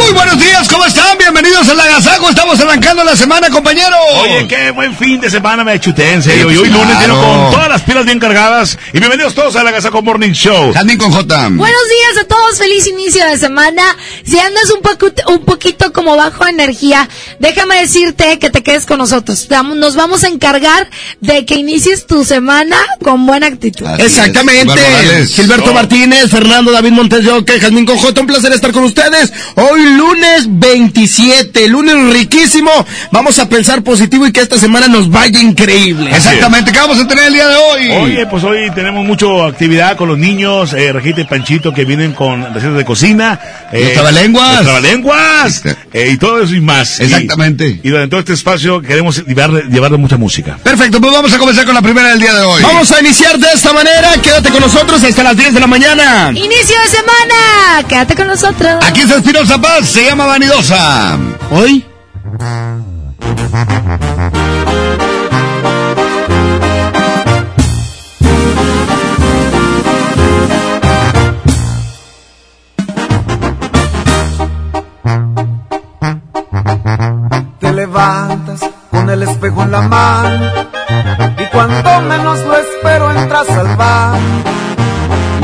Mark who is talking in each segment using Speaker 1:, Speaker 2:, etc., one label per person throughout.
Speaker 1: Muy buenos días, ¿cómo están? Bienvenidos al Agasago. Estamos arrancando la semana, compañeros.
Speaker 2: Oye, qué buen fin de semana me chuté, en serio. Y hoy
Speaker 1: claro.
Speaker 2: lunes lleno con todas las pilas bien cargadas. Y bienvenidos todos al Agasaco Morning Show.
Speaker 1: Jazmín con J.
Speaker 3: Buenos días a todos, feliz inicio de semana. Si andas un, poco, un poquito como bajo energía, déjame decirte que te quedes con nosotros. Nos vamos a encargar de que inicies tu semana con buena actitud.
Speaker 1: Así.
Speaker 4: Exactamente. Gilberto. Martínez, Fernando David Montes de Oca, Jazmín con J, un placer estar con ustedes. Hoy lunes 27, lunes riquísimo. Vamos a pensar positivo y que esta semana nos vaya increíble.
Speaker 1: Exactamente, ¿qué vamos a tener el día de hoy?
Speaker 2: Oye, pues hoy tenemos mucha actividad con los niños, eh, Rejita y Panchito, que vienen con recetas de cocina. Eh,
Speaker 1: Los trabalenguas.
Speaker 2: los trabalenguas. Eh, y todo eso y más.
Speaker 1: Exactamente.
Speaker 2: Y, y durante todo este espacio queremos llevarle, llevarle mucha música.
Speaker 1: Perfecto, pues vamos a comenzar con la primera del día de hoy.
Speaker 4: Vamos a iniciar de esta manera. Quédate con nosotros hasta las 10 de la mañana.
Speaker 3: Inicio de semana, quédate con nosotros.
Speaker 1: Aquí es Espinosa Se llama Vanidosa.
Speaker 4: Hoy.
Speaker 5: Te levantas con el espejo en la mano y cuando menos lo espero entras al bar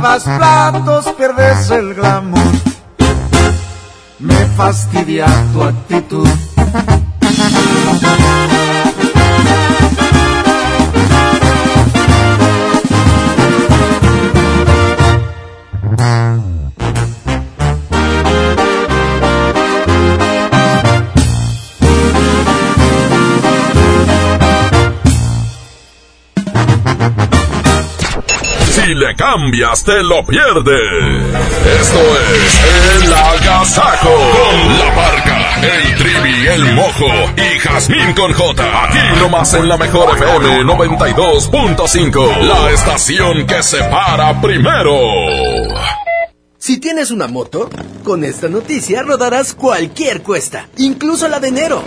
Speaker 5: Lavas platos, pierdes el glamour. Me fastidia tu actitud.
Speaker 6: Cambias, te lo pierdes. Esto es El Agasajo con La Parca, el trivi, el mojo y Jazmín con J. Aquí nomás en la mejor FM 92.5. La estación que se para primero.
Speaker 7: Si tienes una moto, con esta noticia rodarás cualquier cuesta, incluso la de enero.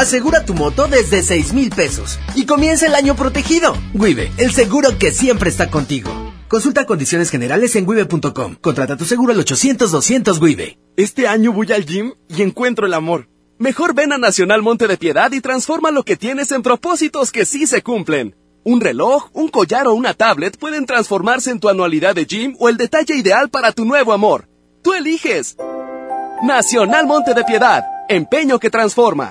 Speaker 7: Asegura tu moto desde 6 mil pesos y comienza el año protegido. Wibe, el seguro que siempre está contigo. Consulta condiciones generales en wibe.com. Contrata tu seguro al 800-200 Wibe.
Speaker 8: Este año voy al gym y encuentro el amor. Mejor ven a Nacional Monte de Piedad y transforma lo que tienes en propósitos que sí se cumplen. Un reloj, un collar o una tablet pueden transformarse en tu anualidad de gym o el detalle ideal para tu nuevo amor. Tú eliges. Nacional Monte de Piedad. Empeño que transforma.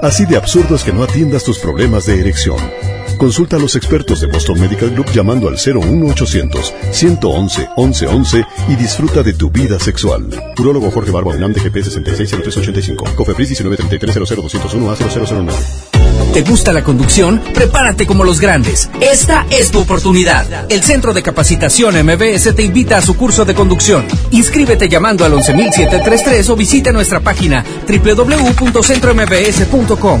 Speaker 9: Así de absurdo es que no atiendas tus problemas de erección. Consulta a los expertos de Boston Medical Group llamando al 01800 111 1111 y disfruta de tu vida sexual. Urólogo Jorge Barba UNAM de GP 660385. Cofepris 1933 201 a 0009.
Speaker 10: ¿Te gusta la conducción? Prepárate como los grandes. Esta es tu oportunidad. El Centro de Capacitación MBS te invita a su curso de conducción. Inscríbete llamando al 11733 o visita nuestra página www.centrombs.com.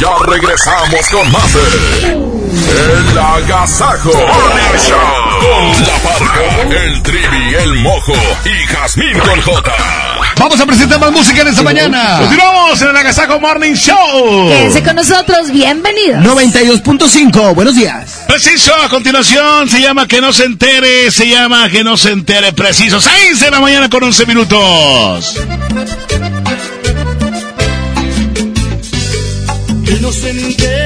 Speaker 6: Ya regresamos con más de El Agasajo Morning Show con la parca, el trivi, el mojo y Jazmín con J.
Speaker 1: Vamos a presentar más música en esta mañana.
Speaker 2: Continuamos en el Agasajo Morning Show.
Speaker 3: Quédense con nosotros, bienvenidos.
Speaker 11: 92.5, buenos días.
Speaker 2: Preciso, a continuación se llama Que no se entere, se llama Que no se entere, preciso. 6 de la mañana con 11 minutos.
Speaker 12: Que no se entere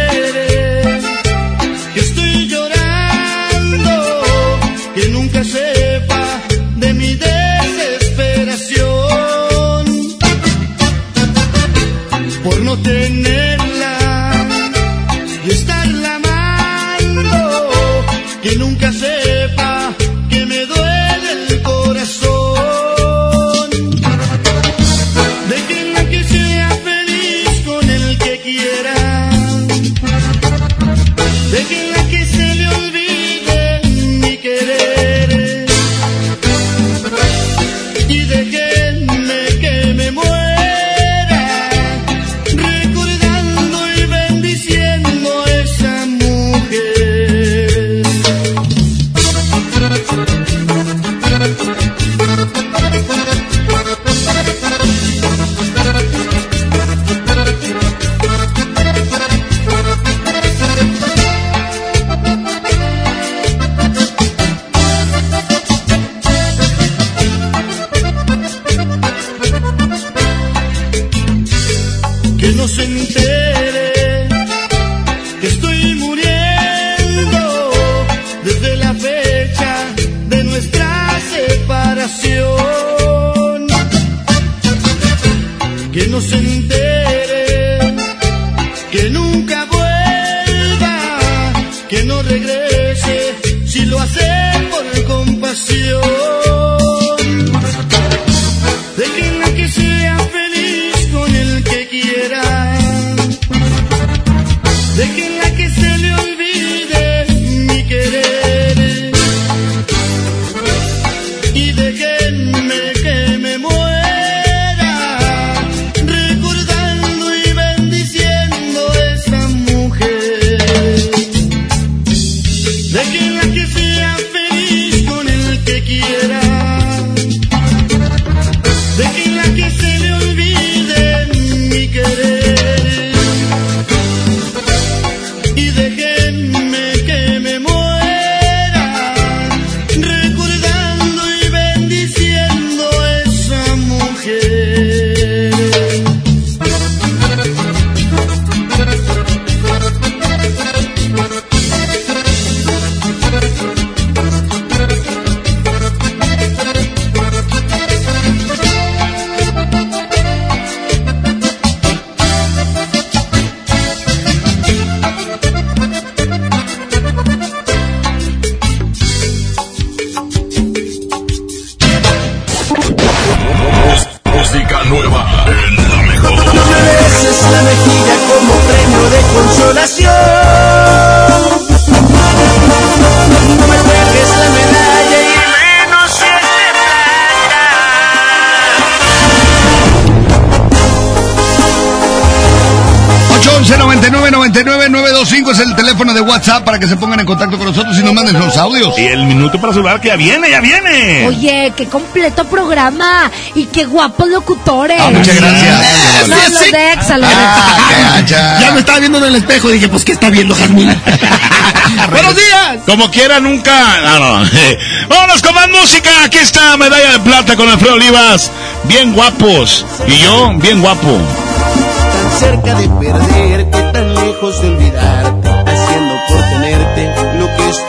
Speaker 13: es
Speaker 1: el teléfono de WhatsApp para que se pongan en contacto con nosotros y nos manden los audios.
Speaker 2: Y el minuto para celular que ya viene, ya viene.
Speaker 3: Oye, qué completo programa y qué guapos locutores.
Speaker 1: Ah, muchas gracias.
Speaker 3: De ah,
Speaker 11: Ya me estaba viendo en el espejo y dije, pues, ¿qué está viendo, Jasmine? ¡Buenos días!
Speaker 2: Como quiera, nunca. Ah, no. Vámonos con más música. Aquí está medalla de plata con Alfredo Olivas. Bien guapos. Y yo, bien guapo.
Speaker 13: Tan cerca de perderte, tan lejos de olvidar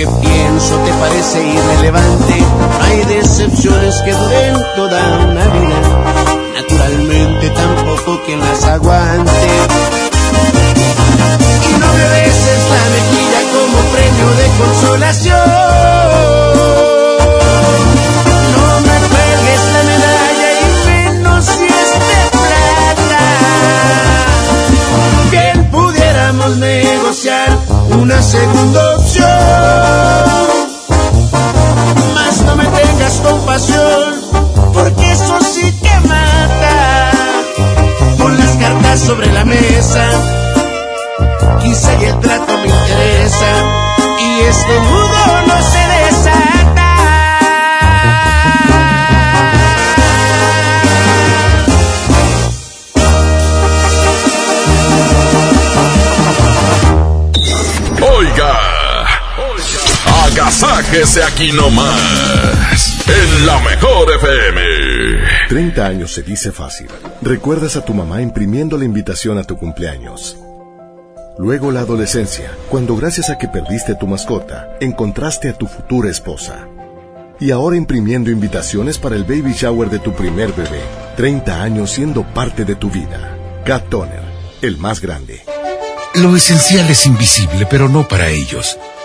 Speaker 13: Que pienso te parece irrelevante, hay decepciones que duren toda una vida. Naturalmente tampoco quien las aguante. Y no me beses la mejilla como premio de consolación. No me cuelgues la medalla y menos si es de plata. Pudiéramos negociar una segunda
Speaker 6: aquí nomás. En la mejor FM.
Speaker 9: 30 años se dice fácil. Recuerdas a tu mamá imprimiendo la invitación a tu cumpleaños. Luego la adolescencia, cuando gracias a que perdiste tu mascota, encontraste a tu futura esposa. Y ahora imprimiendo invitaciones para el baby shower de tu primer bebé. 30 años siendo parte de tu vida. Cat Toner, el más grande.
Speaker 14: Lo esencial es invisible, pero no para ellos.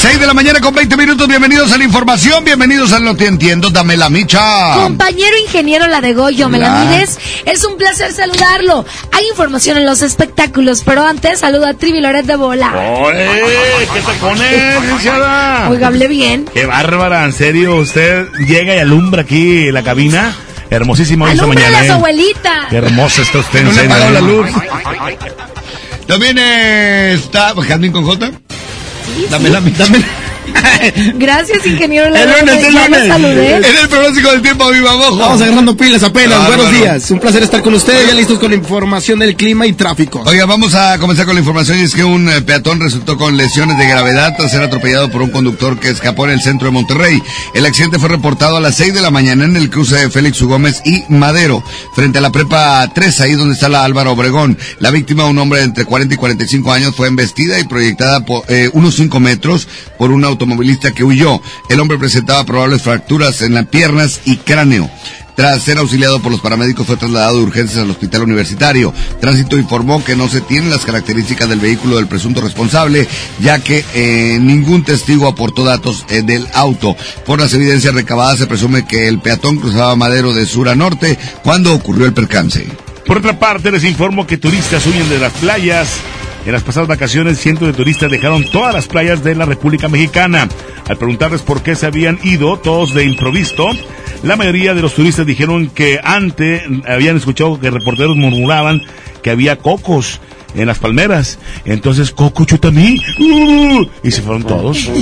Speaker 1: 6 de la mañana con 20 minutos, bienvenidos a la información, bienvenidos al No Te Entiendo, dame la micha.
Speaker 3: Compañero ingeniero La de Goyo, ¿me la mides? Es un placer saludarlo. Hay información en los espectáculos, pero antes saludo a Trivi Loret de Bola.
Speaker 2: ¡Oye! ¿Qué te pones, licenciada?
Speaker 3: Oiga, hablé bien.
Speaker 2: Qué bárbara, en serio. Usted llega y alumbra aquí la cabina. Hermosísimo hoy esta
Speaker 3: Alumbre a
Speaker 2: mañana.
Speaker 3: su
Speaker 2: ¿eh?
Speaker 3: abuelita.
Speaker 2: Qué hermosa está usted, en
Speaker 1: No
Speaker 2: serio, ¿eh?
Speaker 1: la luz. También está Jazmín con J. Dame la micha.
Speaker 3: Gracias, ingeniero La
Speaker 11: El
Speaker 3: de
Speaker 11: lunes, el lunes.
Speaker 3: saludé.
Speaker 1: En el pronóstico del tiempo, viva mojo.
Speaker 11: Vamos agarrando pilas apenas. Buenos días. Un placer estar con ustedes. Ya listos con la información del clima y tráfico.
Speaker 1: Oiga, vamos a comenzar con la información y es que un eh, peatón resultó con lesiones de gravedad tras ser atropellado por un conductor que escapó en el centro de Monterrey. El accidente fue reportado a las 6 de la mañana en el cruce de Félix. Gómez y Madero, frente a la prepa 3, ahí donde está la Álvaro Obregón. La víctima, un hombre de entre 40 y 45 años, fue embestida y proyectada por eh, unos 5 metros por un automovilista que huyó. El hombre presentaba probables fracturas en las piernas y cráneo. Tras ser auxiliado por los paramédicos fue trasladado de urgencias al hospital universitario. Tránsito informó que no se tienen las características del vehículo del presunto responsable, ya que eh, ningún testigo aportó datos eh, del auto. Por las evidencias recabadas se presume que el peatón cruzaba Madero de sur a norte cuando ocurrió el percance.
Speaker 2: Por otra parte, les informo que turistas huyen de las playas. En las pasadas vacaciones, cientos de turistas dejaron todas las playas de la República Mexicana. Al preguntarles por qué se habían ido, todos de improviso, la mayoría de los turistas dijeron que antes habían escuchado que reporteros murmuraban que había cocos en las palmeras. Entonces, Coco Chutamí, uh, y se fueron todos.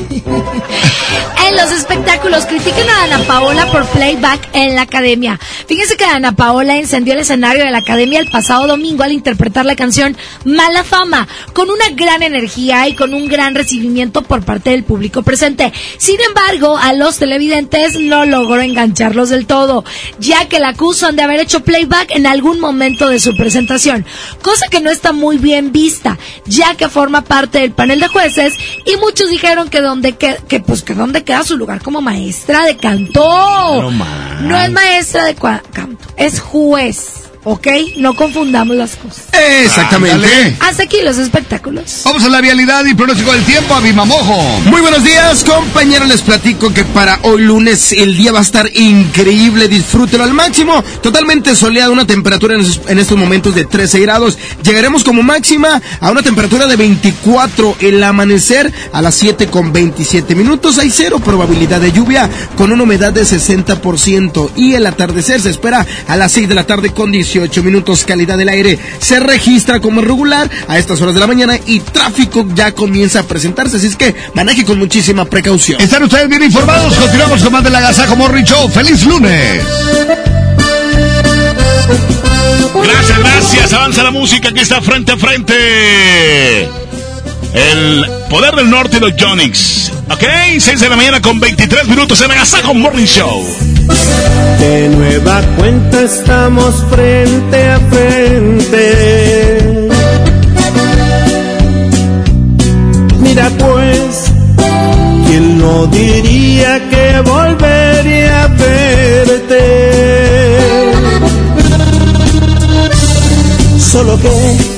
Speaker 3: En los espectáculos critican a Ana Paola por playback en la academia. Fíjense que Ana Paola encendió el escenario de la academia el pasado domingo al interpretar la canción Mala Fama, con una gran energía y con un gran recibimiento por parte del público presente. Sin embargo, a los televidentes no logró engancharlos del todo, ya que la acusan de haber hecho playback en algún momento de su presentación, cosa que no está muy bien vista, ya que forma parte del panel de jueces y muchos dijeron que donde que, que pues que dónde queda su lugar como maestra de canto.
Speaker 2: No.
Speaker 3: No es maestra de canto, es juez. ¿Ok? No confundamos las cosas.
Speaker 1: Exactamente.
Speaker 3: Hasta aquí los espectáculos.
Speaker 1: Vamos a la vialidad y pronóstico del tiempo a Vimamojo.
Speaker 11: Muy buenos días, compañeros. Les platico que para hoy lunes el día va a estar increíble. Disfrútelo al máximo. Totalmente soleado, una temperatura en, estos momentos de 13 grados. Llegaremos como máxima a una temperatura de 24. El amanecer a las 7 con 27 minutos. Hay cero probabilidad de lluvia con una humedad de 60%. Y el atardecer se espera a las 6 de la tarde con 18 minutos. Calidad del aire se registra como regular a estas horas de la mañana y tráfico ya comienza a presentarse. Así es que maneje con muchísima precaución.
Speaker 1: Están ustedes bien informados. Continuamos con más del Agasajo Morning Show. ¡Feliz lunes!
Speaker 2: Gracias, gracias. Avanza la música que está frente a frente. El poder del norte y los Jonix. Ok, 6 de la mañana con 23 minutos en Agasajo Morning Show.
Speaker 15: De nueva cuenta estamos frente a frente. Mira pues, ¿quién no diría que volvería a verte? Solo que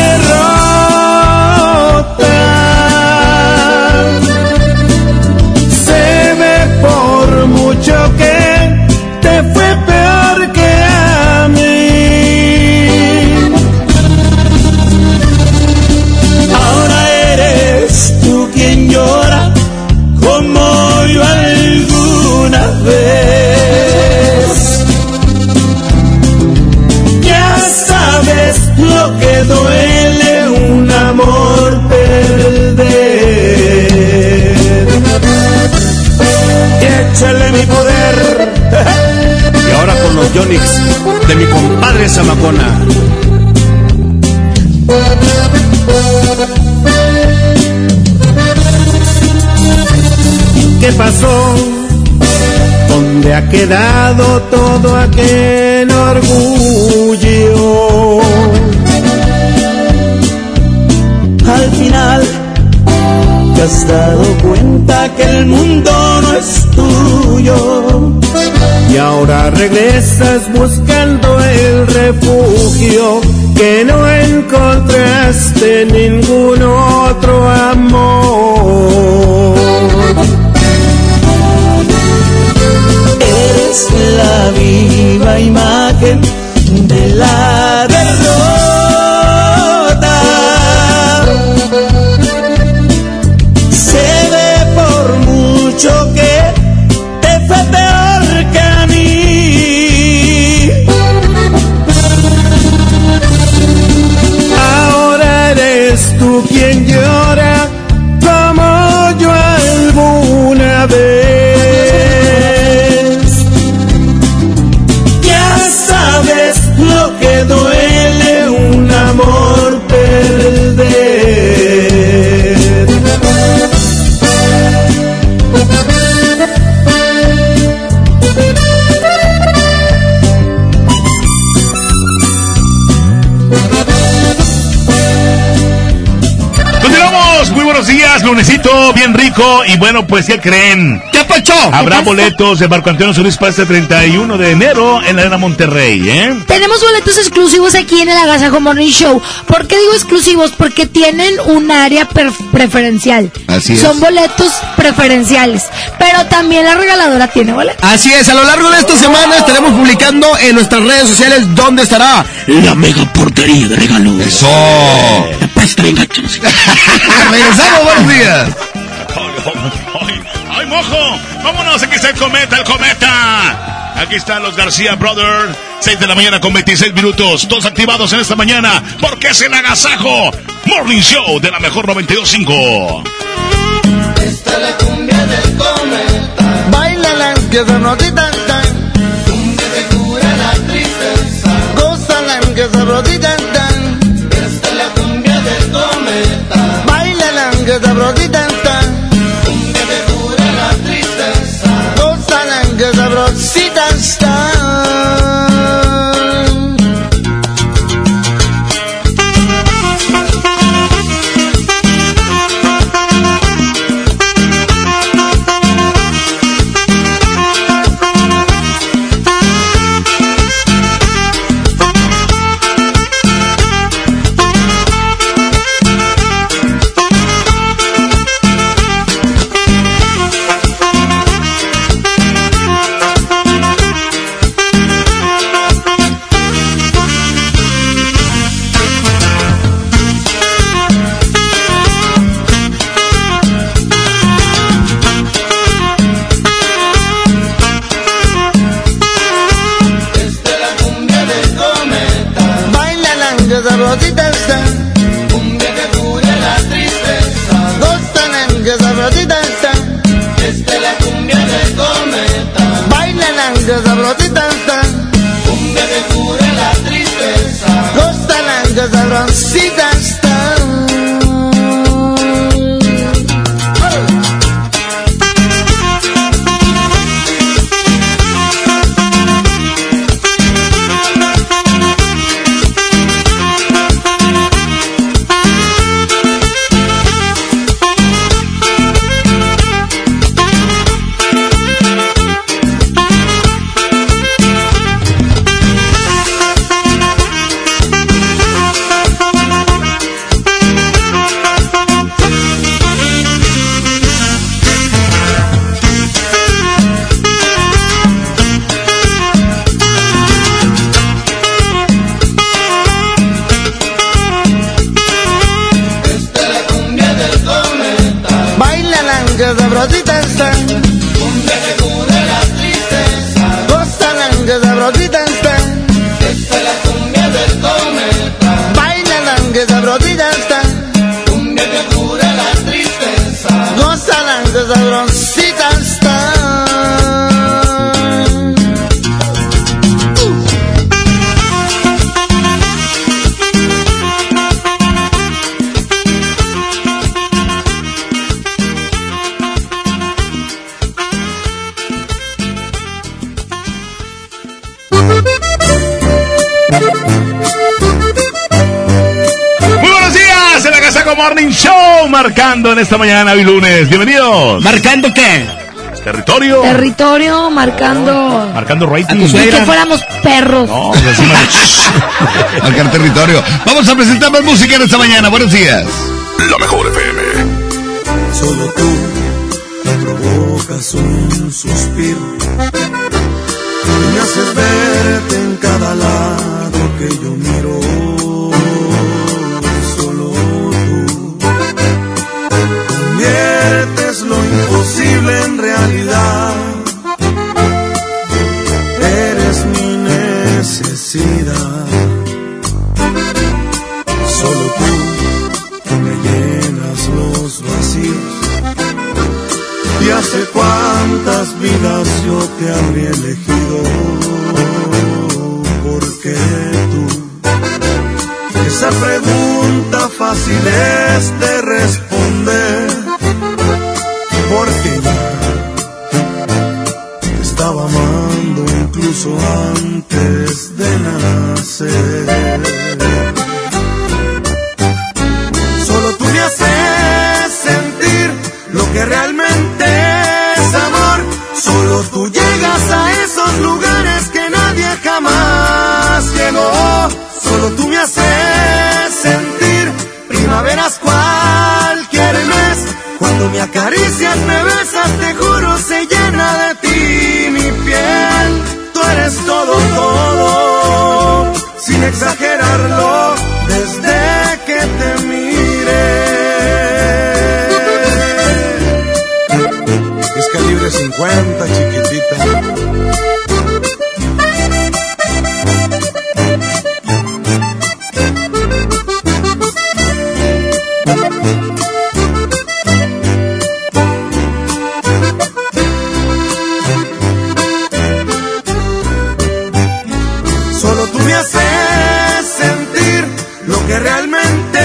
Speaker 15: vez. Ya sabes lo que duele un amor perder. Échale mi poder. Y ahora con los Yonix de mi compadre Zamacona. ¿Qué pasó? ¿Dónde ha quedado todo aquel orgullo? Al final, te has dado cuenta que el mundo no es tuyo. Y ahora regresas buscando el refugio que no encontraste en ningún otro amor. Eres la viva imagen de la derrota.
Speaker 2: Lunesito, bien rico. Y bueno, pues ya creen.
Speaker 4: ¿Qué
Speaker 2: Habrá boletos de Marco Antonio Solís para este 31 de enero en la Arena Monterrey, ¿eh?
Speaker 3: Tenemos boletos exclusivos aquí en el Agasajo Morning Show. ¿Por qué digo exclusivos? Porque tienen un área preferencial.
Speaker 1: Así es.
Speaker 3: Son boletos preferenciales. Pero también la regaladora tiene boletos.
Speaker 4: Así es, a lo largo de esta semana estaremos publicando en nuestras redes sociales dónde estará la mega portería de regalos.
Speaker 1: Eso.
Speaker 4: Pues venga, chicos.
Speaker 1: Regresamos, buenos días.
Speaker 2: ¡Ay, ay, mojo! ¡Vámonos! Aquí está el cometa, el cometa. Aquí están los García Brothers. 6 de la mañana con 26 minutos. Todos activados en esta mañana. Porque es el agasajo. Morning Show de la mejor 92.5.
Speaker 16: Esta es la cumbia del cometa.
Speaker 17: Báilala, que se nos tan tan.
Speaker 16: Cumbia que cura la tristeza.
Speaker 17: Gózala, que se nos tan
Speaker 16: esta
Speaker 2: mañana, hoy lunes. Bienvenidos.
Speaker 11: ¿Marcando qué?
Speaker 2: Territorio.
Speaker 3: Territorio, marcando.
Speaker 2: Marcando rating.
Speaker 3: Que fuéramos perros.
Speaker 2: No, de...
Speaker 1: Marcar territorio. Vamos a presentar más música en esta mañana. Buenos días.
Speaker 6: La mejor FM.
Speaker 13: Solo tú me provocas un suspiro. Y me Eres mi necesidad. Solo tú me llenas los vacíos. Y hace cuántas vidas yo te abrí que realmente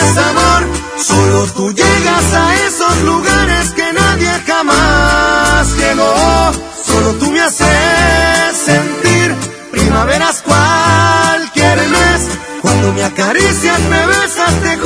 Speaker 13: es amor. Solo tú llegas a esos lugares que nadie jamás llegó. Solo tú me haces sentir primaveras cualquier mes. Cuando me acaricias, me besas, te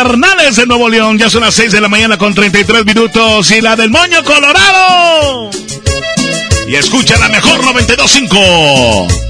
Speaker 18: Hernández en Nuevo León. Ya son las 6 de la mañana con 33 minutos. Y la del Moño Colorado. Y escucha la mejor 925.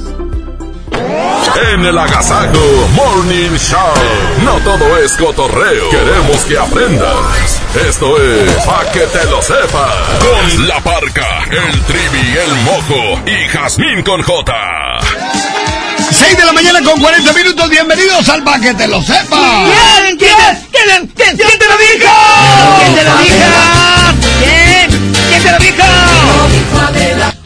Speaker 6: En el Agasajo Morning Show. No todo es cotorreo. Queremos que aprendas. Esto es Pa' que te lo sepas. Con la parca, el trivi, el mojo y Jazmín con J.
Speaker 1: 6 de la mañana con 40 minutos. Bienvenidos al Pa' que te lo sepa.
Speaker 2: ¿Quién? ¿Quién? ¿Quién? ¿Quién? ¿Quién te lo dijo? ¿Quién te lo dijo? ¿Quién? ¿Quién te lo dijo?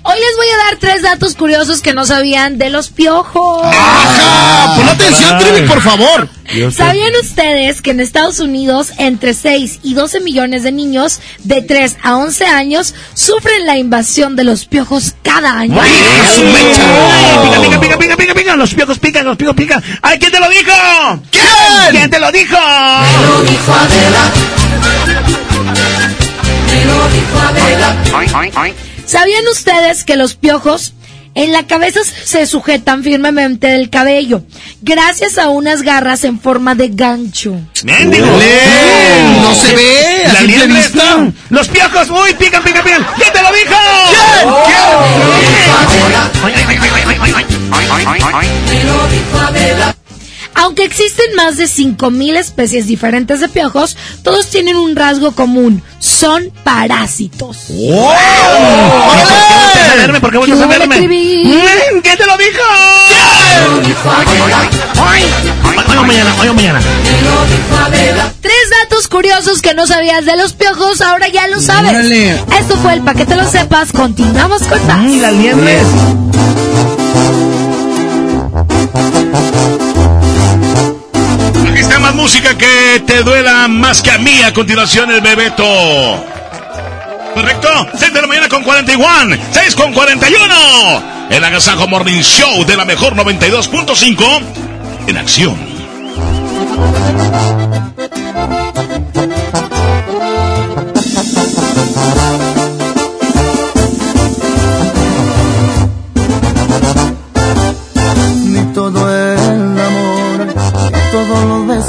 Speaker 3: Hoy les voy a dar tres datos curiosos que no sabían de los piojos.
Speaker 11: ¡Ajá! Pon atención, Trivi, por favor.
Speaker 3: ¿Sabían ustedes que en Estados Unidos entre 6 y 12 millones de niños de 3 a 11 años sufren la invasión de los piojos cada año?
Speaker 2: ¡Ay, pica, pica, pica, pica, pica, pica! Los piojos pican, los piojos pican. ¡Ay, quién te lo dijo!
Speaker 11: ¿Quién?
Speaker 2: ¿Quién te lo dijo? Me lo dijo Adela.
Speaker 3: Me lo dijo Adela. ¿Sabían ustedes que los piojos en la cabeza se sujetan firmemente del cabello gracias a unas garras en forma de gancho?
Speaker 2: ¡Mendigo!
Speaker 11: ¡Lee! ¡No se ve!
Speaker 2: La liebre
Speaker 11: vista.
Speaker 2: está. ¡Los piojos! ¡Uy, pican, pican, pican! ¿Quién te lo dijo?
Speaker 3: Aunque existen más de 5.000 especies diferentes de piojos, todos tienen un rasgo común. Son parásitos.
Speaker 2: ¡Wow! ¿Por qué a verme? ¿Por qué volteas a
Speaker 3: ¿Qué hubo,
Speaker 2: verme? ¿Quién te lo dijo? Hoy, hoy o mañana, hoy o mañana.
Speaker 3: Tres datos curiosos que no sabías de los piojos, ahora ya lo sabes.
Speaker 11: Órale.
Speaker 3: Esto fue el para que te lo sepas. Continuamos con más.
Speaker 2: Liebres.
Speaker 19: Aquí está más música que te duela más que a mí. A continuación, el Bebeto. ¿Correcto? 6 de la mañana con 41. 6 con 41. El Agasajo Morning Show de la mejor 92.5. En acción.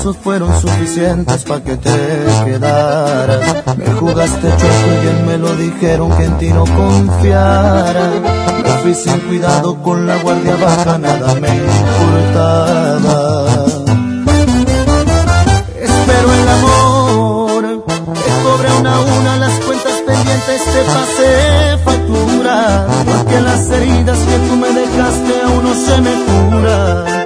Speaker 13: Besos fueron suficientes para que te quedaras. Me jugaste chueco y bien me lo dijeron que en ti no confiara. Me fui sin cuidado con la guardia baja, nada me importaba. Espero el amor, te cobre una a una las cuentas pendientes, te pasé factura. Porque las heridas que tú me dejaste aún no se me curan.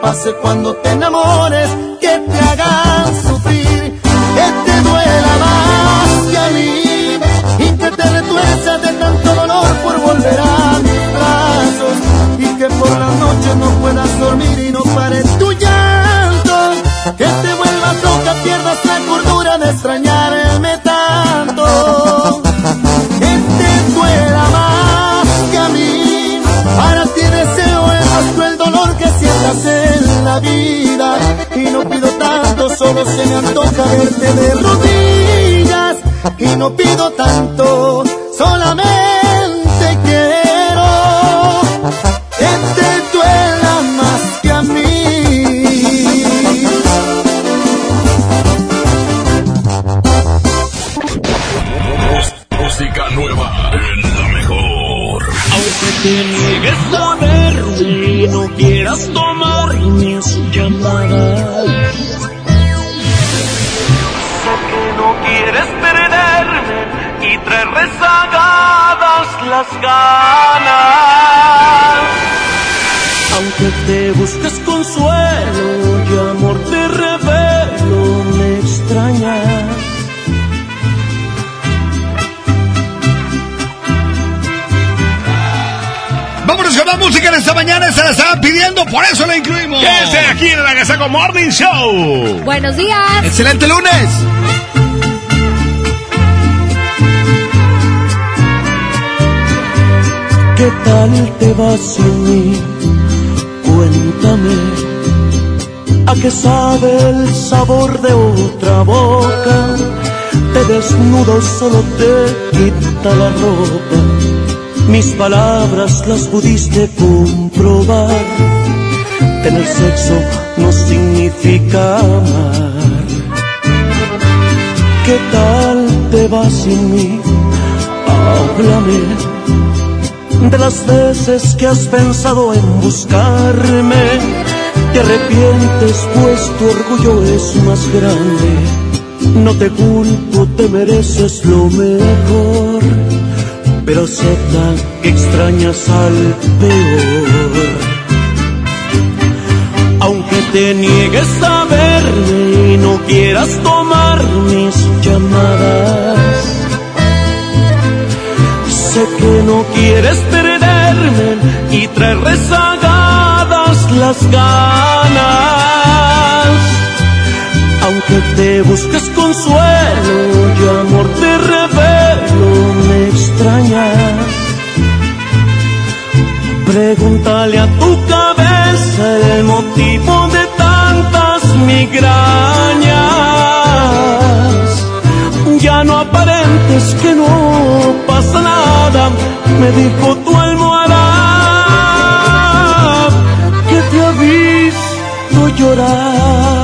Speaker 13: pase cuando te enamores, que te hagan sufrir, que te duela más que a mí y que te retuerzas de tanto dolor por volver a mis brazos y que por las noches no puedas dormir y no pare tu llanto, que te no
Speaker 1: por eso la incluimos.
Speaker 2: Quédese aquí en el Agasaco Morning Show.
Speaker 3: Buenos días.
Speaker 11: ¡Excelente lunes!
Speaker 16: ¿Qué tal te vas sin mí? Cuéntame. ¿A qué sabe el sabor de otra boca? Te desnudo, solo te quita la ropa. Mis palabras las pudiste comprobar. Tener sexo no significa amar. ¿Qué tal te vas sin mí? Háblame de las veces que has pensado en buscarme. Te arrepientes pues tu orgullo es más grande. No te culpo, te mereces lo mejor. Pero acepta que extrañas al peor. Te niegues a verme y no quieras tomar mis llamadas. Sé que no quieres perderme y traer rezagadas las ganas. Aunque te busques consuelo y amor te revelo, me extrañas. Pregúntale a tu cabeza el motivo de migrañas. Ya no aparentes que no pasa nada, me dijo tu almohada que te ha llorar.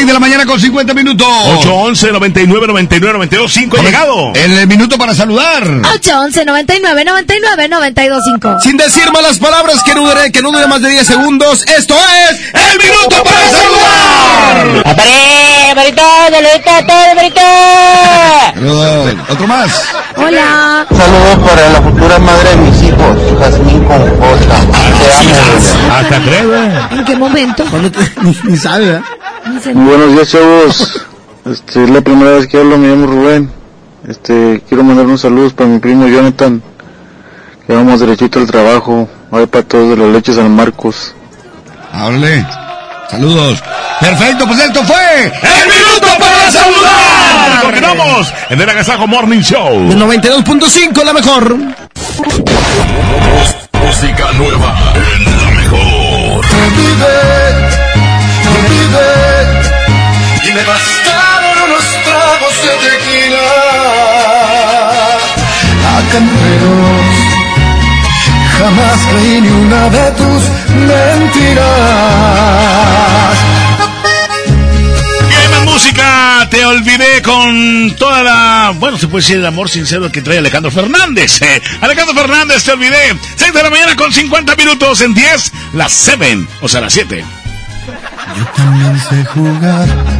Speaker 1: 6 de la mañana con 50 minutos.
Speaker 2: 811 99 99 92 5 ha llegado.
Speaker 1: El minuto para saludar.
Speaker 3: 811 99 99 925.
Speaker 4: Sin decir malas palabras, que no dure, que no dure más de 10 segundos, esto es
Speaker 1: El Minuto para Saludar.
Speaker 20: ¡Aparé, Marito! ¡Saludito a todos, Marito!
Speaker 1: Saludos. Otro más.
Speaker 3: Hola.
Speaker 21: Saludos para la futura madre de mis hijos, Jazmín con J. Te amo, bebé.
Speaker 2: Hasta creo.
Speaker 3: ¿En qué momento?
Speaker 4: ni, ni sabe, ¿verdad?
Speaker 21: Muy buenos días, chavos. Este, es la primera vez que hablo, me llamo Rubén. Este, quiero mandar unos saludos para mi primo Jonathan. Que vamos derechito al trabajo. Ahí para todos de la leche San Marcos.
Speaker 1: Háblale. Saludos. Perfecto, pues esto fue El Minuto para Saludar.
Speaker 2: Continuamos en el Agasajo Morning Show.
Speaker 4: El 92.5, la mejor.
Speaker 6: Música nueva en la mejor.
Speaker 22: Me bastaron unos tragos de tequila. Acá entre nos, jamás creí ni una de tus mentiras.
Speaker 2: Y hay más música, te olvidé con toda la, bueno, se puede decir el amor sincero que trae Alejandro Fernández. Eh, Alejandro Fernández, te olvidé. 6 de la mañana con 50 minutos en 10, las 7, o sea, las 7.
Speaker 22: Yo también sé jugar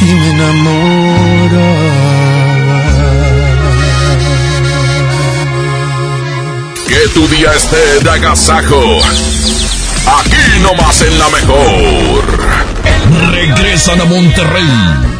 Speaker 22: ti me enamoraba.
Speaker 6: Que tu día esté de agasajo. Aquí nomás en la mejor. regresan a Monterrey.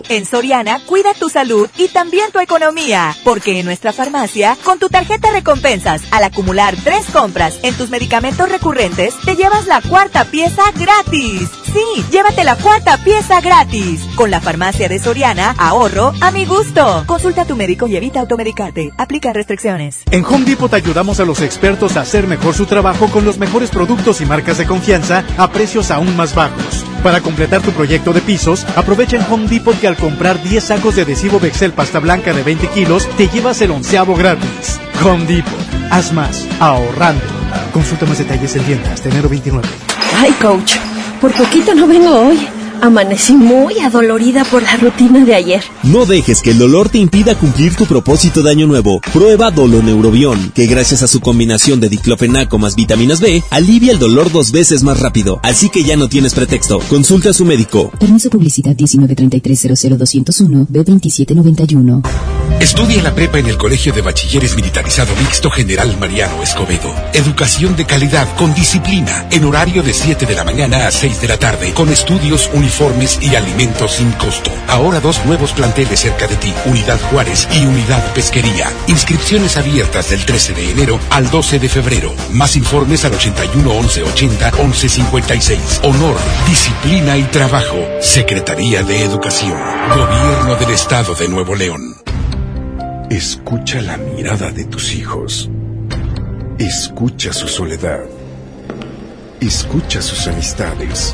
Speaker 23: En Soriana, cuida tu salud y también tu economía, porque en nuestra farmacia, con tu tarjeta recompensas, al acumular tres compras en tus medicamentos recurrentes, te llevas la cuarta pieza gratis. Sí, llévate la cuarta pieza gratis. Con la farmacia de Soriana, ahorro a mi gusto. Consulta a tu médico y evita automedicarte. Aplica restricciones.
Speaker 24: En Home Depot ayudamos a los expertos a hacer mejor su trabajo con los mejores productos y marcas de confianza a precios aún más bajos. Para completar tu proyecto de pisos, aprovecha en Home Depot que al comprar 10 sacos de adhesivo Bexel pasta blanca de 20 kilos, te llevas el onceavo gratis. Home Depot, haz más, ahorrando. Consulta más detalles en tiendas enero 29.
Speaker 25: Ay, coach, por poquito no vengo hoy. Amanecí muy adolorida por la rutina de ayer.
Speaker 26: No dejes que el dolor te impida cumplir tu propósito de año nuevo. Prueba Doloneurobión, que gracias a su combinación de diclofenaco más vitaminas B, alivia el dolor dos veces más rápido. Así que ya no tienes pretexto. Consulta a su médico.
Speaker 27: Permiso publicidad 193300201 B2791.
Speaker 14: Estudia la prepa en el Colegio de Bachilleres Militarizado Mixto General Mariano Escobedo. Educación de calidad con disciplina en horario de 7 de la mañana a 6 de la tarde con estudios uniformes y alimentos sin costo. Ahora dos nuevos planteles cerca de ti, Unidad Juárez y Unidad Pesquería. Inscripciones abiertas del 13 de enero al 12 de febrero. Más informes al 81 11 80 11 56. Honor, disciplina y trabajo. Secretaría de Educación. Gobierno del Estado de Nuevo León.
Speaker 28: Escucha la mirada de tus hijos. Escucha su soledad. Escucha sus amistades.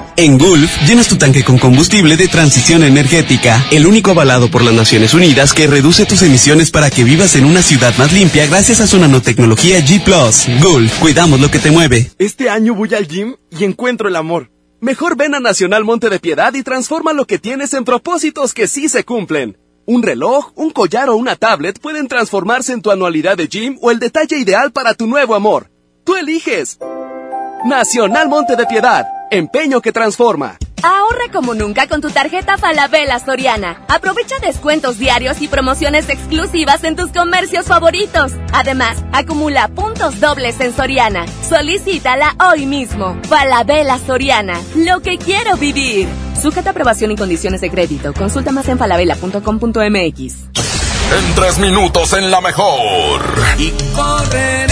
Speaker 29: En Gulf, llenas tu tanque con combustible de transición energética, el único avalado por las Naciones Unidas que reduce tus emisiones para que vivas en una ciudad más limpia gracias a su nanotecnología G ⁇ Gulf, cuidamos lo que te mueve.
Speaker 8: Este año voy al gym y encuentro el amor. Mejor ven a Nacional Monte de Piedad y transforma lo que tienes en propósitos que sí se cumplen. Un reloj, un collar o una tablet pueden transformarse en tu anualidad de gym o el detalle ideal para tu nuevo amor. Tú eliges. Nacional Monte de Piedad. Empeño que transforma.
Speaker 30: Ahorra como nunca con tu tarjeta Falabella Soriana. Aprovecha descuentos diarios y promociones exclusivas en tus comercios favoritos. Además, acumula puntos dobles en Soriana. Solicítala hoy mismo. Falabella Soriana. Lo que quiero vivir. Sujeta aprobación y condiciones de crédito. Consulta más en falabella.com.mx.
Speaker 6: En tres minutos en la mejor.
Speaker 31: Y correré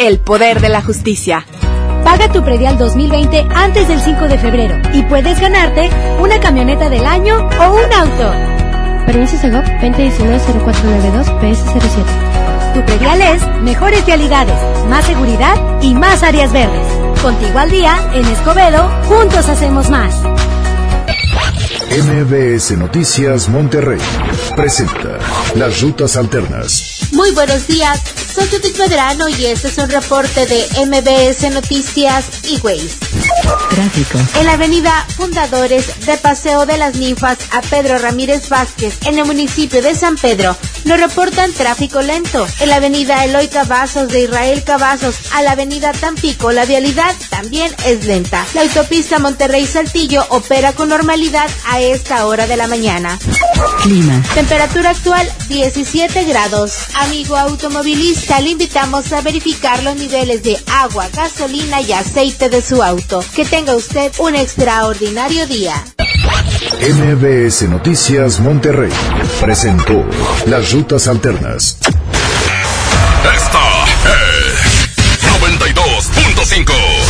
Speaker 24: El poder de la justicia.
Speaker 32: Paga tu predial 2020 antes del 5 de febrero y puedes ganarte una camioneta del año o un auto.
Speaker 10: Permiso Segov 2019-0492-PS07.
Speaker 32: Tu predial es mejores realidades, más seguridad y más áreas verdes. Contigo al día, en Escobedo, juntos hacemos más.
Speaker 26: MBS Noticias Monterrey presenta Las Rutas Alternas.
Speaker 33: Muy buenos días, soy Judith Medrano y este es un reporte de MBS Noticias y Ways.
Speaker 10: Tráfico.
Speaker 33: En la avenida Fundadores de Paseo de las Ninfas a Pedro Ramírez Vázquez, en el municipio de San Pedro, nos reportan tráfico lento. En la avenida Eloy Cavazos de Israel Cavazos a la avenida Tampico, la vialidad también es lenta. La autopista Monterrey Saltillo opera con normalidad a esta hora de la mañana.
Speaker 10: Clima.
Speaker 33: Temperatura actual 17 grados. Amigo automovilista, le invitamos a verificar los niveles de agua, gasolina y aceite de su auto. Que tenga usted un extraordinario día.
Speaker 26: MBS Noticias Monterrey presentó Las Rutas Alternas.
Speaker 6: Esta es 92.5.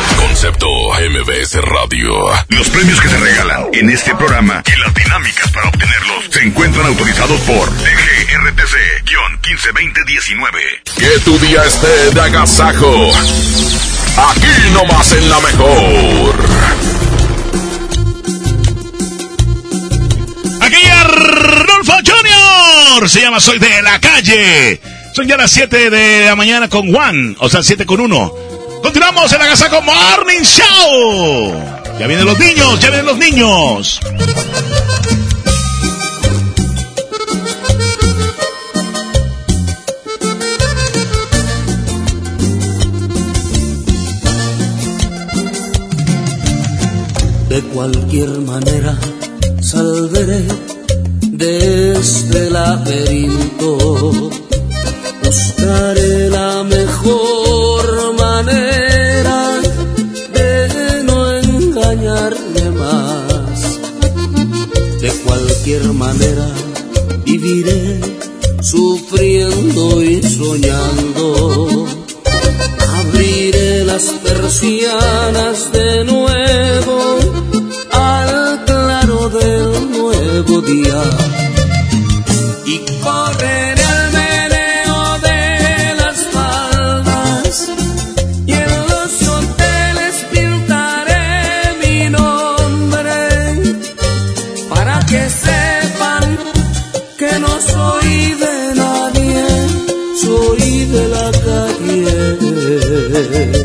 Speaker 6: Concepto MBS Radio.
Speaker 34: Los premios que se regalan en este programa y las dinámicas para obtenerlos se encuentran autorizados por DGRTC-152019.
Speaker 6: Que tu día esté de agasajo. Aquí nomás en la mejor.
Speaker 2: Aquí Arnulfo Junior. Se llama Soy de la calle. Son ya las 7 de la mañana con Juan, o sea, 7 con 1. Continuamos en la casa con Morning Show. Ya vienen los niños, ya vienen los niños.
Speaker 30: De cualquier manera salveré de este laberinto. Buscaré la mejor cualquier manera viviré sufriendo y soñando. Abriré las persianas de nuevo al claro del nuevo día y correré 哎。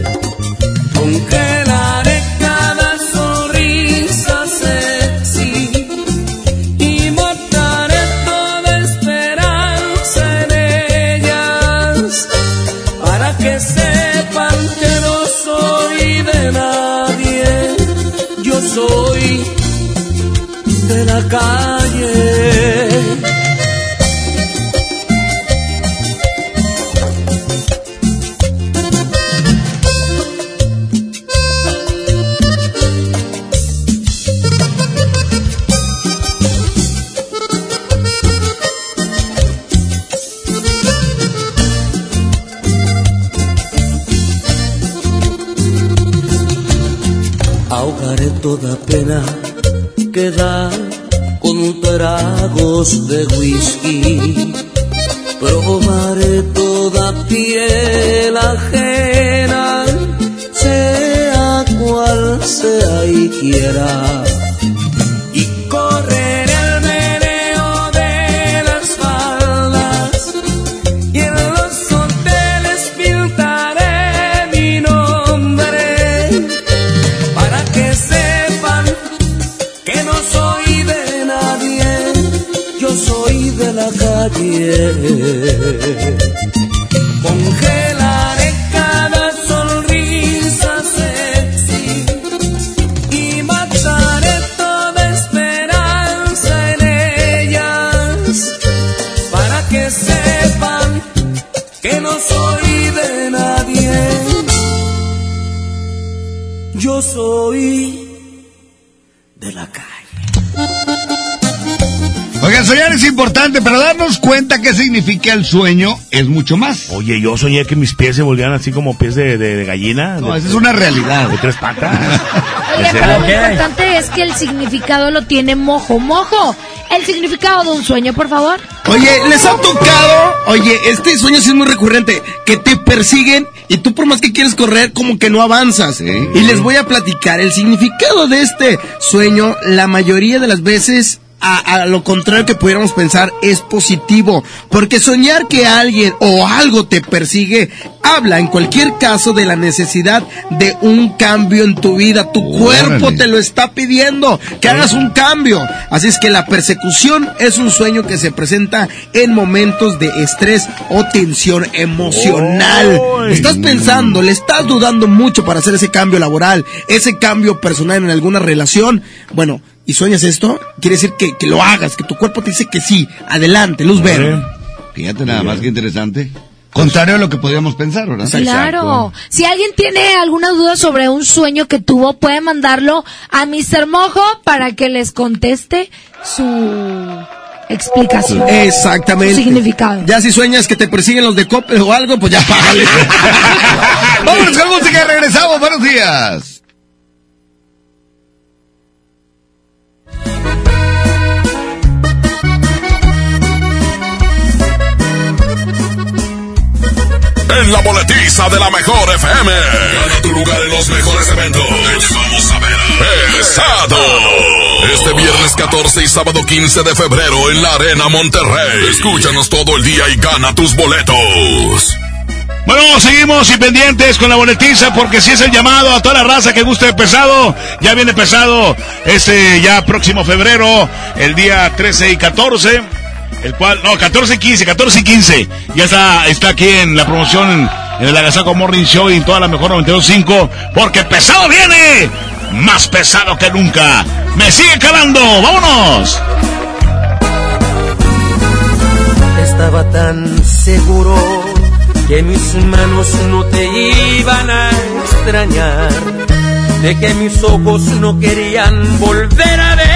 Speaker 30: Qué significa el sueño es mucho más.
Speaker 2: Oye, yo soñé que mis pies se volvían así como pies de, de- de gallina.
Speaker 30: No,
Speaker 2: de-
Speaker 30: esa es una realidad.
Speaker 2: De tres patas.
Speaker 3: Oye,
Speaker 2: ¿En
Speaker 3: pero lo importante es que el significado lo tiene mojo. Mojo, el significado de un sueño, por favor.
Speaker 11: Oye, les ha tocado, oye, este sueño sí es muy recurrente, que te persiguen y tú por más que quieres correr, como que no avanzas. Y les voy a platicar, el significado de este sueño, la mayoría de las veces, a, a lo contrario que pudiéramos pensar, es positivo. Porque soñar que alguien o algo te persigue, habla en cualquier caso de la necesidad de un cambio en tu vida. Tu cuerpo te lo está pidiendo, que hagas un cambio. Así es que la persecución es un sueño que se presenta en momentos de estrés o tensión emocional. Estás pensando, le estás dudando mucho para hacer ese cambio laboral, ese cambio personal en alguna relación. Bueno, y sueñas esto, quiere decir que, que lo hagas, que tu cuerpo te dice que sí, adelante, luz verde.
Speaker 30: Fíjate nada más que interesante. Contrario a lo que podríamos pensar, ¿verdad?
Speaker 3: Claro. Si alguien tiene alguna duda sobre un sueño que tuvo, puede mandarlo a Mr. Mojo para que les conteste su explicación.
Speaker 11: Exactamente.
Speaker 3: Su significado.
Speaker 11: Ya si sueñas que te persiguen los de Coppel o algo, pues ya págale.
Speaker 30: Vámonos con música y regresamos. Buenos días.
Speaker 6: En la boletiza de la mejor FM. Gana tu lugar en los mejores eventos. Te llevamos a ver Pesado. Este viernes 14 y sábado 15 de febrero en la Arena Monterrey. Escúchanos todo el día y gana tus boletos.
Speaker 2: Bueno, seguimos y pendientes con la boletiza porque si es el llamado a toda la raza que guste de pesado, ya viene pesado este ya próximo febrero, el día 13 y 14, el cual, no, 14 y 15, 14 y 15, ya está, está aquí en la promoción en, el Agasaco Morning Show y en toda la mejor 92.5, porque pesado viene, más pesado que nunca, me sigue calando, vámonos.
Speaker 24: Estaba tan seguro que mis manos no te iban a extrañar, de que mis ojos no querían volver a verte,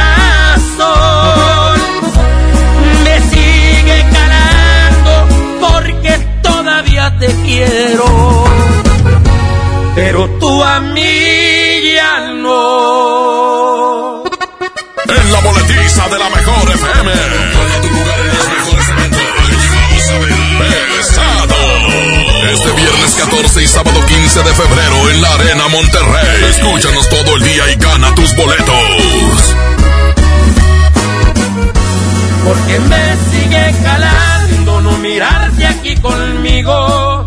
Speaker 24: Quiero. Pero tú a mí ya no.
Speaker 6: En la boletiza de la mejor FM. Tu lugar en los mejores. Este viernes 14 y sábado 15 de febrero en la Arena Monterrey. Escúchanos todo el día y gana tus boletos.
Speaker 24: Porque me sigue calando no mirarte aquí conmigo.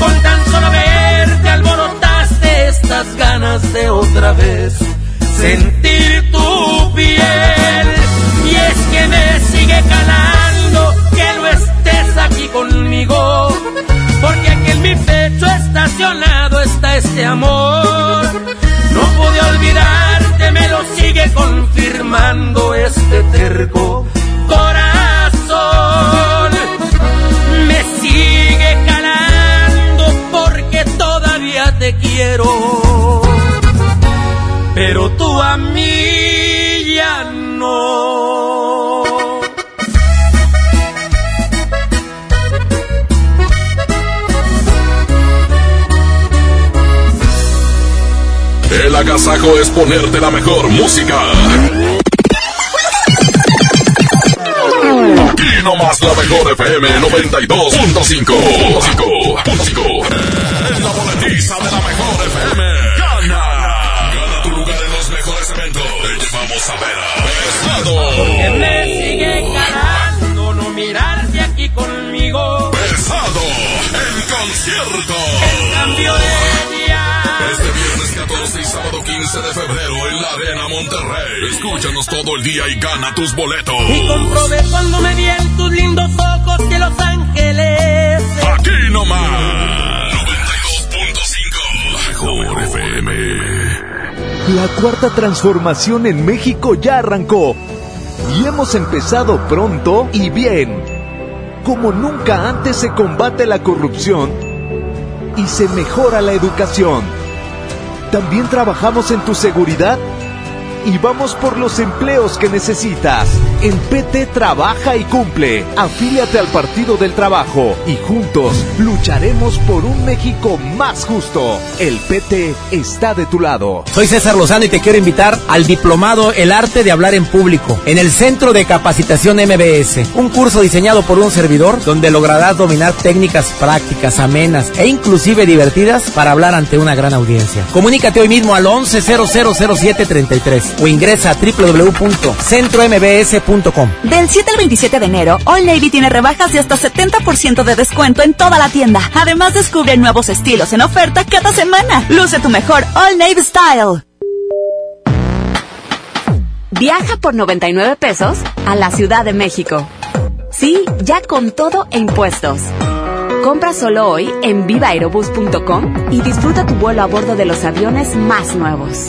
Speaker 24: Con tan solo verte alborotaste estas ganas de otra vez sentir
Speaker 6: agasajo es ponerte la mejor música. Aquí nomás la mejor FM 92.5. Es la boletiza de la mejor FM. Gana. Gana tu lugar en los mejores eventos. Te llevamos a ver a Pesado.
Speaker 24: Porque me sigue calando no mirarte aquí conmigo.
Speaker 6: Pesado. El concierto.
Speaker 24: El cambio de
Speaker 6: 14 y sábado 15 de febrero en la Arena Monterrey. Escúchanos todo el día y gana tus boletos.
Speaker 35: Y comprobé cuando me vi en tus lindos ojos que Los Ángeles.
Speaker 6: Aquí nomás. 92.5. Mejor FM.
Speaker 36: La cuarta transformación en México ya arrancó. Y hemos empezado pronto y bien. Como nunca antes se combate la corrupción y se mejora la educación. También trabajamos en tu seguridad y vamos por los empleos que necesitas. En PT trabaja y cumple. Afíliate al Partido del Trabajo y juntos lucharemos por un México más justo. El PT está de tu lado.
Speaker 7: Soy César Lozano y te quiero invitar al diplomado El arte de hablar en público en el Centro de Capacitación MBS, un curso diseñado por un servidor donde lograrás dominar técnicas prácticas, amenas e inclusive divertidas para hablar ante una gran audiencia. Comunícate hoy mismo al 11000733 o ingresa a www.centrombs.com.
Speaker 37: Del 7 al 27 de enero, All Navy tiene rebajas de hasta 70% de descuento en toda la tienda. Además, descubre nuevos estilos en oferta cada semana. Luce tu mejor All Navy Style. Viaja por 99 pesos a la Ciudad de México. Sí, ya con todo e impuestos. Compra solo hoy en vivaerobus.com y disfruta tu vuelo a bordo de los aviones más nuevos.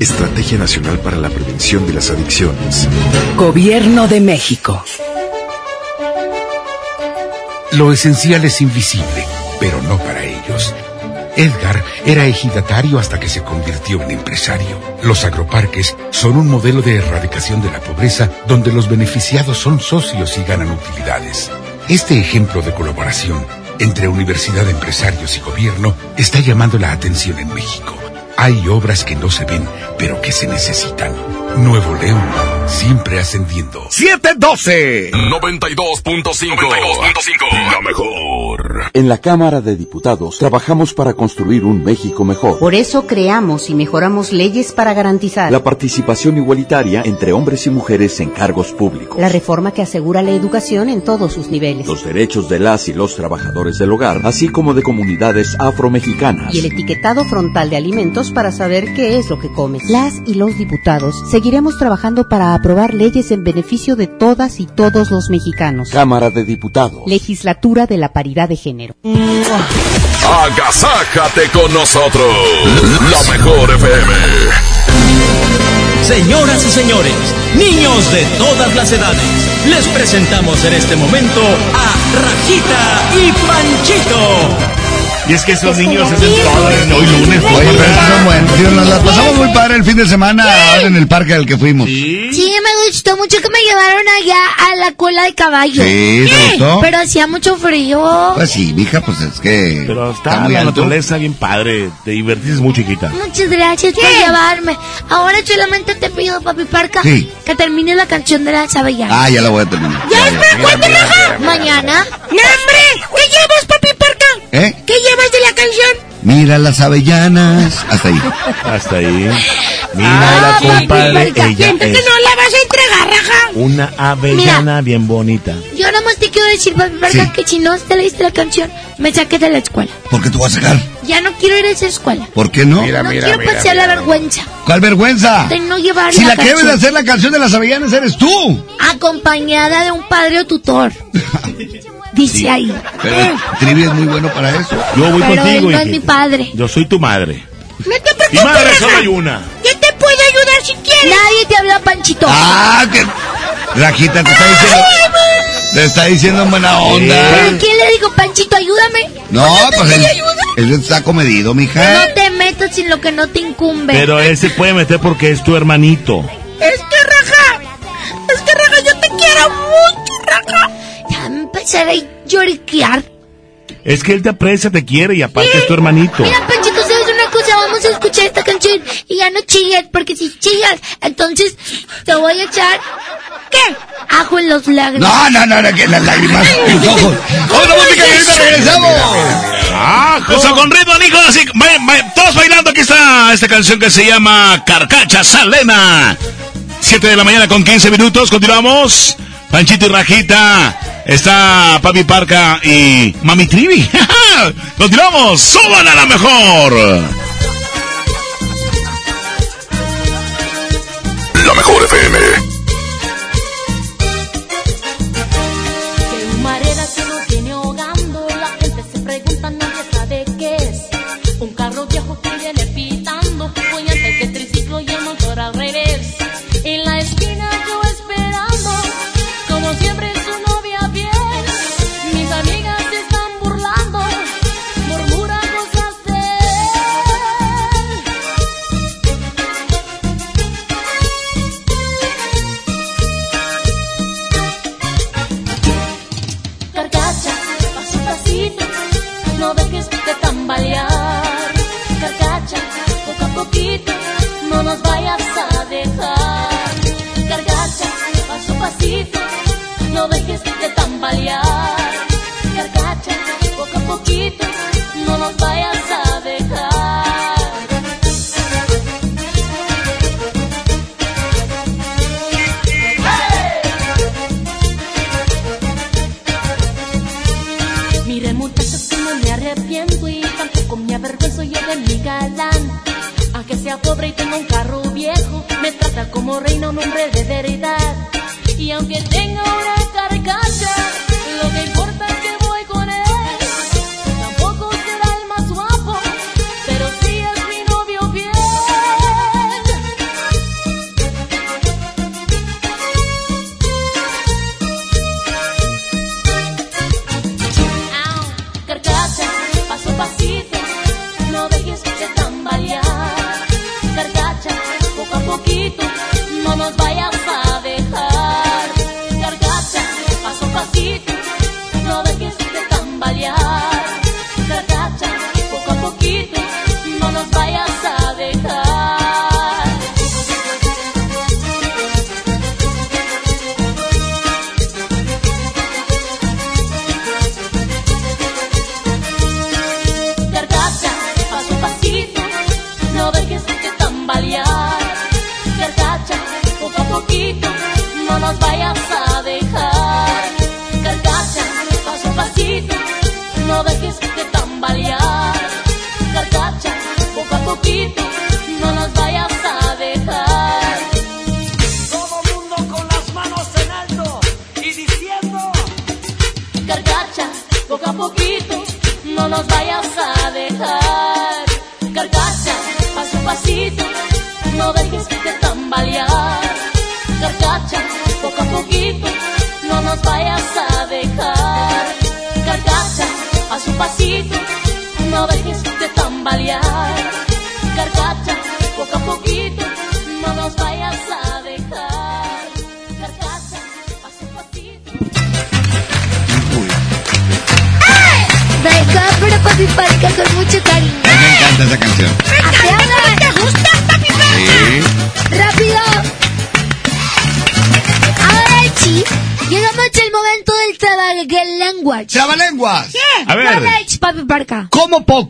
Speaker 28: Estrategia Nacional para la Prevención de las Adicciones.
Speaker 10: Gobierno de México.
Speaker 14: Lo esencial es invisible, pero no para ellos. Edgar era ejidatario hasta que se convirtió en empresario. Los agroparques son un modelo de erradicación de la pobreza donde los beneficiados son socios y ganan utilidades. Este ejemplo de colaboración entre universidad, empresarios y gobierno está llamando la atención en México. Hay obras que no se ven, pero que se necesitan. Nuevo León, siempre ascendiendo.
Speaker 6: 712 92.5 La mejor.
Speaker 38: En la Cámara de Diputados trabajamos para construir un México mejor.
Speaker 39: Por eso creamos y mejoramos leyes para garantizar
Speaker 38: La participación igualitaria entre hombres y mujeres en cargos públicos.
Speaker 39: la reforma que asegura la educación en todos sus niveles
Speaker 38: Los derechos de las y los trabajadores del hogar, así como de comunidades afromexicanas.
Speaker 39: y el etiquetado frontal de alimentos para saber qué es lo que comes. Las y los diputados seguiremos trabajando para aprobar leyes en beneficio de todas y todos los mexicanos.
Speaker 38: Cámara de Diputados.
Speaker 39: Legislatura de la Paridad de Género.
Speaker 6: Agasájate con nosotros. La mejor FM.
Speaker 40: Señoras y señores, niños de todas las edades, les presentamos en este momento a Rajita y Panchito.
Speaker 41: Y es que esos niños hacen todo hoy lunes.
Speaker 1: Oye, pero estos son buenos. tío, nos la pasamos muy padre el fin de semana ahora en el parque al que fuimos.
Speaker 3: Sí, me gustó mucho que me llevaron allá a la cola de caballo.
Speaker 1: Sí, ¿te gustó?
Speaker 3: Pero hacía mucho frío.
Speaker 1: Pues sí, mija, pues es que.
Speaker 41: Pero está,
Speaker 1: muy
Speaker 41: la
Speaker 1: alto.
Speaker 41: naturaleza bien padre. Te divertís muy chiquita.
Speaker 3: Muchas gracias por llevarme. Ahora solamente te pido, papi Parca,
Speaker 1: Sí.
Speaker 3: que termines la canción de la Sabellana.
Speaker 1: Ah, ya la voy a terminar.
Speaker 3: ¿Ya es cuéntame, Mañana. ¡No, hombre! ¿Qué llevas, papi?
Speaker 1: ¿Eh?
Speaker 3: ¿Qué llevas de la canción?
Speaker 1: Mira las avellanas. Hasta ahí.
Speaker 41: Hasta ahí. Mira
Speaker 3: Ah,
Speaker 41: la compadre, ella es
Speaker 3: no la vas a entregar, raja.
Speaker 41: una avellana bien bonita.
Speaker 3: Yo nada más te quiero decir, papi Parca,
Speaker 1: Sí.
Speaker 3: que si no te leíste la canción, me saqué de la escuela.
Speaker 1: ¿Por qué tú vas a sacar?
Speaker 3: Ya no quiero ir a esa escuela.
Speaker 1: ¿Por qué no?
Speaker 3: no quiero pasar la vergüenza
Speaker 1: ¿Cuál vergüenza?
Speaker 3: de no llevar
Speaker 1: Si
Speaker 3: la
Speaker 1: la que debes de hacer la canción de las avellanas eres tú.
Speaker 3: acompañada de un padre o tutor. Dice ahí.
Speaker 1: Pero Trivi es muy bueno para eso.
Speaker 41: Yo voy
Speaker 3: Pero él
Speaker 41: contigo.
Speaker 3: no es mi padre.
Speaker 41: Yo soy tu madre.
Speaker 3: No te
Speaker 41: Y madre solo hay una.
Speaker 3: Yo te puedo ayudar si quieres. Nadie te habla, Panchito.
Speaker 1: Ah, que. Rajita te está diciendo. Te está diciendo en buena onda.
Speaker 3: ¿Pero quién le dijo, Panchito, ayúdame?
Speaker 1: No,
Speaker 3: te
Speaker 1: pues él, él está comedido, mija.
Speaker 3: No te metas en lo que no te incumbe.
Speaker 41: Pero él se puede meter porque es tu hermanito.
Speaker 3: Es que, Raja, es que, Raja, yo te quiero mucho. Empezaré a lloriquear.
Speaker 41: Es que él te aprecia, te quiere y aparte es tu hermanito.
Speaker 3: Mira, Panchito, ¿sabes una cosa? Vamos a escuchar esta canción y ya no chilles, porque si chillas, entonces te voy a echar... ¿Qué? Ajo en los lágrimas.
Speaker 1: No, no, no, no, que las lágrimas tus ojos. ¡Otra música y ahorita regresamos!
Speaker 41: Ah,
Speaker 2: Eso con ritmo, Nico, así, todos bailando, aquí está esta canción que se llama Carcacha Salena. 7 de la mañana con 15 minutos, continuamos. Panchito y Rajita, está Papi Parca y Mami Trivi. continuamos, suban a la mejor.
Speaker 6: La mejor FM.
Speaker 42: Nos vayas a dejar. Carcacha, paso a pasito, no dejes de tambalear. Carcacha, poco a poquito, no nos vayas tenga un carro viejo, me trata como reina un hombre de verdad. Y aunque tenga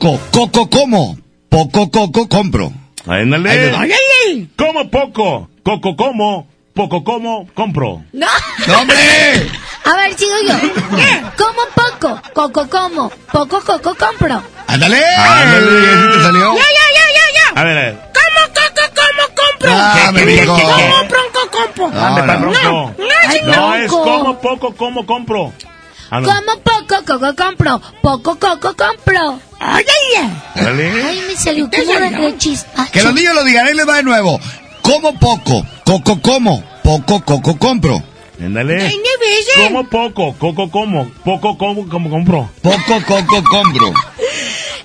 Speaker 42: poco,
Speaker 1: coco como. Poco coco compro.
Speaker 2: Ándale. Como poco, coco como, poco como, compro.
Speaker 43: ¡No!
Speaker 1: ¡No, hombre!
Speaker 43: A ver, sigo yo. Como poco, coco como, poco coco compro.
Speaker 1: ¡Ándale!
Speaker 2: Ándale.
Speaker 1: ¿Ya sí te salió?
Speaker 43: ya, ya!
Speaker 2: A ver, a ver.
Speaker 43: ¿Cómo coco como compro?
Speaker 1: Ah, me dijo.
Speaker 43: ¿Cómo bronco compro?
Speaker 2: Ande, pa' bronco.
Speaker 43: Ay,
Speaker 2: No, es
Speaker 43: bronco.
Speaker 2: como poco, como compro. Ah, no.
Speaker 43: Como poco coco compro, poco coco compro. ¡Ay, ay, ay! Ay, me salió como de, de chispa.
Speaker 1: Que los niños lo digan, ahí les va de nuevo. Como poco, coco como, poco coco compro.
Speaker 2: Ándale. Como poco, coco como, poco como, como compro.
Speaker 1: Poco coco compro.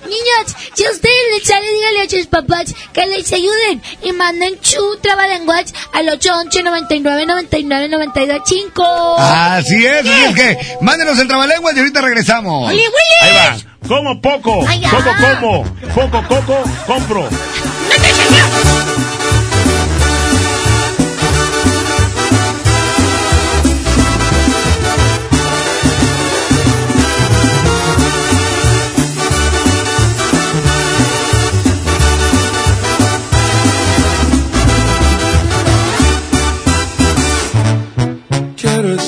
Speaker 43: Niños, si a ustedes les sale, díganle a sus papás que les ayuden y manden su trabalenguas al 811 99 99 92 5.
Speaker 1: Así es, así es que mándenos el trabalenguas y ahorita regresamos.
Speaker 43: Willy,
Speaker 2: Ahí
Speaker 43: Willy.
Speaker 2: va. Como poco,
Speaker 43: Ay, ya.
Speaker 2: coco como, poco coco, compro.
Speaker 44: Quiero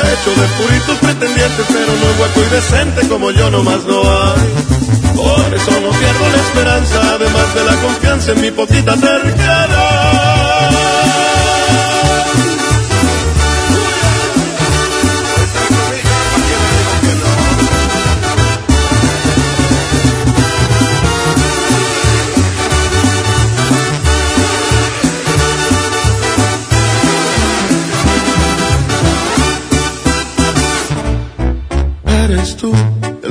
Speaker 44: Hecho de puritos pretendientes, pero no hueco y decente como yo nomás no hay. Por eso no pierdo la esperanza, además de la confianza en mi poquita terquedad.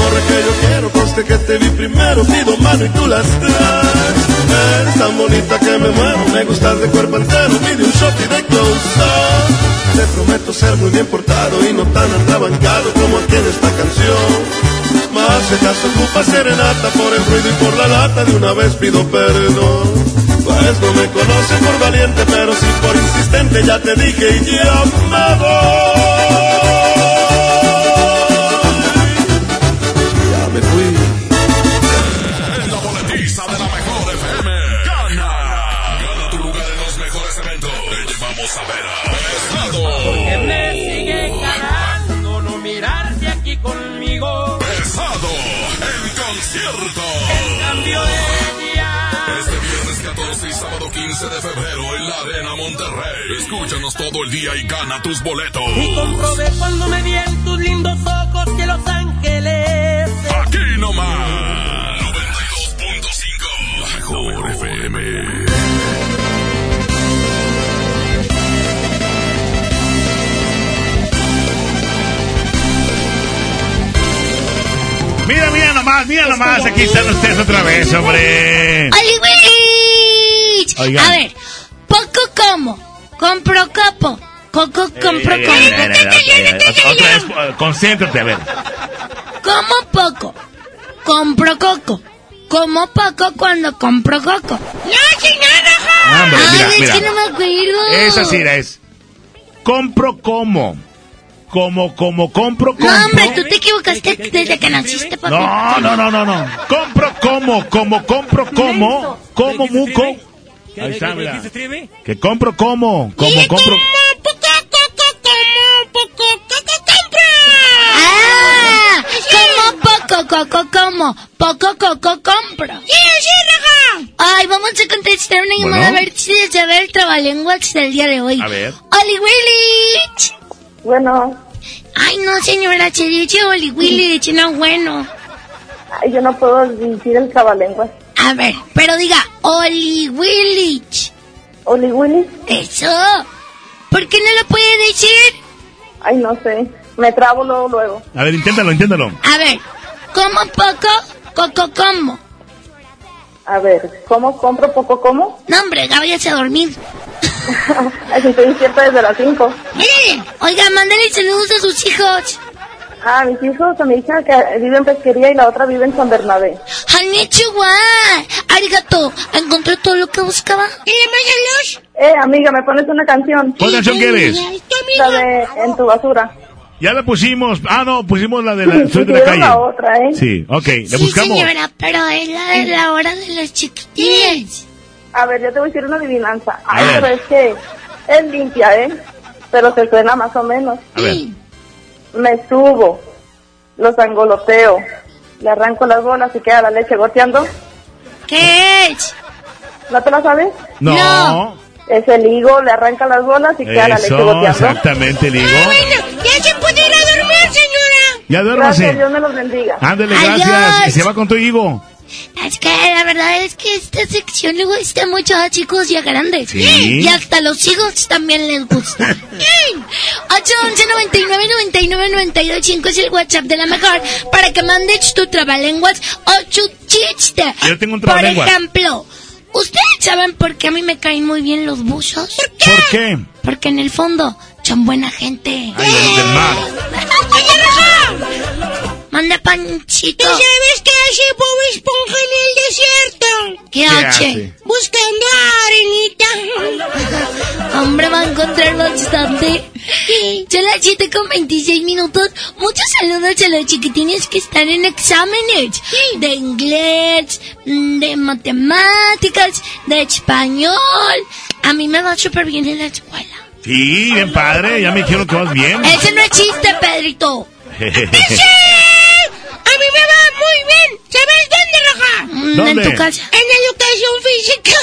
Speaker 44: Morra que yo quiero, conste que te vi primero, pido mano y tú las traes. Eres tan bonita que me muero, me gustas de cuerpo entero, pide un shot y de close up. Te prometo ser muy bien portado y no tan atrabancado como aquí en esta canción. Más si acaso ocupa serenata por el ruido y por la lata, de una vez pido perdón. Pues no me conoces por valiente, pero sí por insistente, ya te dije y ya me voy.
Speaker 45: Que
Speaker 6: Pesado.
Speaker 45: me sigue ganando no mirarte aquí conmigo.
Speaker 6: Pesado. El concierto.
Speaker 45: En cambio ella.
Speaker 6: Este viernes 14 y sábado 15 de febrero en la Arena Monterrey. Escúchanos todo el día y gana tus boletos.
Speaker 45: Y comprobé cuando me vi en tus lindos ojos que Los Ángeles.
Speaker 6: Aquí nomás. 92.5. La mejor mejor FM.
Speaker 2: Mira, mira nomás, mira nomás. Aquí están ustedes otra vez, hombre.
Speaker 43: A ver, poco como, compro copo, coco compro copo.
Speaker 2: concéntrate, a ver.
Speaker 43: Como poco, compro coco. Como poco cuando compro coco. ¡No, señora!
Speaker 2: Ah, hombre, mira,
Speaker 43: es
Speaker 2: mira.
Speaker 43: que no me acuerdo.
Speaker 2: Esa sí era, es. Compro como. Como, como, compro, compro.
Speaker 43: No, hombre, tú te equivocaste desde que naciste, papi.
Speaker 2: No, no, no, no, no. Compro como, como, compro como, como muco. Ahí está, mira. Que compro como, como, compro.
Speaker 43: ¡Ah! Como poco coco como, poco coco compro. ¡Sí, sí, Raja! Ay, vamos a contestar una llamada
Speaker 2: Bueno.
Speaker 43: a ver si les sabe el trabalenguas del día de hoy.
Speaker 2: A ver.
Speaker 43: ¡Oli Willich!
Speaker 46: Bueno,
Speaker 43: Ay, no, señora, se dice Oli Willich, no bueno.
Speaker 46: ay, yo no puedo decir el trabalenguas.
Speaker 43: A ver, pero diga Oli Willich.
Speaker 46: ¿Oli Willy?
Speaker 43: Eso. ¿Por qué no lo puede decir?
Speaker 46: Ay, no sé. Me trabo luego, luego.
Speaker 2: A ver, inténtalo, inténtalo.
Speaker 43: A ver, como poco, coco como.
Speaker 46: A ver, ¿cómo compro poco como?
Speaker 43: No, hombre, váyase a dormir.
Speaker 46: Ay, estoy despierta desde las 5.
Speaker 43: Mire, oiga, mándale saludos a sus hijos.
Speaker 46: Ah, mis hijos, a mi hija que vive en Pesquería y la otra vive en San Bernabé.
Speaker 43: Konnichiwa. Arigato. ¿Encontró todo lo que buscaba?
Speaker 46: Eh, amiga, ¿me pones una canción?
Speaker 2: ¿Cuál canción quieres?
Speaker 46: La de En tu basura.
Speaker 2: Ya la pusimos. Ah, no, pusimos la de la. Soy de la calle.
Speaker 46: la otra, ¿eh?
Speaker 2: Sí, ok, le
Speaker 43: Sí,
Speaker 2: buscamos.
Speaker 43: señora, pero es la de la hora de los chiquitines.
Speaker 46: A ver, yo te voy a decir una adivinanza.
Speaker 2: A
Speaker 46: Ay,
Speaker 2: ver.
Speaker 46: pero es que es limpia, ¿eh? Pero se suena más o menos.
Speaker 2: A ver.
Speaker 46: Me subo, los angoloteo, le arranco las bolas y queda la leche goteando.
Speaker 43: ¿Qué es?
Speaker 46: ¿No te la sabes?
Speaker 2: No.
Speaker 46: Es el higo, le arranca las bolas y queda la leche
Speaker 2: Eso,
Speaker 46: goteando.
Speaker 2: exactamente, digo.
Speaker 43: ya se puede ir a dormir,
Speaker 2: Ya
Speaker 46: Gracias,
Speaker 2: duérmase.
Speaker 46: Dios me los bendiga.
Speaker 43: Adiós.
Speaker 2: gracias. Y se va con tu higo.
Speaker 43: Es que la verdad es que esta sección le gusta mucho a chicos y a grandes.
Speaker 2: Sí.
Speaker 43: Y hasta los hijos también les gusta. 811 99 99 92 5 es el WhatsApp de la mejor para que mandes tu trabalenguas o tu chiste.
Speaker 2: Yo tengo un
Speaker 43: Por
Speaker 2: trabalenguas.
Speaker 43: ejemplo, ¿ustedes saben por qué a mí me caen muy bien los buzos?
Speaker 2: ¿Por qué?
Speaker 43: Porque en el fondo son buena gente.
Speaker 2: Ay, los del mar.
Speaker 43: Manda panchito.
Speaker 41: ¿Tú sabes qué hace Bob Esponja en el desierto?
Speaker 43: ¿Qué
Speaker 2: ¿Qué
Speaker 43: hace?
Speaker 41: Buscando arenita.
Speaker 43: Hombre, va a encontrar bastante. Son las 7 con 26 minutos. Muchos saludos a los chiquitines que están en exámenes. De inglés, mm, de matemáticas, de español. A mí me va súper bien en la escuela.
Speaker 2: Sí, bien padre. Ya me dijeron que vas bien.
Speaker 43: Ese no es chiste, Pedrito.
Speaker 41: ¡Sí! ¿Sabes dónde,
Speaker 2: ¿Dónde?
Speaker 43: En tu casa.
Speaker 41: En educación física.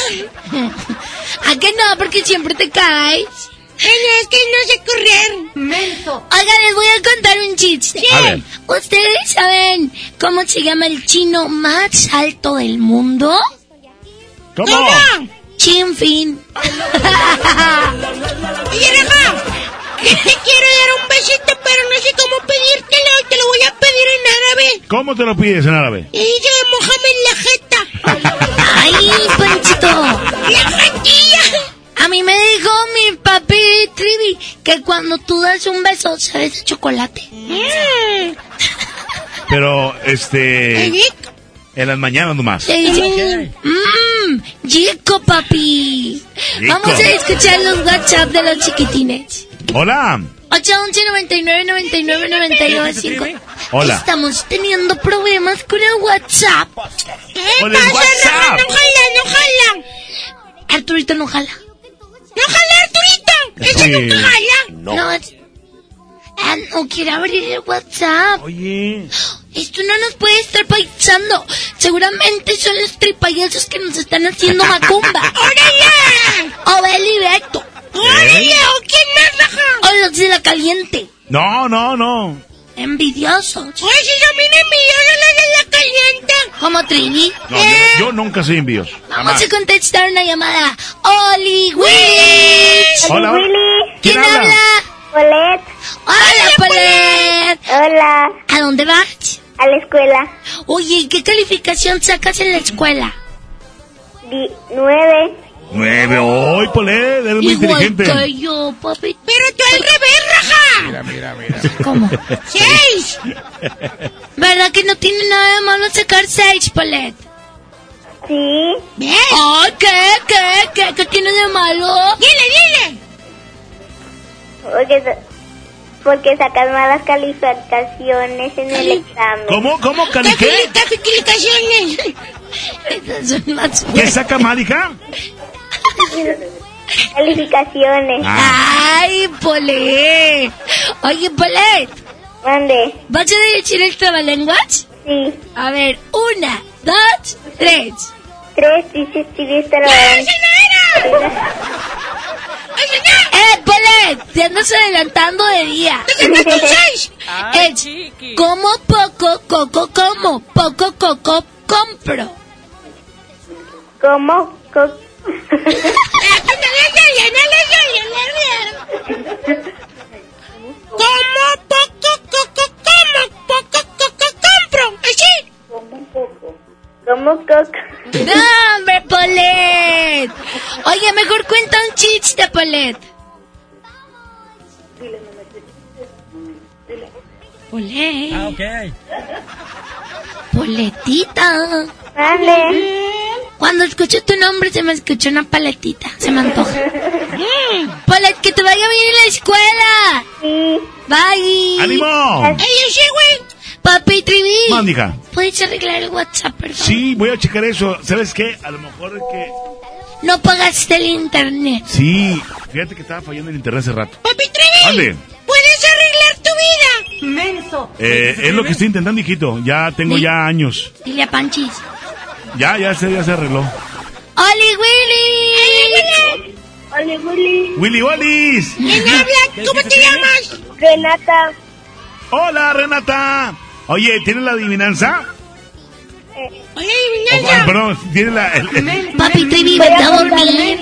Speaker 43: ¿A qué no? Porque siempre te caes.
Speaker 41: Ay, es que no sé correr.
Speaker 43: Oigan, les voy a contar un chiste.
Speaker 2: A ver.
Speaker 43: ¿Ustedes saben cómo se llama el chino más alto del mundo?
Speaker 2: ¿Cómo?
Speaker 43: Chinfin.
Speaker 41: Raja, que te quiero dar un besito, pero no sé cómo pedírtelo. y Te lo voy a pedir en árabe.
Speaker 2: ¿Cómo te lo pides en árabe?
Speaker 41: Y dice, mojame en la jeta.
Speaker 43: ¡Ay, Panchito!
Speaker 41: ¡La jetilla!
Speaker 43: A mí me dijo mi papi Trivi que cuando tú das un beso sabes a chocolate.
Speaker 41: Mm.
Speaker 2: Pero, este. En las mañanas nomás.
Speaker 43: Dice, mmm, Yico, papi.
Speaker 2: Rico.
Speaker 43: Vamos a escuchar los WhatsApp de los chiquitines.
Speaker 2: Hola.
Speaker 43: 811 99 99 92 5.
Speaker 2: Hola.
Speaker 43: Estamos teniendo problemas con el WhatsApp.
Speaker 41: ¿qué
Speaker 2: Con el
Speaker 41: pasa?
Speaker 2: WhatsApp.
Speaker 41: No jala, no jala.
Speaker 43: Arturito no jala.
Speaker 41: No jala, Arturito. Ese
Speaker 2: Sí.
Speaker 41: nunca jala.
Speaker 43: No. es- Ah, no quiere abrir el WhatsApp.
Speaker 2: Oye.
Speaker 43: Esto no nos puede estar paisando. Seguramente son los tripayazos que nos están haciendo macumba.
Speaker 41: ¡Órale!
Speaker 43: O Beli Beto.
Speaker 41: ¡Órale! ¿O quién es, Raja?
Speaker 43: O los de la caliente.
Speaker 2: No, no, no.
Speaker 43: Envidiosos.
Speaker 41: Oye, si son bien envidiosos los de la caliente.
Speaker 43: Como Trivi.
Speaker 2: No, yo, yo nunca soy envidioso.
Speaker 43: Vamos
Speaker 2: Jamás.
Speaker 43: a contestar una llamada. ¡Oli Willy!
Speaker 2: Hola, hola.
Speaker 43: ¿Quién,
Speaker 2: ¿Quién habla?
Speaker 43: habla?
Speaker 47: Polet.
Speaker 43: Hola, Polet.
Speaker 47: Hola.
Speaker 43: ¿A dónde vas?
Speaker 47: A la escuela.
Speaker 43: Oye, ¿y ¿qué calificación sacas en la escuela?
Speaker 47: Di nueve.
Speaker 2: Nueve. ¡Ay, Polet! Eres muy
Speaker 43: Igual
Speaker 2: inteligente.
Speaker 43: que yo, papi.
Speaker 41: Pero tú al revés, raja.
Speaker 2: Mira, mira, mira.
Speaker 43: ¿Cómo?
Speaker 41: Seis.
Speaker 43: ¿Verdad que no tiene nada de malo sacar seis, Polet?
Speaker 47: Sí.
Speaker 43: Bien. Ay, ¿qué? ¿Qué? ¿Qué? ¿Qué tiene de malo?
Speaker 41: Dile, dile.
Speaker 47: Porque, sa- porque sacas malas calificaciones en el examen.
Speaker 2: ¿Cómo? ¿Cómo? ¿Cali qué?
Speaker 41: Calificaciones.
Speaker 43: Esas son las
Speaker 2: ¿Qué saca mal, hija?
Speaker 47: Calificaciones.
Speaker 2: Ah.
Speaker 43: Ay, Polet. Oye, Polet.
Speaker 47: Mande.
Speaker 43: ¿Vas a decir el trabalenguas?
Speaker 47: Sí.
Speaker 43: A ver, una, dos, tres.
Speaker 47: Tres dices si estar
Speaker 43: ¡Eh, Polet! Te andas adelantando de día. Es como poco coco como, poco coco compro.
Speaker 47: ¿Cómo? Co-
Speaker 41: Como poco coco como, poco coco compro. ¿Así?
Speaker 47: ¿Cómo coco?
Speaker 43: ¡No, hombre, Polet! Oye, mejor cuenta un chiste, Polet. Polet.
Speaker 40: Ah, ok.
Speaker 43: Poletita.
Speaker 47: Mande.
Speaker 43: Cuando escucho tu nombre se me escucha una paletita. Se me antoja. Polet, que te vaya bien en la escuela.
Speaker 47: Sí.
Speaker 43: Bye.
Speaker 2: ¡Ánimo!
Speaker 43: Yo sí, güey. Papi Trivi.
Speaker 2: Mándija.
Speaker 43: ¿Puedes arreglar el WhatsApp, perdón?
Speaker 2: Sí, voy a checar eso. ¿Sabes qué? A lo mejor es que...
Speaker 43: No pagaste el internet.
Speaker 2: Sí, fíjate que estaba fallando el internet hace rato.
Speaker 41: Papi Trevi.
Speaker 2: Mande.
Speaker 41: Puedes arreglar tu vida. Menso.
Speaker 2: Eh, es lo que estoy intentando, hijito. Ya tengo ya años.
Speaker 43: Dile a Panchis.
Speaker 2: Ya, ya se, ya se arregló.
Speaker 43: ¡Oli Willy!
Speaker 47: Hola, Willy.
Speaker 2: Willy Wallis.
Speaker 41: ¿Quién habla? ¿Cómo te llamas?
Speaker 47: Renata.
Speaker 2: Hola, Renata. Oye, ¿tienes la adivinanza?
Speaker 41: Oye,
Speaker 2: O-
Speaker 41: adivinanza.
Speaker 2: perdón, ¿tienes la... el- el-
Speaker 43: Papi Trivi, vete a dormir.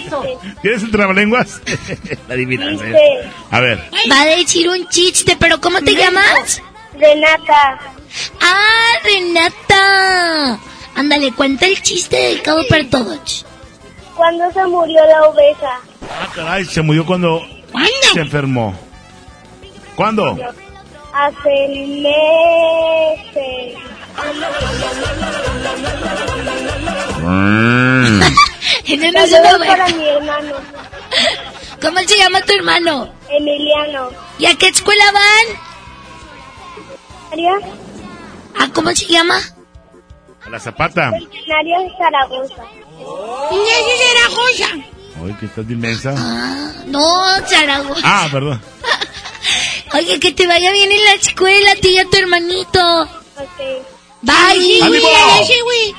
Speaker 2: ¿Tienes el trabalenguas? la adivinanza.
Speaker 47: Dice.
Speaker 2: A ver.
Speaker 43: Va a decir un chiste, pero ¿cómo te llamas?
Speaker 47: Renata.
Speaker 43: ¡Ah, Renata! Ándale, cuenta el chiste dedicado para todos.
Speaker 47: ¿Cuándo se murió la oveja?
Speaker 2: Ah, caray, se murió cuando se enfermó. ¿Cuándo?
Speaker 47: Hace meses.
Speaker 43: Es una oveja.
Speaker 47: para mi hermano.
Speaker 43: ¿Cómo se llama tu hermano?
Speaker 47: Emiliano.
Speaker 43: ¿Y a qué escuela van?
Speaker 47: María.
Speaker 43: ¿Ah, cómo se llama?
Speaker 2: A la zapata.
Speaker 47: Seminario Zaragoza.
Speaker 41: Ignacio Zaragoza.
Speaker 2: Oye, que estás inmensa.
Speaker 43: Ah, no, Zaragoza.
Speaker 2: Ah, perdón.
Speaker 43: Oye, que te vaya bien en la escuela, a ti y a tu hermanito.
Speaker 47: Ok.
Speaker 43: Bye.
Speaker 41: Güey.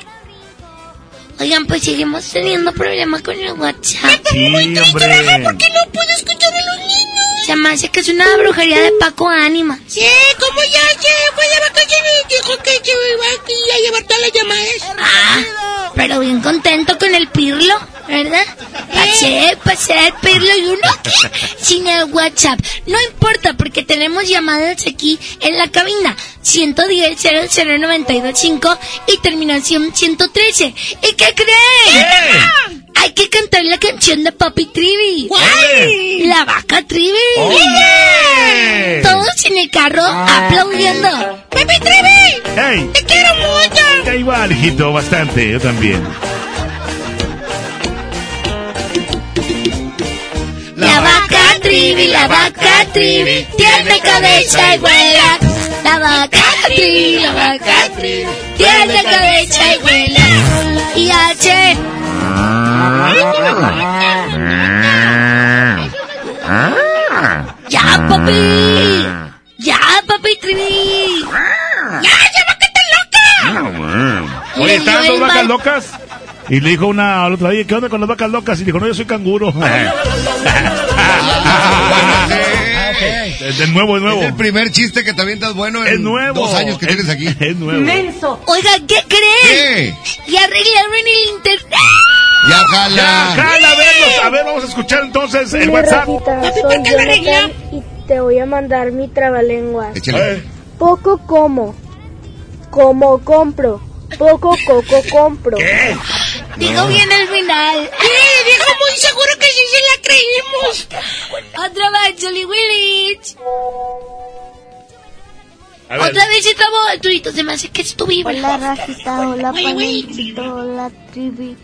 Speaker 43: Oigan, pues seguimos teniendo problemas con el WhatsApp.
Speaker 2: Sí, hombre.
Speaker 41: ¿Por qué no puedo escuchar a los niños?
Speaker 43: Se me hace que es una brujería de Paco Ánima.
Speaker 41: Sí, como ya se fue de vacaciones, dijo que se iba aquí a llevar todas las llamadas.
Speaker 43: Ah, pero bien contento con el pirlo, ¿verdad? Pasé, pasé el pirlo y uno ¿qué? sin el WhatsApp. No importa porque tenemos llamadas aquí en la cabina. 110 00925 y terminación 113. ¿Y qué creen? Hay que cantar la canción de Papi Trivi.
Speaker 2: ¿Cuál?
Speaker 43: La vaca Trivi.
Speaker 2: ¡Oye!
Speaker 43: Todos en el carro aplaudiendo.
Speaker 41: ¡Papi Trevi!
Speaker 2: ¡Hey!
Speaker 41: ¡Te quiero mucho!
Speaker 2: Da igual, hijito, bastante. Yo también.
Speaker 43: La vaca trivi, la vaca trivi, tiene cabeza y vuela. La vaca trivi, la vaca trivi, tiene cabeza y vuela. Y hace... ¡Ya, papi! ¡Ya, papi trivi! ¡Ya, ya, vaca loca!
Speaker 2: Oye, ¿están dos vacas locas? Y le dijo una al otro día, ¿qué onda con las vacas locas? Y dijo, no, yo soy canguro. De, de nuevo, de nuevo.
Speaker 1: Es el primer chiste que también estás bueno en
Speaker 2: Es nuevo.
Speaker 1: dos años que
Speaker 2: Es-
Speaker 1: tienes aquí.
Speaker 2: Es nuevo.
Speaker 43: Menso. Oiga, ¿qué creen?
Speaker 1: ¿Qué?
Speaker 43: Y arreglaron el internet.
Speaker 1: Ya jala.
Speaker 2: Ya, jala, a verlos. A ver, vamos a escuchar entonces el WhatsApp.
Speaker 47: Jonathan y te voy a mandar mi trabalenguas.
Speaker 1: Échale.
Speaker 47: Poco como, como compro, poco coco compro.
Speaker 43: Digo bien el final.
Speaker 41: ¡Eh, viejo muy seguro que sí se la creímos!
Speaker 43: Otra vez, Jolly Willich. Otra vez se trabó Arturito. Se me hace que es tu vivo.
Speaker 47: Hola Rafita, hola. Panchito, hola Trivi.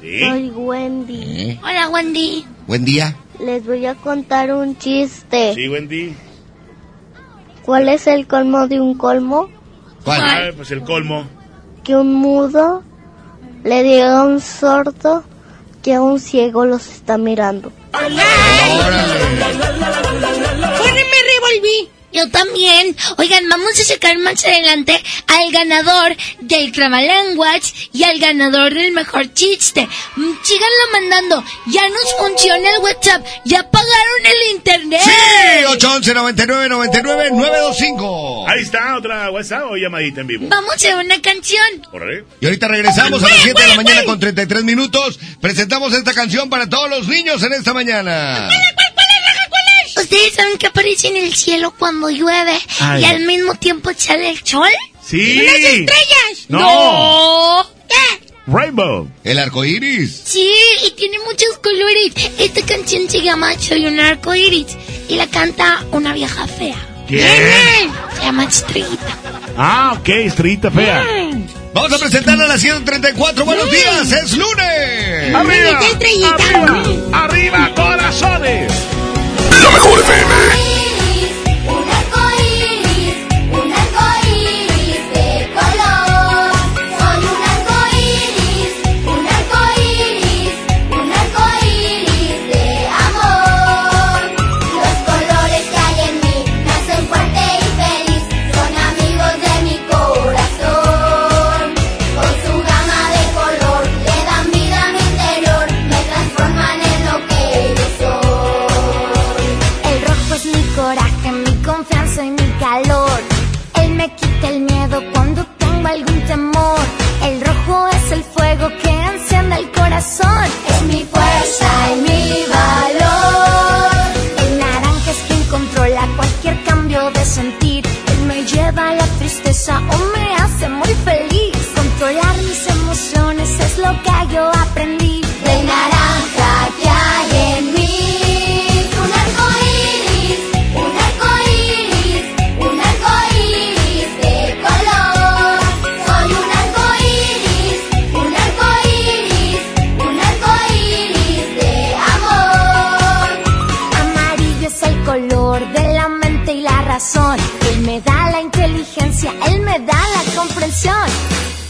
Speaker 2: ¿Sí?
Speaker 47: Soy Wendy.
Speaker 1: Eh,
Speaker 43: Hola, Wendy.
Speaker 1: Buen día.
Speaker 47: Les voy a contar un chiste.
Speaker 2: Sí, Wendy.
Speaker 47: ¿Cuál es el colmo de un colmo?
Speaker 2: Ah, pues el colmo.
Speaker 47: Que un mudo le diga a un sordo que a un ciego los está mirando.
Speaker 41: ¡Corre, me revolví!
Speaker 43: Yo también. Oigan, vamos a sacar más adelante al ganador del Language y al ganador del mejor chiste. Síganlo mandando. Ya nos funciona el WhatsApp. Ya pagaron el internet.
Speaker 1: Sí, 811 99 99 925.
Speaker 2: Ahí está, otra WhatsApp o llamadita en vivo.
Speaker 43: Vamos a una canción.
Speaker 1: Y ahorita regresamos a las 7 de la mañana con 33 minutos. Presentamos esta canción para todos los niños en esta mañana.
Speaker 43: ¿Ustedes saben que aparece en el cielo cuando llueve
Speaker 2: Ay.
Speaker 43: y al mismo tiempo sale el sol?
Speaker 2: Sí.
Speaker 41: ¡Unas estrellas!
Speaker 2: No.
Speaker 43: No.
Speaker 2: Rainbow.
Speaker 1: El arco iris.
Speaker 43: Sí, y tiene muchos colores. Esta canción se llama Soy un arco iris y la canta una vieja fea.
Speaker 2: ¿Quién?
Speaker 43: Se llama Estrellita.
Speaker 2: Ah, ok, estrellita fea.
Speaker 1: Vamos a presentarla a las 134. Buenos días, es lunes.
Speaker 2: ¡Arriba!
Speaker 41: Estrellita.
Speaker 2: ¡Arriba! ¡Arriba, corazones!
Speaker 6: La mejor FM.
Speaker 48: Es mi fuerza y mi valor. El naranja es quien controla cualquier cambio de sentir. Él me lleva a la tristeza o me hace muy feliz. Controlar mis emociones es lo que yo aprendí. Del naranja él me da la comprensión.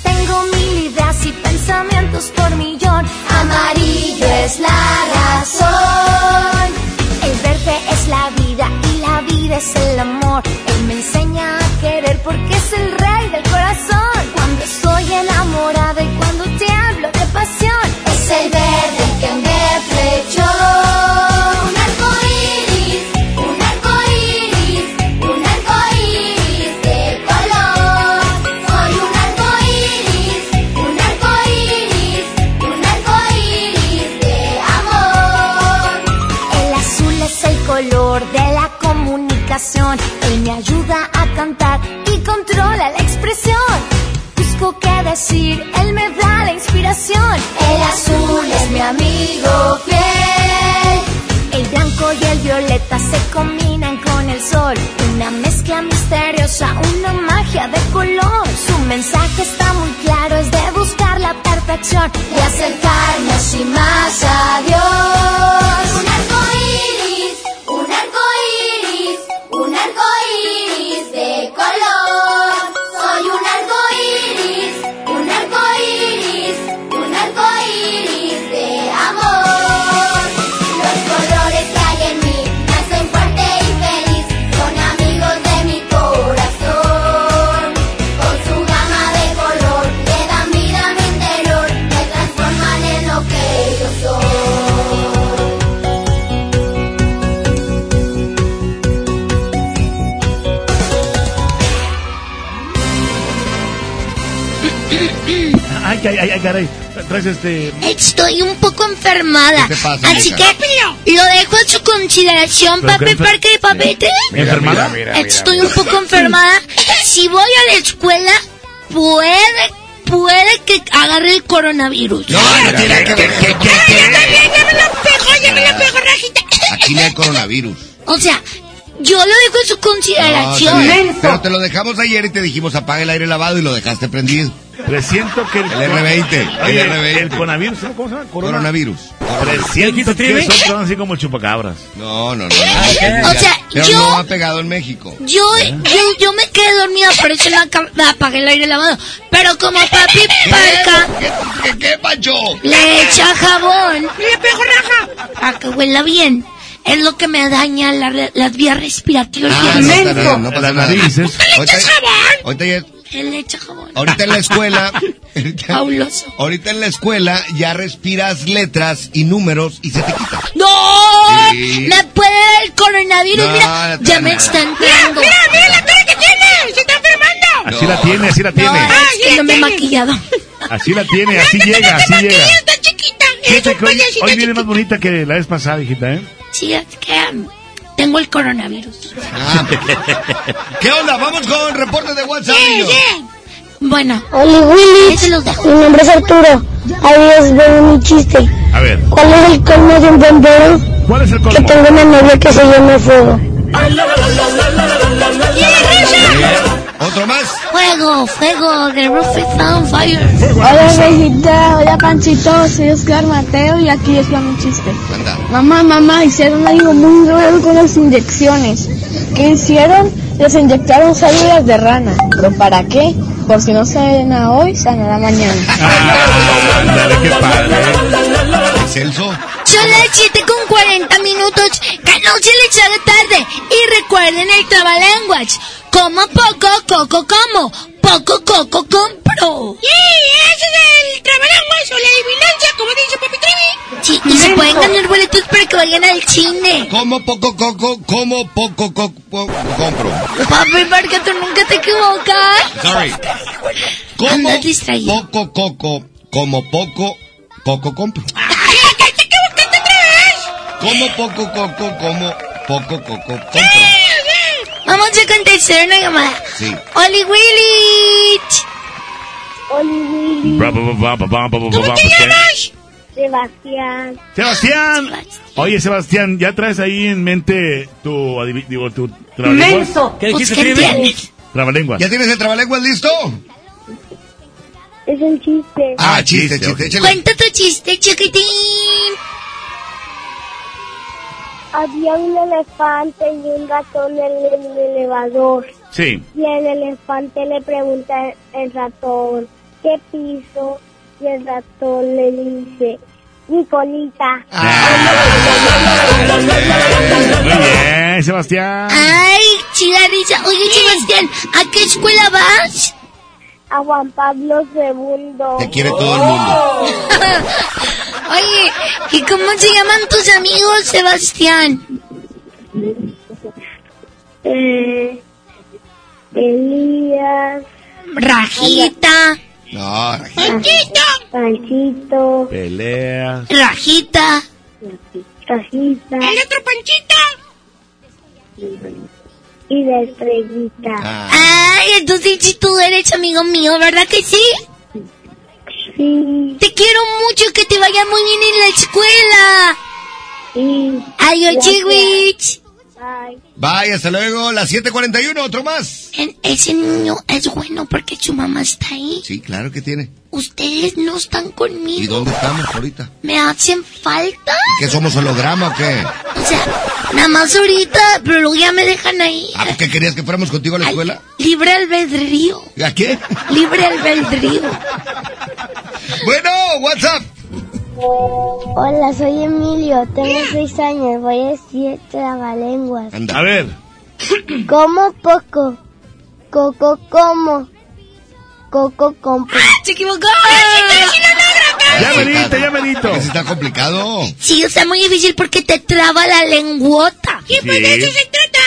Speaker 48: Tengo mil ideas y pensamientos por millón. Amarillo es la razón. El verde es la vida y la vida es el amor. Él me enseña a querer porque es el rey del corazón. Cuando estoy enamorada y cuando te Él me ayuda a cantar y controla la expresión. Busco qué decir, él me da la inspiración. El azul es mi amigo fiel. El blanco y el violeta se combinan con el sol. Una mezcla misteriosa, una magia de color. Su mensaje está muy claro, es de buscar la perfección y acercarnos y más a Dios.
Speaker 2: Ay, ay, ay, ay, caray. Traes este...
Speaker 43: Estoy un poco enfermada.
Speaker 2: ¿Qué te pasa,
Speaker 43: Así
Speaker 2: mija?
Speaker 43: que lo dejo a su consideración,
Speaker 2: ¿Pero
Speaker 43: papi
Speaker 2: qué enfer-
Speaker 43: Parque de Papete.
Speaker 2: Mira, ¿Enfermada? mira, mira,
Speaker 43: Estoy
Speaker 2: mira.
Speaker 43: un poco enfermada. Si voy a la escuela, puede, puede que agarre el coronavirus.
Speaker 49: No, no tiene que ver.
Speaker 41: Ya me lo pegó, ya me lo pegó, Rajita.
Speaker 49: Aquí no hay coronavirus.
Speaker 43: O sea, yo lo dejo en su
Speaker 49: No,
Speaker 43: consideración.
Speaker 49: bien. Pero te lo dejamos ayer y te dijimos apaga el aire lavado y lo dejaste prendido.
Speaker 2: Presiento que el...
Speaker 49: El R20, el
Speaker 2: Oye,
Speaker 49: R20.
Speaker 2: El coronavirus, ¿cómo se llama? Corona-
Speaker 49: Coronavirus.
Speaker 2: Presiento que son así como el chupacabras.
Speaker 49: No, no, no.
Speaker 43: O sea,
Speaker 49: Pero
Speaker 43: yo-
Speaker 49: no ha pegado en México.
Speaker 43: Yo, yo, yo me quedé dormida, por eso la me apagué el aire lavado. Pero como papi Parca
Speaker 49: ¿Qué, qué, Pancho?
Speaker 43: le echa jabón, le pego raja, para que huela bien. Es lo que me daña la las vías respiratorias.
Speaker 49: Ah, no, no pasa
Speaker 2: Las
Speaker 49: nada.
Speaker 2: narices.
Speaker 49: Ahorita, ahorita ya-
Speaker 43: Él le echa jabón.
Speaker 49: ahorita en la escuela,
Speaker 43: Fabuloso.
Speaker 49: ahorita en la escuela ya respiras letras y números y se te quita.
Speaker 43: ¡No!
Speaker 49: Sí.
Speaker 43: ¡Me puede dar el coronavirus!
Speaker 49: No,
Speaker 43: mira,
Speaker 49: no
Speaker 43: ya me está entrando.
Speaker 41: Mira, mira la cara que tiene. Se está enfermando.
Speaker 2: Así la tiene, así la
Speaker 43: No,
Speaker 2: tiene.
Speaker 43: es que no me he maquillado.
Speaker 2: Así la tiene, así llega, así llega.
Speaker 41: Está chiquita.
Speaker 2: Hoy, hoy viene más bonita que la vez pasada, hijita, ¿eh?
Speaker 43: Sí, es que tengo el coronavirus.
Speaker 49: ¿Qué onda? Vamos con reporte de WhatsApp. niños.
Speaker 43: Bueno.
Speaker 50: Oli Willy, mi nombre es Arturo. Adiós, veo mi chiste.
Speaker 2: A ver.
Speaker 50: ¿Cuál es el colmo de un bombero?
Speaker 2: ¿Cuál es el
Speaker 50: Que
Speaker 2: colmo?
Speaker 50: tengo una novia que se llama Fuego.
Speaker 49: ¿Otro más?
Speaker 43: Fuego, fuego, the roof is on fire.
Speaker 51: Hola Rejita, hola Panchito, soy Oscar Mateo y aquí es mi chiste. Mamá, mamá, hicieron algo muy raro con las inyecciones. ¿Qué hicieron? Les inyectaron células de rana. ¿Pero para qué? Por si no sana hoy, sanará mañana.
Speaker 2: Ándale, qué padre.
Speaker 49: Celso.
Speaker 43: Son las 7 con 40 minutos, que no se les haga tarde. Y recuerden el trabalenguas. Como poco, coco como. Poco, coco compro.
Speaker 41: Sí, ese es el trabalenguas o la adivinanza, como dice Papi Trivi.
Speaker 43: Sí, y se pueden ganar boletos para que vayan al cine.
Speaker 49: Como poco coco, como poco coco compro.
Speaker 43: Papi, porque tú nunca te equivocas.
Speaker 49: Sorry. Como poco coco, como poco, poco compro. Como poco coco, como poco coco compro.
Speaker 43: Vamos a contestar una llamada.
Speaker 49: Sí.
Speaker 43: Oli Willy.
Speaker 50: Oli
Speaker 2: bra, bra, bra, ¿qué?
Speaker 50: Sebastián.
Speaker 2: Sebastián. Oye, Sebastián, ¿ya traes ahí en mente tu, digo, tu trabalenguas?
Speaker 50: Menso. ¿Qué dijiste, Pues.
Speaker 2: Trabalenguas.
Speaker 49: ¿Ya tienes el trabalenguas listo?
Speaker 50: Es un chiste.
Speaker 49: Ah, chiste, chiste, échale.
Speaker 43: Cuenta tu chiste, chiquitín.
Speaker 50: Había un elefante y un ratón en el elevador.
Speaker 2: Sí.
Speaker 50: Y el elefante le pregunta al ratón, ¿qué piso? Y el ratón le dice, mi colita.
Speaker 2: Muy bien, Sebastián.
Speaker 43: Ay, chida risa. Oye, Sebastián, ¿a qué escuela vas?
Speaker 50: A Juan Pablo II.
Speaker 49: Te quiere todo el mundo.
Speaker 43: Oye, ¿y cómo se llaman tus amigos, Sebastián?
Speaker 50: Eh, Elías.
Speaker 43: Rajita.
Speaker 49: No,
Speaker 50: Panchito. Panchito.
Speaker 2: Peleas.
Speaker 43: Rajita.
Speaker 50: Rajita.
Speaker 41: El otro Panchito.
Speaker 50: Y la estrellita.
Speaker 43: Ay, entonces si tú eres amigo mío, ¿verdad que sí?
Speaker 50: Sí.
Speaker 43: Te quiero mucho, que te vaya muy bien en la escuela.
Speaker 50: Sí.
Speaker 43: Adiós, chihuich.
Speaker 50: Bye.
Speaker 49: Bye, hasta luego. Las 7:41, otro más.
Speaker 43: En- Ese niño es bueno porque su mamá está ahí.
Speaker 49: Sí, claro que tiene.
Speaker 43: Ustedes no están
Speaker 49: ¿Y
Speaker 43: conmigo.
Speaker 49: dónde estamos ahorita?
Speaker 43: ¿Me hacen falta?
Speaker 49: ¿Qué somos holograma o qué?
Speaker 43: O sea, nada más ahorita, pero luego ya me dejan ahí.
Speaker 49: Ah, ¿Qué querías que fuéramos contigo a la escuela?
Speaker 43: Libre albedrío.
Speaker 49: ¿A qué?
Speaker 43: Libre albedrío.
Speaker 49: Bueno, WhatsApp.
Speaker 50: Hola, soy Emilio, tengo seis años, voy a decir trabalenguas.
Speaker 2: A ver.
Speaker 50: Como poco, coco como, coco compro.
Speaker 43: ¡Se equivocó!
Speaker 2: Ya merito, ya merito.
Speaker 49: Ese está complicado.
Speaker 43: Sí, está muy difícil porque te traba la lengüota.
Speaker 41: Sí, pues de eso se trata.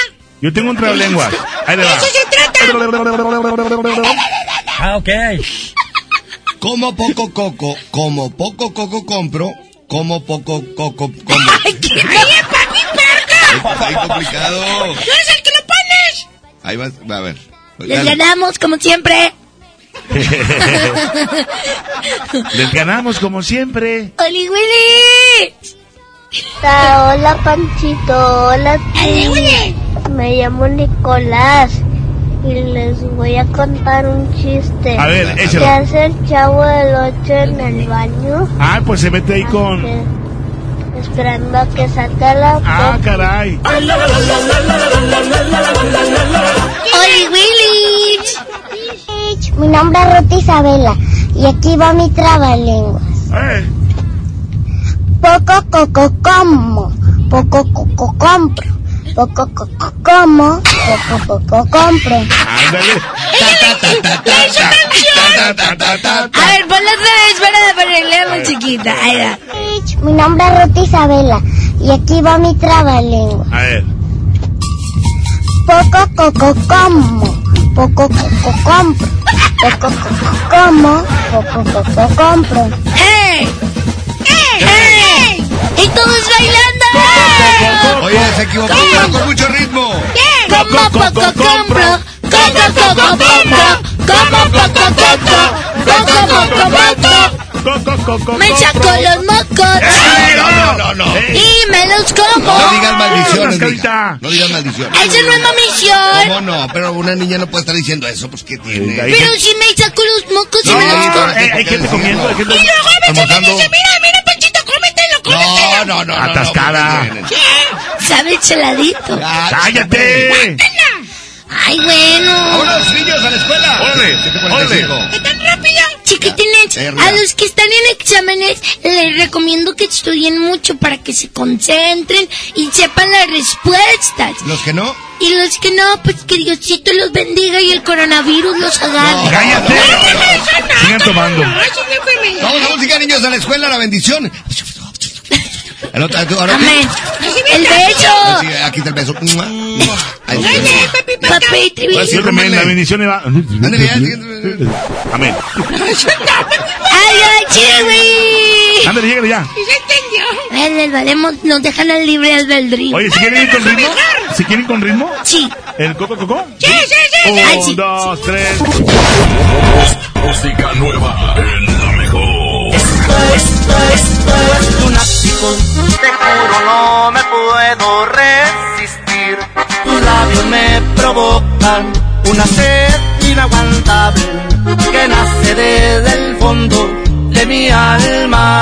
Speaker 2: Yo tengo un trabalenguas. Ahí le
Speaker 41: De eso se trata.
Speaker 52: Ah, ok.
Speaker 49: Como poco coco, como poco coco compro, como poco coco como.
Speaker 41: ¡Ay, papi, verga!
Speaker 49: Está complicado.
Speaker 41: ¡Tú eres el que lo pones!
Speaker 49: Ahí va, va a ver.
Speaker 3: Les ganamos, como siempre.
Speaker 2: Les ganamos como siempre.
Speaker 3: ¡Oli Willy!
Speaker 47: Hola, Panchito. Hola, Tini. Me llamo Nicolás y les voy a contar un chiste.
Speaker 2: A ver, échalo.
Speaker 47: ¿Qué hace el chavo del 8 en el baño?
Speaker 2: Ah, pues se mete ahí con.
Speaker 47: Esperando a que salga la
Speaker 2: Ah, caray.
Speaker 3: ¡Oli Willy!
Speaker 47: Mi nombre es Ruth Isabela y aquí va mi trabalenguas.
Speaker 2: Eh.
Speaker 47: Poco coco como, poco coco compro, poco coco como, poco coco compro.
Speaker 2: Ándale.
Speaker 3: A ver, ponla otra vez para ponerle muy chiquita. Ahí va.
Speaker 47: Mi nombre es Ruth Isabela y aquí va mi trabalenguas.
Speaker 2: A ver.
Speaker 47: Poco coco como, poco coco compro, poco coco como, poco coco compro.
Speaker 3: ¡Eh! ¡Eh! ¡Eh! ¡Y todos bailando!
Speaker 49: Oye, se equivocó, pero con mucho ritmo.
Speaker 3: Como poco compro, como poco compro, como poco compro, como poco compro. Me saco los mocos
Speaker 49: No, no, no.
Speaker 3: y me los como.
Speaker 49: No digas maldiciones, mija. No digas maldiciones.
Speaker 3: Esa no es mamición.
Speaker 49: ¿Cómo no? Pero una niña no puede estar diciendo eso, pues ¿qué tiene?
Speaker 3: Pero si me saco los mocos y me los como.
Speaker 2: Eh, hay gente comiendo, hay gente
Speaker 41: Y luego a veces me dice, mira, mira.
Speaker 49: No, no, no. no,
Speaker 2: Atascada.
Speaker 49: no, no, no.
Speaker 3: Sabe cheladito.
Speaker 2: ¡Cállate!
Speaker 3: Ay, bueno.
Speaker 49: ¡Vámonos, niños, a la escuela!
Speaker 2: ¡Órale!
Speaker 49: 7:45.
Speaker 41: ¿Qué tan rápido?
Speaker 3: Chiquitines,
Speaker 49: Eh,
Speaker 3: a los que están en exámenes les recomiendo que estudien mucho para que se concentren y sepan las respuestas.
Speaker 49: Los que no,
Speaker 3: Y los que no, pues que Diosito los bendiga y el coronavirus los agarre.
Speaker 2: ¡Cállate! Sigan tomando.
Speaker 49: Vamos a música, niños, a la escuela, la bendición. El otro- ahora.
Speaker 3: Amén. El beso.
Speaker 49: Sí, aquí está el beso.
Speaker 41: Papi,
Speaker 49: Pues
Speaker 2: también, la bendición va.
Speaker 49: Ya.
Speaker 2: Amén.
Speaker 3: ¡Ay, ay, chiwi!
Speaker 2: Ándale, llégale ya.
Speaker 41: ¿Y se entendió?
Speaker 3: Valemos, nos dejan al libre albedrío.
Speaker 2: Oye, ¿si quieren ir con ritmo? ¿Si quieren con ritmo?
Speaker 3: Sí.
Speaker 2: ¿El coco coco?
Speaker 41: Sí, sí, sí, sí.
Speaker 3: Ay,
Speaker 2: Un,
Speaker 3: sí.
Speaker 2: dos, tres.
Speaker 6: Música nueva en la mejor.
Speaker 45: Juro no me puedo resistir. Tus labios me provocan una sed inaguantable que nace desde el fondo de mi alma.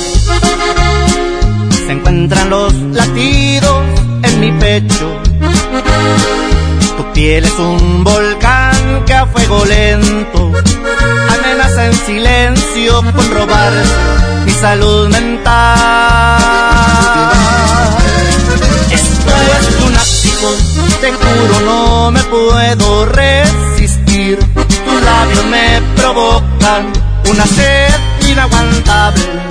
Speaker 45: se encuentran los latidos en mi pecho. Tu piel es un volcán que a fuego lento amenaza en silencio con robar mi salud mental. Esto es lunático, te juro no me puedo resistir. Tus labios me provocan una sed inaguantable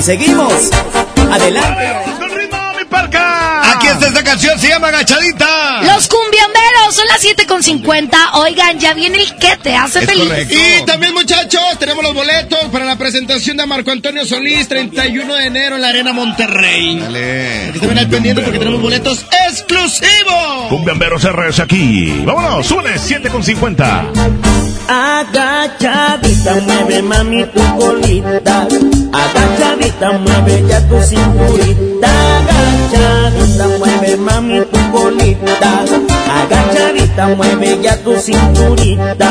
Speaker 40: Y seguimos. Adelante.
Speaker 1: Aquí está esta canción, se llama Agachadita.
Speaker 43: Los cumbiamberos, son las 7 con 50. Oigan, ya viene el que te hace feliz.
Speaker 53: Y también, muchachos, tenemos los boletos para la presentación de Marco Antonio Solís, 31 de enero en la Arena Monterrey.
Speaker 1: Dale.
Speaker 53: Que estén al pendiente porque tenemos boletos exclusivos.
Speaker 2: Cumbiamberos RS aquí. Vámonos, súbele, 7 con 50.
Speaker 7: Agachadita, mueve mami tu colita. Agachadita, mueve ya tu cinturita. Agachadita, mueve mami tu colita. Agachadita, mueve ya tu cinturita.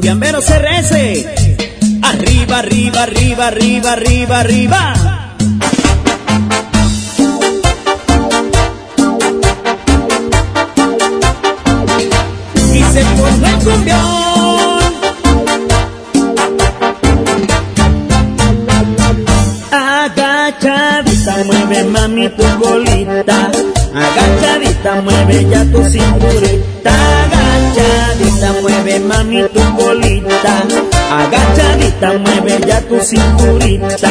Speaker 7: Con los cumbiamberos RS. Arriba, arriba, arriba, arriba, arriba, arriba. Y se pone el cumbión. Agachadita, mueve mami tu colita. Agachadita, mueve ya tu cinturita. Mueve mami tu colita. Agachadita, mueve ya tu cinturita.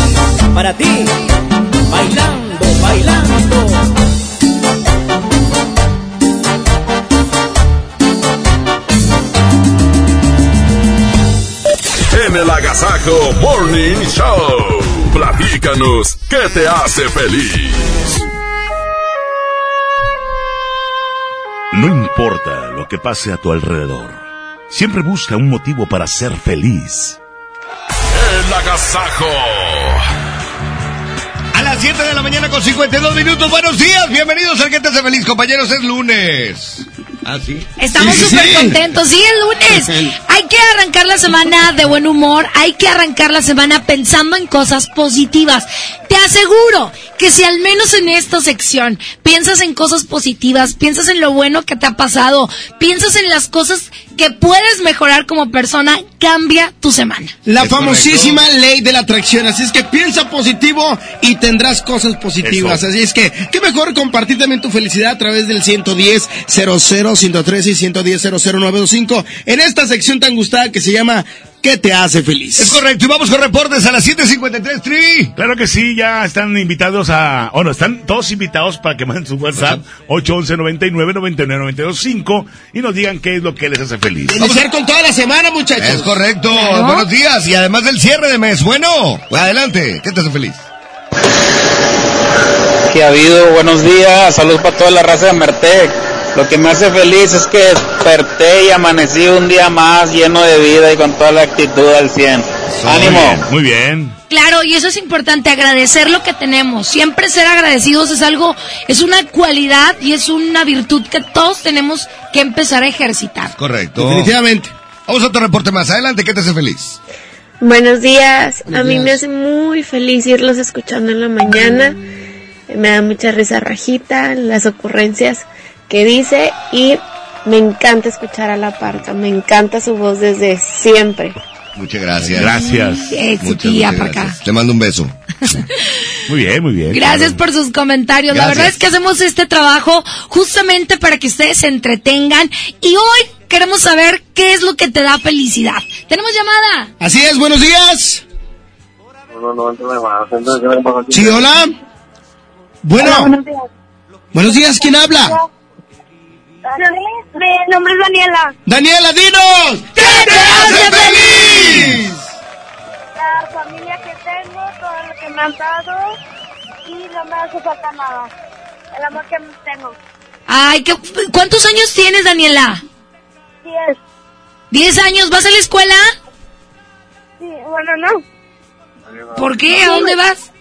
Speaker 7: para ti, bailando, bailando.
Speaker 6: En el Agasajo Morning Show. Platícanos qué te hace feliz.
Speaker 2: No importa lo que pase a tu alrededor, siempre busca un motivo para ser feliz.
Speaker 6: El Agasajo.
Speaker 1: A las 7 de la mañana con 52 minutos. Buenos días, bienvenidos al que te hace feliz, compañeros. Es lunes.
Speaker 49: Ah, sí.
Speaker 3: Estamos
Speaker 11: sí,
Speaker 3: súper
Speaker 11: sí.
Speaker 3: contentos. Sí, el lunes. Hay que arrancar la semana de buen humor. Hay que arrancar la semana pensando en cosas positivas. Te aseguro que si al menos en esta sección piensas en cosas positivas, piensas en lo bueno que te ha pasado, piensas en las cosas que puedes mejorar como persona, cambia tu semana.
Speaker 11: La
Speaker 49: Es
Speaker 11: famosísima ley de la atracción. Así es que piensa positivo y tendrás cosas positivas.
Speaker 2: Eso.
Speaker 11: Así es que, qué mejor compartir también tu felicidad a través del 110 00 113 y 110 00925 en esta sección tan gustada que se llama ¿Qué te hace feliz?
Speaker 49: Es correcto, y vamos con reportes a las 7.53, Trivi.
Speaker 2: Claro que sí, ya están invitados a, bueno, están todos invitados para que manden su WhatsApp 811 99 99 925 y nos digan qué es lo que les hace feliz.
Speaker 11: Iniciar con toda la semana, muchachos.
Speaker 49: Es correcto, buenos días, y además del cierre de mes, bueno, adelante, ¿qué te hace feliz?
Speaker 54: que ha habido. Buenos días, saludos para toda la raza de Mertec. Lo que me hace feliz es que desperté y amanecí un día más lleno de vida y con toda la actitud al 100. ¡Ánimo!
Speaker 2: Muy bien.
Speaker 3: Claro, y eso es importante, agradecer lo que tenemos. Siempre ser agradecidos es algo, es una cualidad y es una virtud que todos tenemos que empezar a ejercitar.
Speaker 49: Correcto.
Speaker 11: Definitivamente.
Speaker 49: Vamos a otro reporte más, adelante, ¿qué te hace feliz?
Speaker 55: Buenos días.
Speaker 49: Buenos
Speaker 55: a mí me hace muy feliz irlos escuchando en la mañana. Me da mucha risa rajita, las ocurrencias que dice y me encanta escuchar a la parca. Me encanta su voz desde siempre.
Speaker 49: Muchas gracias.
Speaker 2: Gracias.
Speaker 3: Eh,
Speaker 49: Muchas, muchas
Speaker 3: acá.
Speaker 49: Te mando un beso.
Speaker 2: Muy bien, muy bien.
Speaker 3: Gracias por sus comentarios. La verdad es que hacemos este trabajo justamente para que ustedes se entretengan y hoy queremos saber qué es lo que te da felicidad. ¿Tenemos llamada?
Speaker 11: Así es, buenos días. Sí, hola. Bueno.
Speaker 50: buenos días.
Speaker 11: Buenos días, ¿quién habla?
Speaker 50: Mi nombre es Daniela.
Speaker 11: Daniela, dinos. ¿Qué te hace feliz?
Speaker 50: La familia que tengo, todo lo que me han dado y no me hace falta nada. El amor que tengo.
Speaker 3: Ay, ¿qué- ¿cuántos años tienes, Daniela?
Speaker 50: Diez.
Speaker 3: ¿Diez años? ¿Vas a la escuela?
Speaker 50: Sí, bueno, no.
Speaker 3: ¿Por qué? ¿A dónde vas?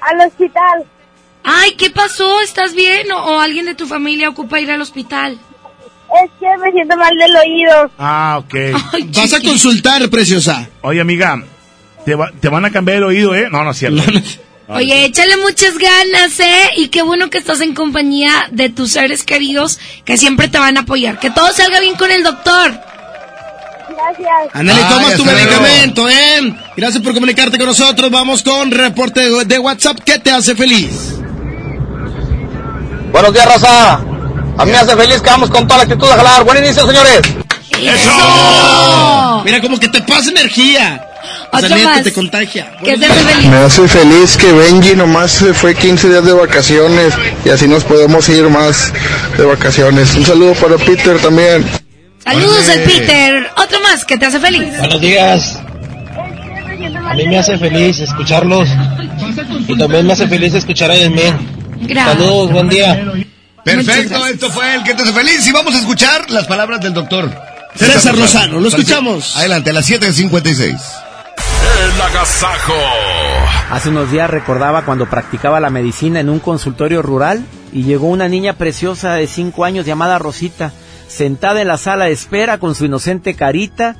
Speaker 50: Al hospital.
Speaker 3: Ay, ¿qué pasó? ¿Estás bien? ¿O, o alguien de tu familia ocupa ir al hospital?
Speaker 50: Es que me siento mal del oído.
Speaker 2: Ah, ok.
Speaker 11: Vas a consultar, preciosa.
Speaker 2: Oye, amiga, te, va- te van a cambiar el oído, ¿eh? No, no es cierto.
Speaker 3: Oye, échale muchas ganas, ¿eh? Y qué bueno que estás en compañía de tus seres queridos que siempre te van a apoyar. Que todo salga bien con el doctor.
Speaker 50: Gracias.
Speaker 11: Ándale, toma tu medicamento, ¿eh? Gracias por comunicarte con nosotros. Vamos con reporte de, de WhatsApp. ¿Qué te hace feliz?
Speaker 54: Buenos días, raza. A mí me hace feliz que vamos con toda la actitud a jalar. Buen inicio, señores.
Speaker 3: ¡Eso!
Speaker 11: Mira, como que te pasa energía.
Speaker 3: Otro más.
Speaker 11: te contagia.
Speaker 3: ¿Qué te hace feliz?
Speaker 56: Me hace feliz que Benji nomás se fue 15 días de vacaciones y así nos podemos ir más de vacaciones. Un saludo para Peter también.
Speaker 3: Saludos, el Peter. Otro más que te hace feliz.
Speaker 57: Buenos días. A mí me hace feliz escucharlos y también me hace feliz escuchar a Edmén.
Speaker 3: Gracias.
Speaker 57: Saludos, buen día.
Speaker 49: Perfecto, esto fue el que te hace feliz y vamos a escuchar las palabras del doctor
Speaker 11: César Lozano, lo escuchamos.
Speaker 49: Adelante, a las 7.56.
Speaker 6: El agasajo.
Speaker 7: Hace unos días recordaba cuando practicaba la medicina en un consultorio rural y llegó una niña preciosa de 5 años llamada Rosita, sentada en la sala de espera con su inocente carita,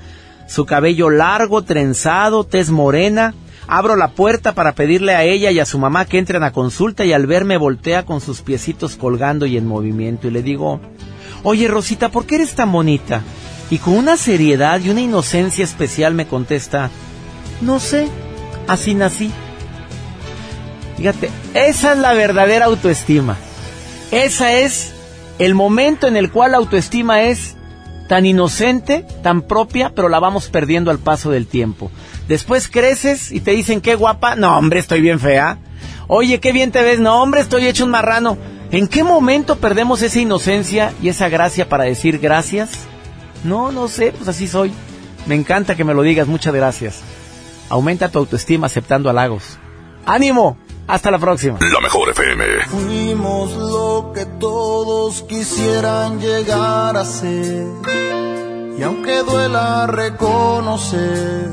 Speaker 7: su cabello largo, trenzado, tez morena. Abro la puerta para pedirle a ella y a su mamá que entren a consulta y al verme voltea con sus piecitos colgando y en movimiento y le digo, Oye Rosita, ¿por qué eres tan bonita? Y con una seriedad y una inocencia especial me contesta, No sé, así nací. Fíjate, esa es la verdadera autoestima. Esa es el momento en el cual la autoestima es tan inocente, tan propia, pero la vamos perdiendo al paso del tiempo. Después creces y te dicen qué guapa, no hombre, estoy bien fea. Oye, qué bien te ves, no hombre, estoy hecho un marrano. ¿En qué momento perdemos esa inocencia y esa gracia para decir gracias? No, no sé, pues así soy. Me encanta que me lo digas, muchas gracias. Aumenta tu autoestima aceptando halagos. ¡Ánimo! Hasta la próxima.
Speaker 6: La mejor FM.
Speaker 13: Fuimos lo que todos quisieran llegar a ser. Y aunque duela reconocer,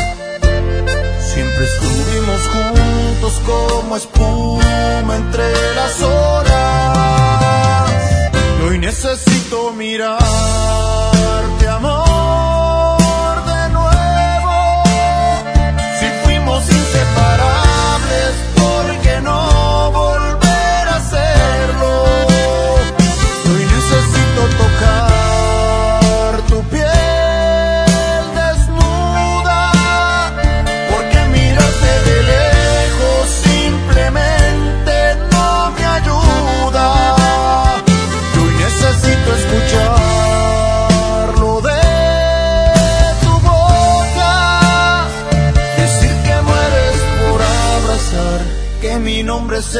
Speaker 13: Siempre estuvimos juntos como espuma entre las horas. Y hoy necesito mirarte, amor, de nuevo. Si fuimos inseparables, ¿por qué no volver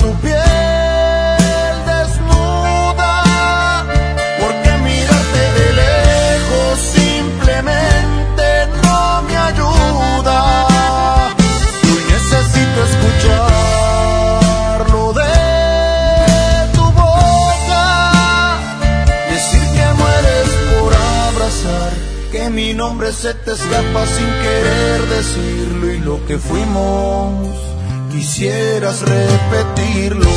Speaker 13: tu piel desnuda. Porque mirarte de lejos simplemente no me ayuda. Hoy necesito escucharlo de tu boca. Decir que mueres por abrazar. Que mi nombre se te escapa sin querer decirlo. Y lo que fuimos, quisieras repetirlo.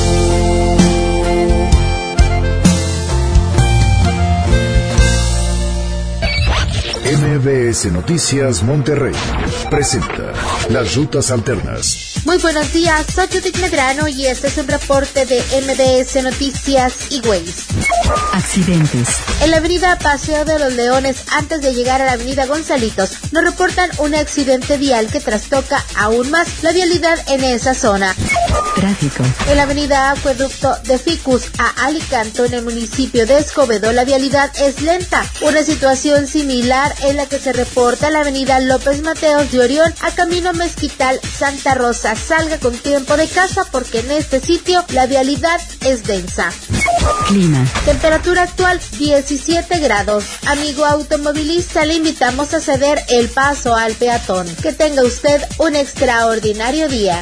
Speaker 58: MBS Noticias Monterrey presenta Las Rutas Alternas.
Speaker 33: Muy buenos días, soy Judith Medrano y este es un reporte de MBS Noticias y Ways.
Speaker 59: Accidentes.
Speaker 33: En la avenida Paseo de los Leones, antes de llegar a la avenida Gonzalitos, nos reportan un accidente vial que trastoca aún más la vialidad en esa zona.
Speaker 59: Tráfico.
Speaker 33: En la avenida Acueducto de Ficus a Alicanto, en el municipio de Escobedo, la vialidad es lenta. Una situación similar en la que se reporta la avenida López Mateos de Orión a Camino Mezquital Santa Rosa. Salga con tiempo de casa porque en este sitio la vialidad es densa.
Speaker 59: Clima.
Speaker 33: Temperatura actual 17 grados. Amigo automovilista, le invitamos a ceder el paso al peatón. Que tenga usted un extraordinario día.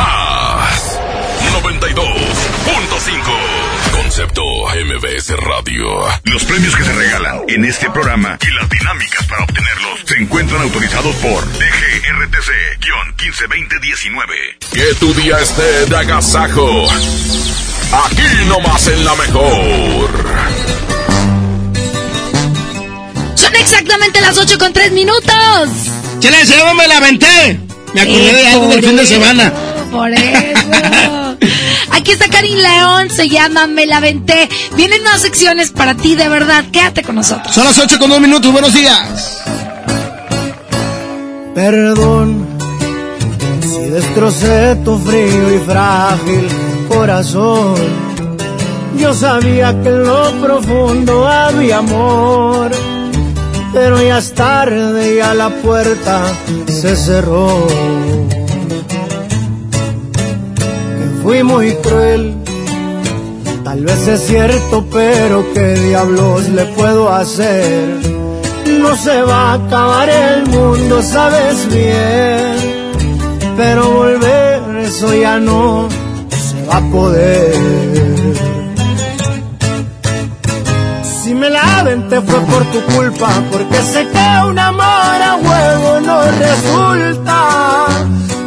Speaker 6: más. 92.5. Concepto MBS Radio.
Speaker 60: Los premios que se regalan en este programa y las dinámicas para obtenerlos se encuentran autorizados por DGRTC-152019.
Speaker 6: Que tu día esté de agasajo. Aquí nomás en la mejor.
Speaker 3: Son exactamente las 8 con 3 minutos.
Speaker 11: Chale, se me la aventé. Me acordé de algo del fin de semana.
Speaker 3: Por eso. Aquí está Karin León, se llama Me la venté. Vienen más secciones para ti, de verdad. Quédate con nosotros.
Speaker 11: Son las 8 con 2 minutos, buenos días.
Speaker 61: Perdón si destrocé tu frío y frágil corazón. Yo sabía que en lo profundo había amor, pero ya es tarde, ya la puerta se cerró. Fui muy cruel, tal vez es cierto, pero qué diablos le puedo hacer. No se va a acabar el mundo, sabes bien pero volver eso ya no se va a poder. Si me la te fue por tu culpa, porque sé que un amor a huevo no resulta.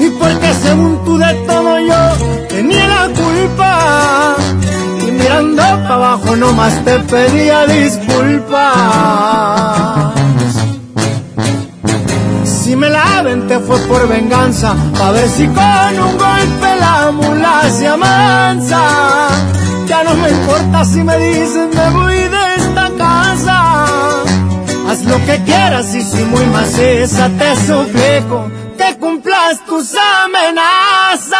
Speaker 61: Y porque según tú de todo yo tenía la culpa. Y mirando para abajo nomás te pedía disculpas. Si me la te fue por venganza, pa' ver si con un golpe la mula se amansa. Ya no me importa si me dicen me voy de Haz lo que quieras y si muy maciza te suplico que cumplas tus amenazas.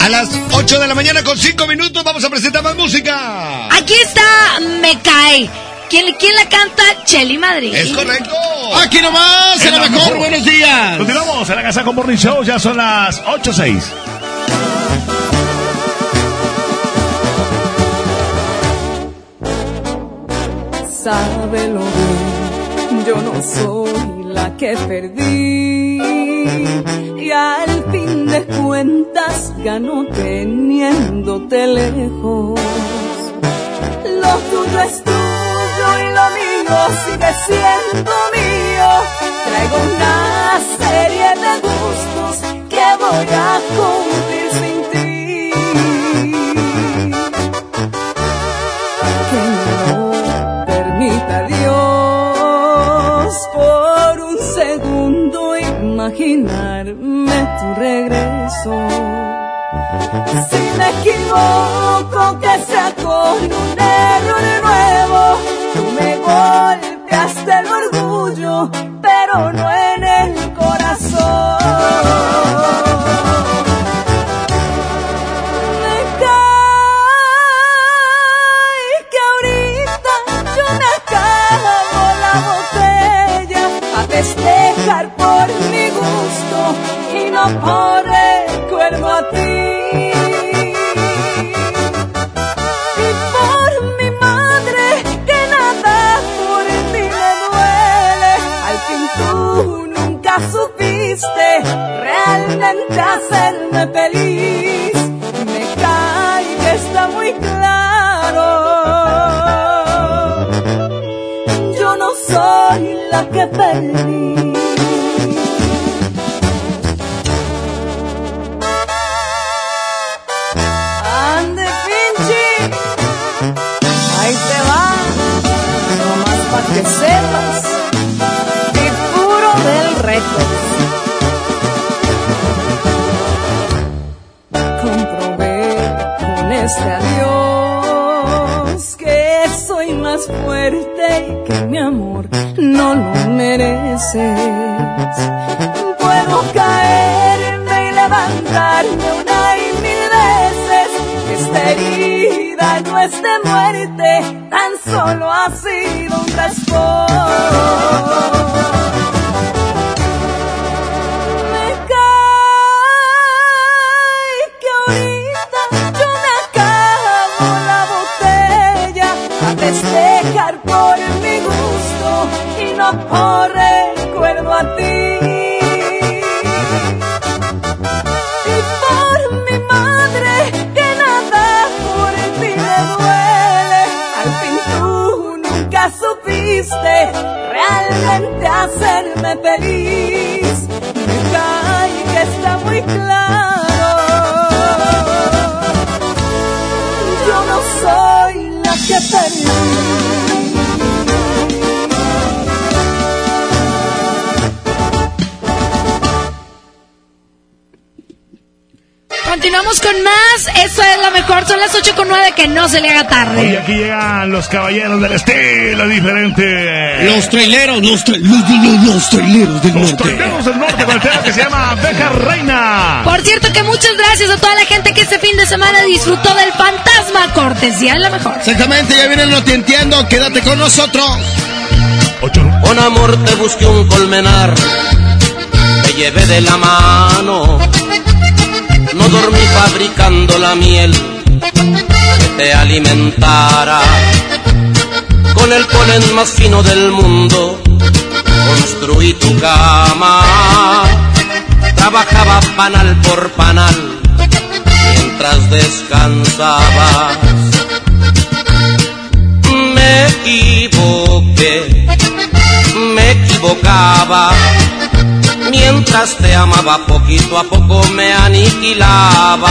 Speaker 1: A las 8 de la mañana con 5 minutos vamos a presentar más música.
Speaker 3: Aquí está Me Cae. ¿Quién, ¿Quién, la canta? Chelly Madrid.
Speaker 1: Es correcto.
Speaker 11: Aquí nomás, en la mejor. Buenos días.
Speaker 2: Continuamos en la casa con Morning Show. Ya son las 8.06.
Speaker 62: sábelo bien, yo no soy la que perdí. Y al fin de cuentas ganó teniéndote lejos. Lo tuyo es tuyo y lo mío sigue siendo mío. Traigo una serie de gustos que voy a cumplir imaginarme tu regreso. Si me equivoco, que sea con un error nuevo. Tú me golpeaste el orgullo, pero no en el corazón. Por recuerdo a ti. Y por mi madre, que nada por ti me duele. Al fin tú nunca supiste realmente hacerme feliz. Me cae está muy claro. Yo no soy la que perdí. Mereces.
Speaker 63: Que
Speaker 64: no se le haga
Speaker 2: Hoy
Speaker 64: tarde.
Speaker 2: aquí llegan los caballeros del estilo diferente.
Speaker 53: Los traileros, los, tra- los, los- los traileros del
Speaker 2: Los
Speaker 53: norte.
Speaker 2: traileros del norte con el tema que se llama Abeja Reina.
Speaker 64: Por cierto, que muchas gracias a toda la gente que este fin de semana disfrutó del fantasma. Cortesía es la mejor.
Speaker 53: Exactamente, ya viene el no te entiendo. Quédate con nosotros.
Speaker 65: Con amor te busqué un colmenar, te llevé de la mano. No dormí fabricando la miel te alimentara. Con el polen más fino del mundo construí tu cama. Trabajaba panal por panal mientras descansabas. Me equivoqué, me equivocaba. Mientras te amaba poquito a poco me aniquilaba.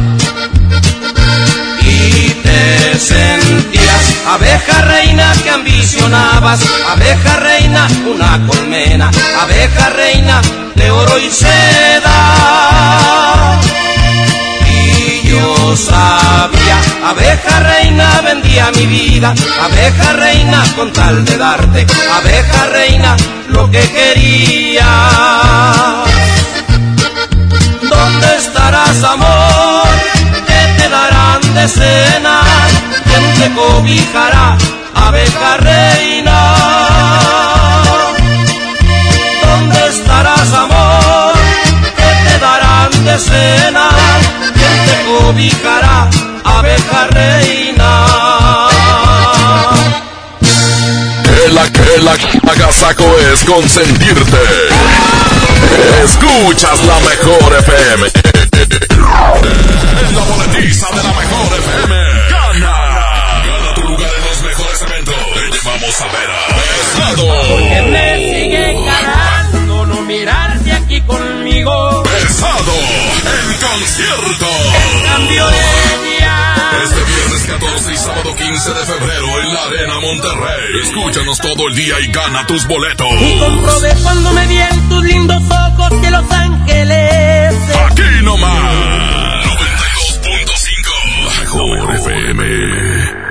Speaker 65: Sentías abeja reina que ambicionabas, abeja reina, una colmena, abeja reina de oro y seda. Y yo sabía, abeja reina vendía mi vida, abeja reina con tal de darte, abeja reina lo que querías. ¿Dónde estarás, amor? ¿Qué te darán de cena? ¿Quién te cobijará, abeja reina? ¿Dónde estarás, amor? ¿Qué te darán de cena? ¿Quién te cobijará, abeja reina?
Speaker 6: Que la que la agasaco es consentirte. Escuchas la mejor FM. La boletiza de la mejor FM.
Speaker 7: Porque me sigue ganando no mirarte aquí conmigo.
Speaker 6: Pesado. En concierto.
Speaker 7: Cambio de día.
Speaker 6: Este viernes 14 y sábado 15 de febrero en la Arena Monterrey. Escúchanos todo el día y gana tus boletos.
Speaker 7: Y comprobé cuando me vi en tus lindos ojos de Los Ángeles.
Speaker 6: Aquí nomás. 92.5. La mejor FM.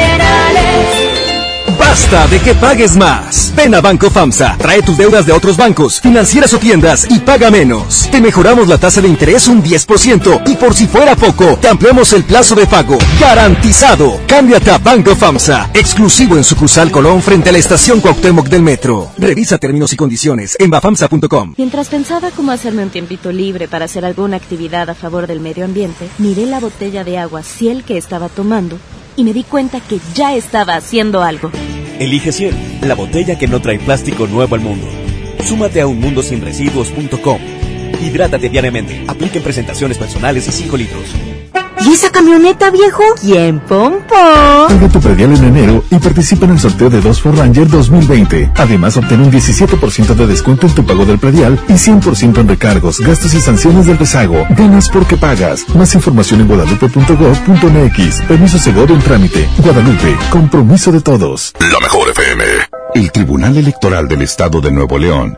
Speaker 66: Basta de que pagues más. Ven a Banco FAMSA, trae tus deudas de otros bancos, financieras o tiendas y paga menos. Te mejoramos la tasa de interés un 10% y por si fuera poco, te ampliamos el plazo de pago. Garantizado. Cámbiate a Banco FAMSA, exclusivo en sucursal Colón frente a la estación Cuauhtémoc del Metro. Revisa términos y condiciones en bafamsa.com.
Speaker 37: Mientras pensaba cómo hacerme un tiempito libre para hacer alguna actividad a favor del medio ambiente, miré la botella de agua Ciel que estaba tomando y me di cuenta que ya estaba haciendo algo.
Speaker 67: Elige Ciel, la botella que no trae plástico nuevo al mundo. Súmate a unmundosinresiduos.com. Hidrátate diariamente. Apliquen presentaciones personales y 5 litros.
Speaker 68: ¿Y esa camioneta, viejo? ¿Quién, Pompo?
Speaker 69: Paga tu predial en enero y participa en el sorteo de 2 for Ranger 2020. Además, obtén un 17% de descuento en tu pago del predial y 100% en recargos, gastos y sanciones del rezago. Ganas porque pagas. Más información en guadalupe.gov.mx. Permiso seguro en trámite. Guadalupe, compromiso de todos.
Speaker 6: La mejor FM.
Speaker 70: El Tribunal Electoral del Estado de Nuevo León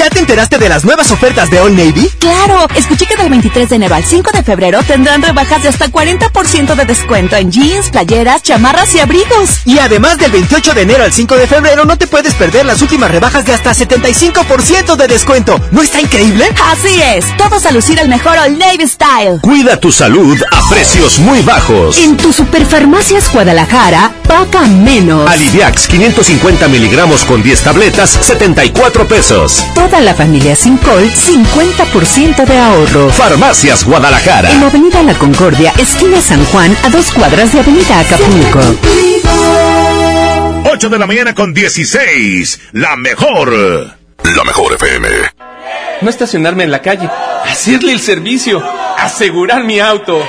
Speaker 71: ¿Ya te enteraste de las nuevas ofertas de All Navy?
Speaker 72: Claro, escuché que del 23 de enero al 5 de febrero tendrán rebajas de hasta 40% de descuento en jeans, playeras, chamarras y abrigos.
Speaker 71: Y además del 28 de enero al 5 de febrero no te puedes perder las últimas rebajas de hasta 75% de descuento. ¿No está increíble?
Speaker 72: Así es, todos a lucir el mejor All Navy Style.
Speaker 28: Cuida tu salud a precios muy bajos.
Speaker 59: En tu Superfarmacias Guadalajara, paga menos.
Speaker 28: Aliviax 550 miligramos con 10 tabletas, 74 pesos.
Speaker 59: Toda la familia sin col, 50% de ahorro.
Speaker 28: Farmacias Guadalajara.
Speaker 59: En Avenida La Concordia, esquina San Juan, a dos cuadras de Avenida Acapulco.
Speaker 2: 8 de la mañana con 16. La mejor.
Speaker 6: La mejor FM.
Speaker 73: No estacionarme en la calle. Hacerle el servicio. Asegurar mi auto.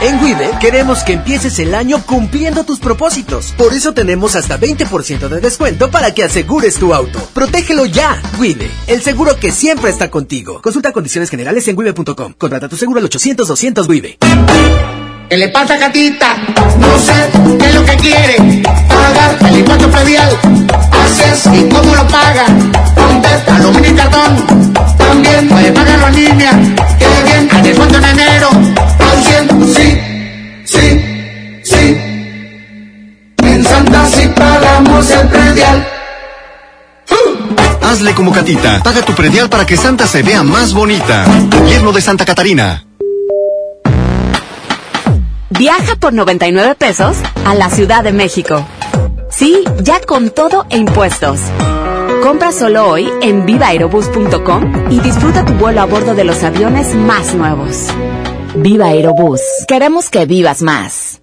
Speaker 74: En Wibe queremos que empieces el año cumpliendo tus propósitos. Por eso tenemos hasta 20% de descuento para que asegures tu auto. Protégelo ya. Wibe, el seguro que siempre está contigo. Consulta condiciones generales en wibe.com. Contrata tu seguro al 800 200 Wibe.
Speaker 12: ¿Qué le pasa, gatita? No sé qué es lo que quiere. Pagar el impuesto predial. Haces y cómo lo paga. Contesta los mini cartón. También puede pagarlo en línea. Qué bien, al descuento en enero. Al 100, sí, sí, sí. En Santa sí pagamos el predial.
Speaker 75: Hazle como Catita. Paga tu predial para que Santa se vea más bonita. Gobierno de Santa Catarina.
Speaker 37: Viaja por 99 pesos a la Ciudad de México. Sí, ya con todo e impuestos. Compra solo hoy en vivaerobus.com y disfruta tu vuelo a bordo de los aviones más nuevos. Viva Aerobús. Queremos que vivas más.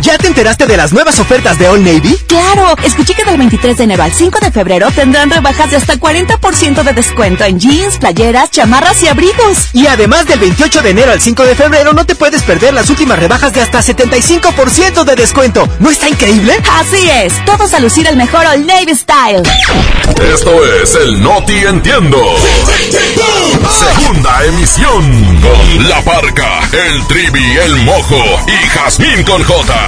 Speaker 66: ¿Ya te enteraste de las nuevas ofertas de All Navy?
Speaker 37: ¡Claro! Escuché que del 23 de enero al 5 de febrero tendrán rebajas de hasta 40% de descuento en jeans, playeras, chamarras y abrigos.
Speaker 66: Y además del 28 de enero al 5 de febrero no te puedes perder las últimas rebajas de hasta 75% de descuento. ¿No está increíble?
Speaker 37: Así es. Todos a lucir el mejor All Navy Style.
Speaker 6: Esto es el Noti Entiendo. Segunda emisión con La Parca, el Trivi, el Mojo y Jazmín con J.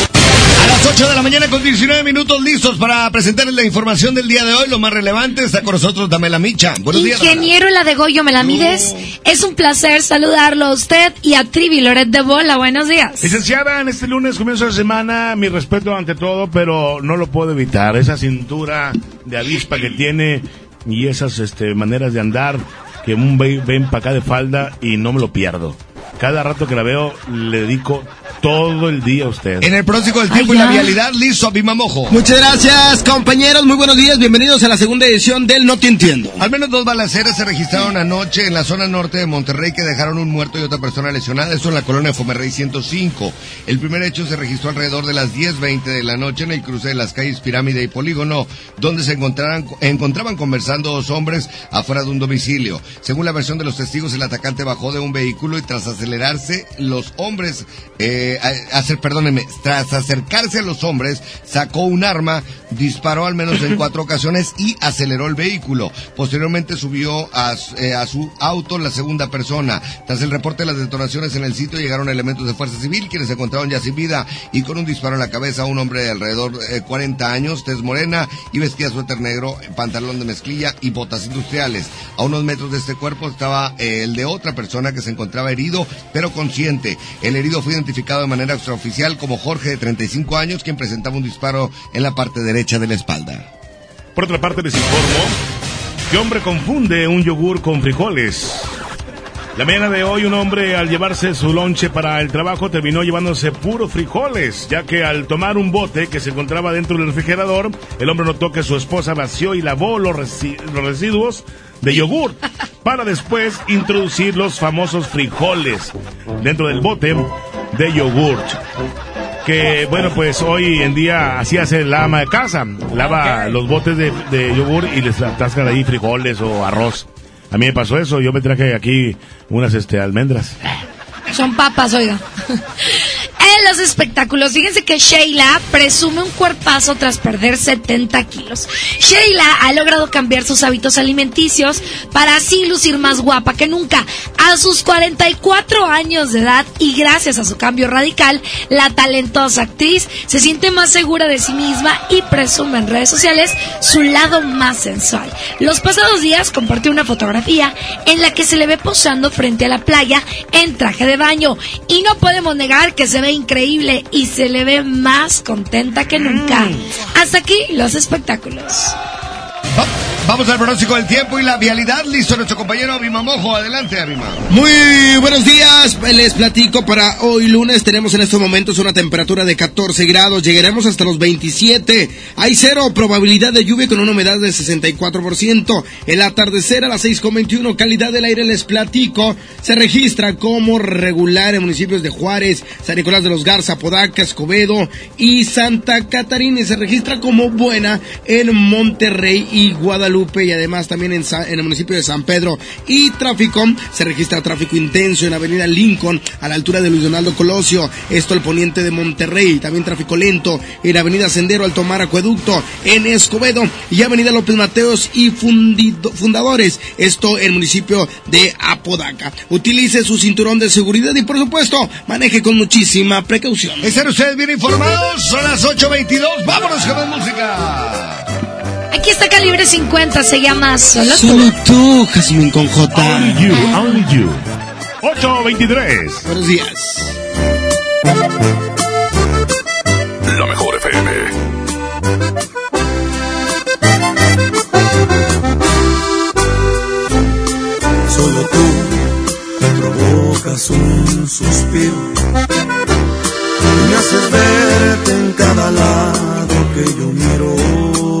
Speaker 49: A las 8 de la mañana con 19 minutos listos para presentarles la información del día de hoy. Lo más relevante está con nosotros Damela Micha. Buenos días.
Speaker 3: Ingeniero la de Goyo Melamides, es un placer saludarlo a usted y a Trivi Loret de Bola. Buenos días.
Speaker 2: Licenciada, en este lunes comienzo de semana, mi respeto ante todo, pero no lo puedo evitar. Esa cintura de avispa que tiene y esas este, maneras de andar que un ven para acá de falda y no me lo pierdo. Cada rato que la veo le dedico todo el día a usted.
Speaker 49: En el próximo del tiempo y la vialidad, listo, Bima Mojo.
Speaker 11: Muchas gracias, compañeros. Muy buenos días. Bienvenidos a la segunda edición del No Te Entiendo.
Speaker 49: Al menos dos balaceras se registraron anoche en la zona norte de Monterrey que dejaron un muerto y otra persona lesionada. Esto en la colonia Fomerrey 105. El primer hecho se registró alrededor de las 10.20 de la noche en el cruce de las calles Pirámide y Polígono, donde se encontraban, encontraban conversando dos hombres afuera de un domicilio. Según la versión de los testigos, el atacante bajó de un vehículo y tras acelerarse, los hombres eh, hacer, perdónenme, tras acercarse a los hombres, sacó un arma, disparó al menos en cuatro ocasiones y aceleró el vehículo. Posteriormente subió a, eh, a, su auto la segunda persona. Tras el reporte de las detonaciones en el sitio llegaron elementos de fuerza civil quienes se encontraron ya sin vida y con un disparo en la cabeza un hombre de alrededor de 40 años, tez morena y vestía suéter negro, pantalón de mezclilla y botas industriales. A unos metros de este cuerpo estaba eh, el de otra persona que se encontraba herido pero consciente. El herido fue identificado de manera extraoficial como Jorge de 35 años, quien presentaba un disparo en la parte derecha de la espalda.
Speaker 2: Por otra parte, les informo que hombre confunde un yogur con frijoles. La mañana de hoy un hombre al llevarse su lonche para el trabajo terminó llevándose puros frijoles, ya que al tomar un bote que se encontraba dentro del refrigerador, el hombre notó que su esposa vació y lavó los, los residuos de yogur para después introducir los famosos frijoles dentro del bote de yogurt. Que bueno, pues hoy en día así hace la ama de casa. Lava los botes de, de yogur y les atascan ahí frijoles o arroz. A mí me pasó eso, yo me traje aquí unas este almendras.
Speaker 3: Son papas, oiga. Los espectáculos, fíjense que Sheila presume un cuerpazo tras perder 70 kilos. Sheila ha logrado cambiar sus hábitos alimenticios para así lucir más guapa que nunca. A sus 44 años de edad y gracias a su cambio radical, la talentosa actriz se siente más segura de sí misma y presume en redes sociales su lado más sensual. Los pasados días compartió una fotografía en la que se le ve posando frente a la playa en traje de baño y no podemos negar que se ve increíble y se le ve más contenta que nunca. Hasta aquí los espectáculos.
Speaker 49: Vamos al pronóstico del tiempo y la vialidad. Listo nuestro compañero Abima Mojo. Adelante, Abima.
Speaker 11: Muy buenos días. Les platico para hoy lunes. Tenemos en estos momentos una temperatura de 14 grados. Llegaremos hasta los 27. Hay cero probabilidad de lluvia con una humedad de 64%. El atardecer a las 6.21. Calidad del aire les platico. Se registra como regular en municipios de Juárez, San Nicolás de los Garza, Podaca, Escobedo y Santa Catarina. Y se registra como buena en Monterrey y Guadalupe. Guadalupe y además también en, el municipio de San Pedro y tráfico. Se registra tráfico intenso en Avenida Lincoln a la altura de Luis Donaldo Colosio. Esto al poniente de Monterrey. También tráfico lento en Avenida Sendero al tomar Acueducto en Escobedo y Avenida López Mateos y Fundido- Fundadores. Esto en el municipio de Apodaca. Utilice su cinturón de seguridad y por supuesto maneje con muchísima precaución.
Speaker 49: Están ustedes bien informados, son las 8.22, vámonos con más música.
Speaker 3: Aquí está Calibre 50, se llama Solo tú.
Speaker 11: Solo tú, Jasmine con J.
Speaker 2: Only you, only you. 823.
Speaker 11: Buenos días.
Speaker 6: La mejor FM.
Speaker 13: Solo tú me provocas un suspiro y me haces verte en cada lado que yo miro.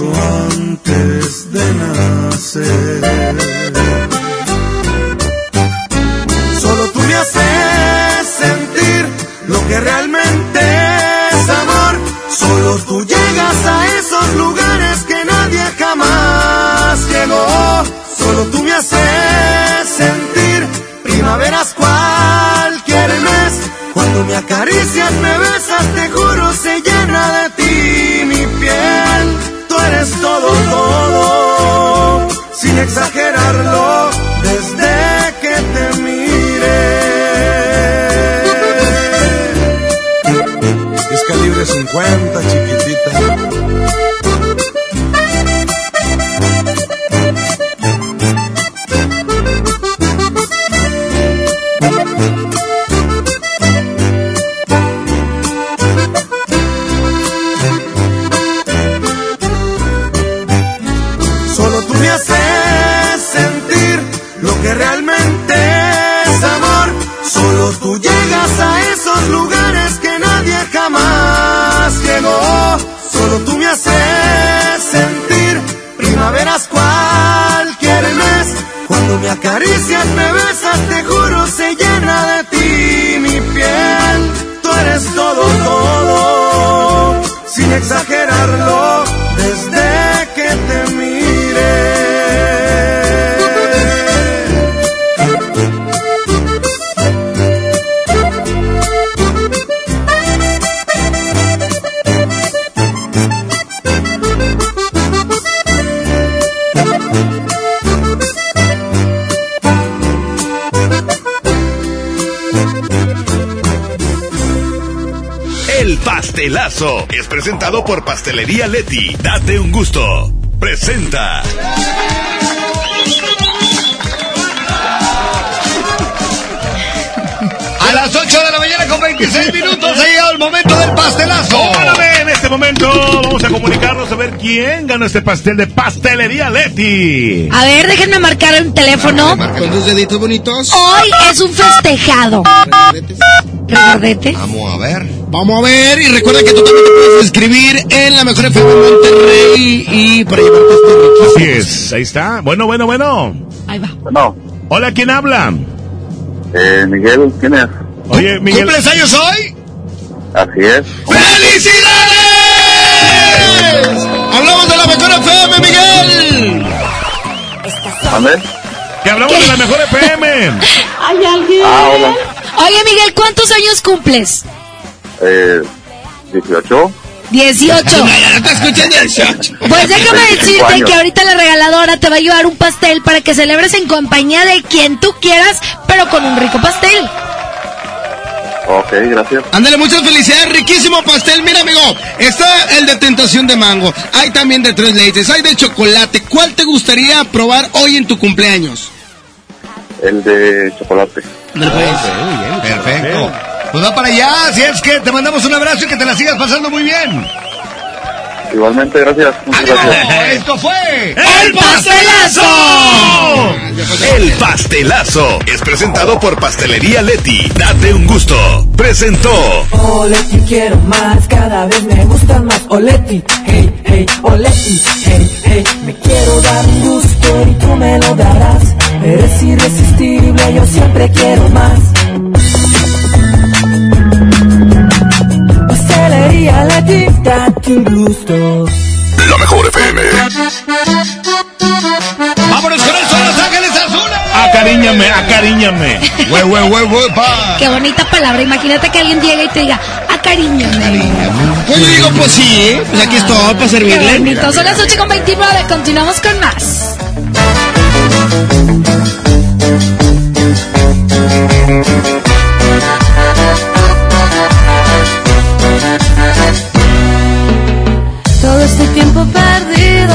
Speaker 13: Incluso antes es
Speaker 76: presentado por Pastelería Leti. Date un gusto. Presenta.
Speaker 49: A las 8 de la mañana con 26 minutos ha llegado el momento del pastelazo.
Speaker 2: Órale, en este momento vamos a comunicarnos a ver quién ganó este pastel de Pastelería Leti.
Speaker 3: A ver, déjenme marcar un teléfono.
Speaker 11: Con tus deditos bonitos.
Speaker 3: Hoy es un festejado. Regordete.
Speaker 49: Vamos a ver.
Speaker 11: Vamos a ver y recuerda que tú también te puedes inscribir en la mejor FM de Monterrey y para llevarte este
Speaker 2: Así es, ahí está. Bueno, bueno, bueno.
Speaker 3: Ahí va.
Speaker 56: No,
Speaker 2: Hola, ¿quién habla?
Speaker 56: eh, Miguel, ¿quién es?
Speaker 2: Oye, Miguel.
Speaker 49: ¿Cumples años hoy?
Speaker 56: Así es.
Speaker 49: ¡Felicidades!
Speaker 11: Hablamos de la mejor FM, Miguel.
Speaker 56: ¿Mande?
Speaker 2: Que hablamos de la mejor FM.
Speaker 3: ¿Hay alguien?
Speaker 56: Ah, hola.
Speaker 3: Oye, Miguel, ¿cuántos años cumples?
Speaker 56: Eh, 18.
Speaker 3: 18.
Speaker 11: Ya te escuché 18.
Speaker 3: Pues déjame
Speaker 56: 25
Speaker 3: decirte que ahorita la regaladora te va a llevar un pastel para que celebres en compañía de quien tú quieras, pero con un rico pastel.
Speaker 56: Ok, gracias.
Speaker 11: Ándale, muchas felicidades, riquísimo pastel. Mira, amigo, está el de tentación de mango. Hay también de tres leches, hay de chocolate. ¿Cuál te gustaría probar hoy en tu cumpleaños?
Speaker 56: El de chocolate.
Speaker 1: Perfecto. Pues va para allá, si es que te mandamos un abrazo y que te la sigas pasando muy bien.
Speaker 56: Igualmente, gracias. Muchas gracias.
Speaker 1: Esto fue
Speaker 2: ¡El Pastelazo! El Pastelazo es presentado por Pastelería Leti. Date un gusto. Presentó.
Speaker 77: Oleti quiero más, cada vez me gustan más. Oleti, hey, hey, Oleti, hey, hey. Me quiero dar un gusto y tú me lo darás. Eres irresistible, yo siempre quiero más. Leti, date un gusto.
Speaker 6: La mejor FM.
Speaker 1: Vámonos con eso, Los Ángeles Azules.
Speaker 78: Acariñame, acariñame.
Speaker 1: Hue, hue, hue, hue, pa.
Speaker 3: Qué bonita palabra. Imagínate que alguien llegue y te diga, acariñame.
Speaker 11: Pues yo digo, pues sí, pues aquí estoy para
Speaker 3: Qué
Speaker 11: servirle.
Speaker 3: bonito. Son las 8 con 29. Continuamos con más.
Speaker 77: Todo este tiempo perdido,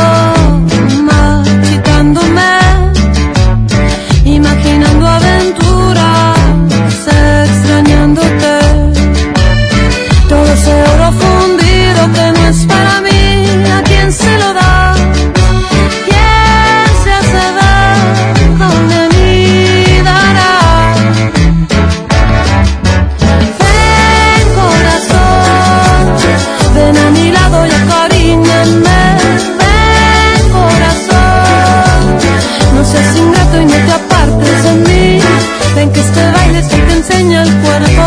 Speaker 77: el cuerpo,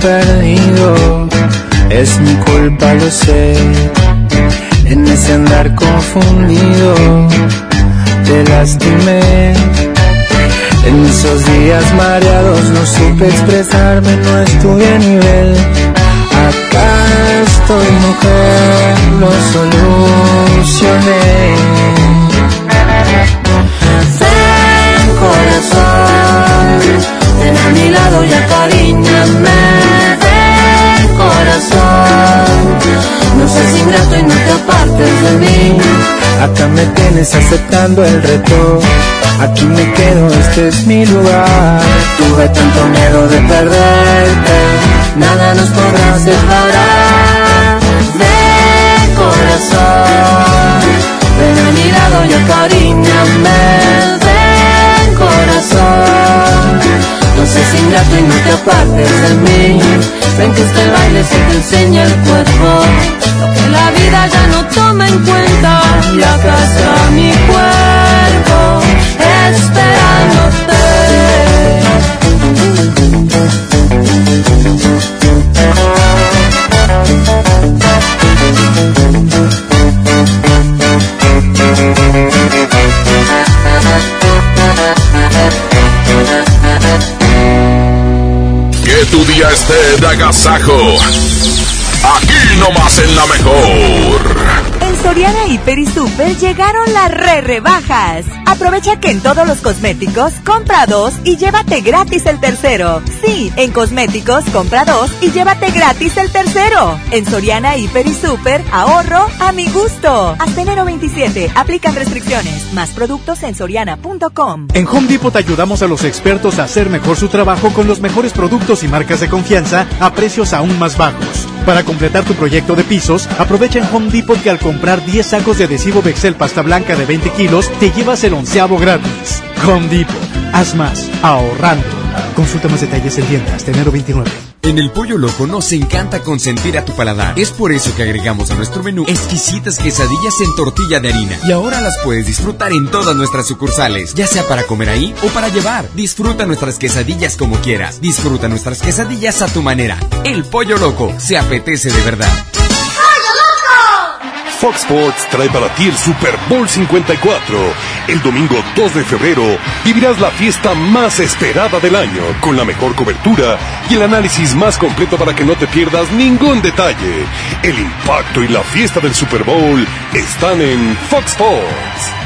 Speaker 79: perdido es mi culpa, lo sé. En ese andar confundido te lastimé. En esos días mareados no supe expresarme, no estuve a nivel. Acá estoy mujer, lo solucioné.
Speaker 77: Ven corazón, ven a mi lado y acariñame. Ingrato y no te apartes de mí.
Speaker 79: Acá me tienes aceptando el reto. Aquí me quedo, este es mi lugar.
Speaker 77: Tuve tanto miedo de perderte, nada nos podrá separar. Ven corazón, ven a mi lado y acariñame. Ven corazón, seas ingrato y no te apartes de mí. Ven que este baile se te enseña el cuerpo, lo que la vida ya no toma en cuenta. Y está mi cuerpo esperándote.
Speaker 6: Que tu día esté de agasajo. Aquí nomás en la mejor.
Speaker 80: Soriana Hiper y Super llegaron las re rebajas. Aprovecha que en todos los cosméticos compra dos y llévate gratis el tercero. Sí, en cosméticos compra dos y llévate gratis el tercero. En Soriana Hiper y Super, ahorro a mi gusto. Hasta enero 27, aplican restricciones. Más productos en soriana.com.
Speaker 75: En Home Depot ayudamos a los expertos a hacer mejor su trabajo con los mejores productos y marcas de confianza a precios aún más bajos. Para completar tu proyecto de pisos, aprovecha en Home Depot que al comprar 10 sacos de adhesivo Bexel pasta blanca de 20 kilos, te llevas el onceavo gratis. Home Depot, haz más, ahorrando. Consulta más detalles en tienda hasta enero 29.
Speaker 81: En el Pollo Loco nos encanta consentir a tu paladar. Es por eso que agregamos a nuestro menú exquisitas quesadillas en tortilla de harina. Y ahora las puedes disfrutar en todas nuestras sucursales, ya sea para comer ahí o para llevar. Disfruta nuestras quesadillas como quieras. Disfruta nuestras quesadillas a tu manera. El Pollo Loco se apetece de verdad.
Speaker 6: Fox Sports trae para ti el Super Bowl 54. El domingo 2 de febrero vivirás la fiesta más esperada del año, con la mejor cobertura y el análisis más completo para que no te pierdas ningún detalle. El impacto y la fiesta del Super Bowl están en Fox Sports.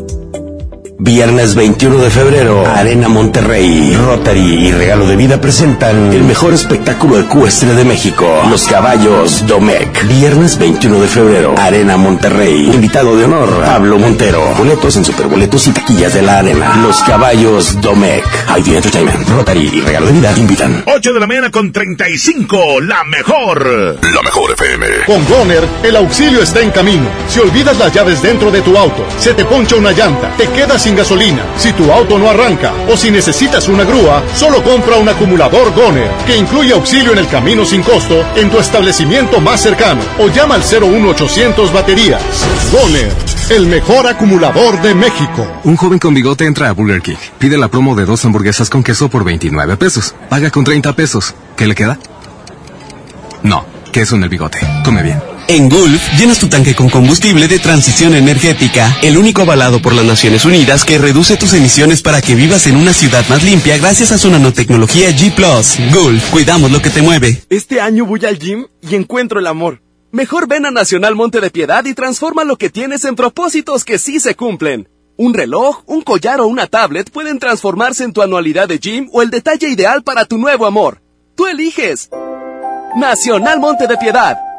Speaker 75: Viernes 21 de febrero, Arena Monterrey, Rotary y Regalo de Vida presentan el mejor espectáculo ecuestre de México, Los Caballos Domec. Viernes 21 de febrero, Arena Monterrey. Invitado de honor, Pablo Montero. Boletos en superboletos y taquillas de la arena. Los Caballos Domec. ID Entertainment, Rotary y Regalo de Vida invitan.
Speaker 2: 8 de la mañana con 35, la mejor.
Speaker 6: La mejor FM.
Speaker 82: Con Goner, el auxilio está en camino. Si olvidas las llaves dentro de tu auto, se te poncha una llanta, te quedas sin gasolina, si tu auto no arranca o si necesitas una grúa, solo compra un acumulador Goner, que incluye auxilio en el camino sin costo en tu establecimiento más cercano o llama al 01800 baterías. Goner, el mejor acumulador de México.
Speaker 83: Un joven con bigote entra a Burger King, pide la promo de dos hamburguesas con queso por 29 pesos, paga con 30 pesos. ¿Qué le queda? No, queso en el bigote. Come bien.
Speaker 84: En Gulf, llenas tu tanque con combustible de transición energética, el único avalado por las Naciones Unidas que reduce tus emisiones para que vivas en una ciudad más limpia gracias a su nanotecnología G ⁇ Gulf, cuidamos lo que te mueve.
Speaker 85: Este año voy al gym y encuentro el amor. Mejor ven a Nacional Monte de Piedad y transforma lo que tienes en propósitos que sí se cumplen. Un reloj, un collar o una tablet pueden transformarse en tu anualidad de gym o el detalle ideal para tu nuevo amor. Tú eliges. Nacional Monte de Piedad.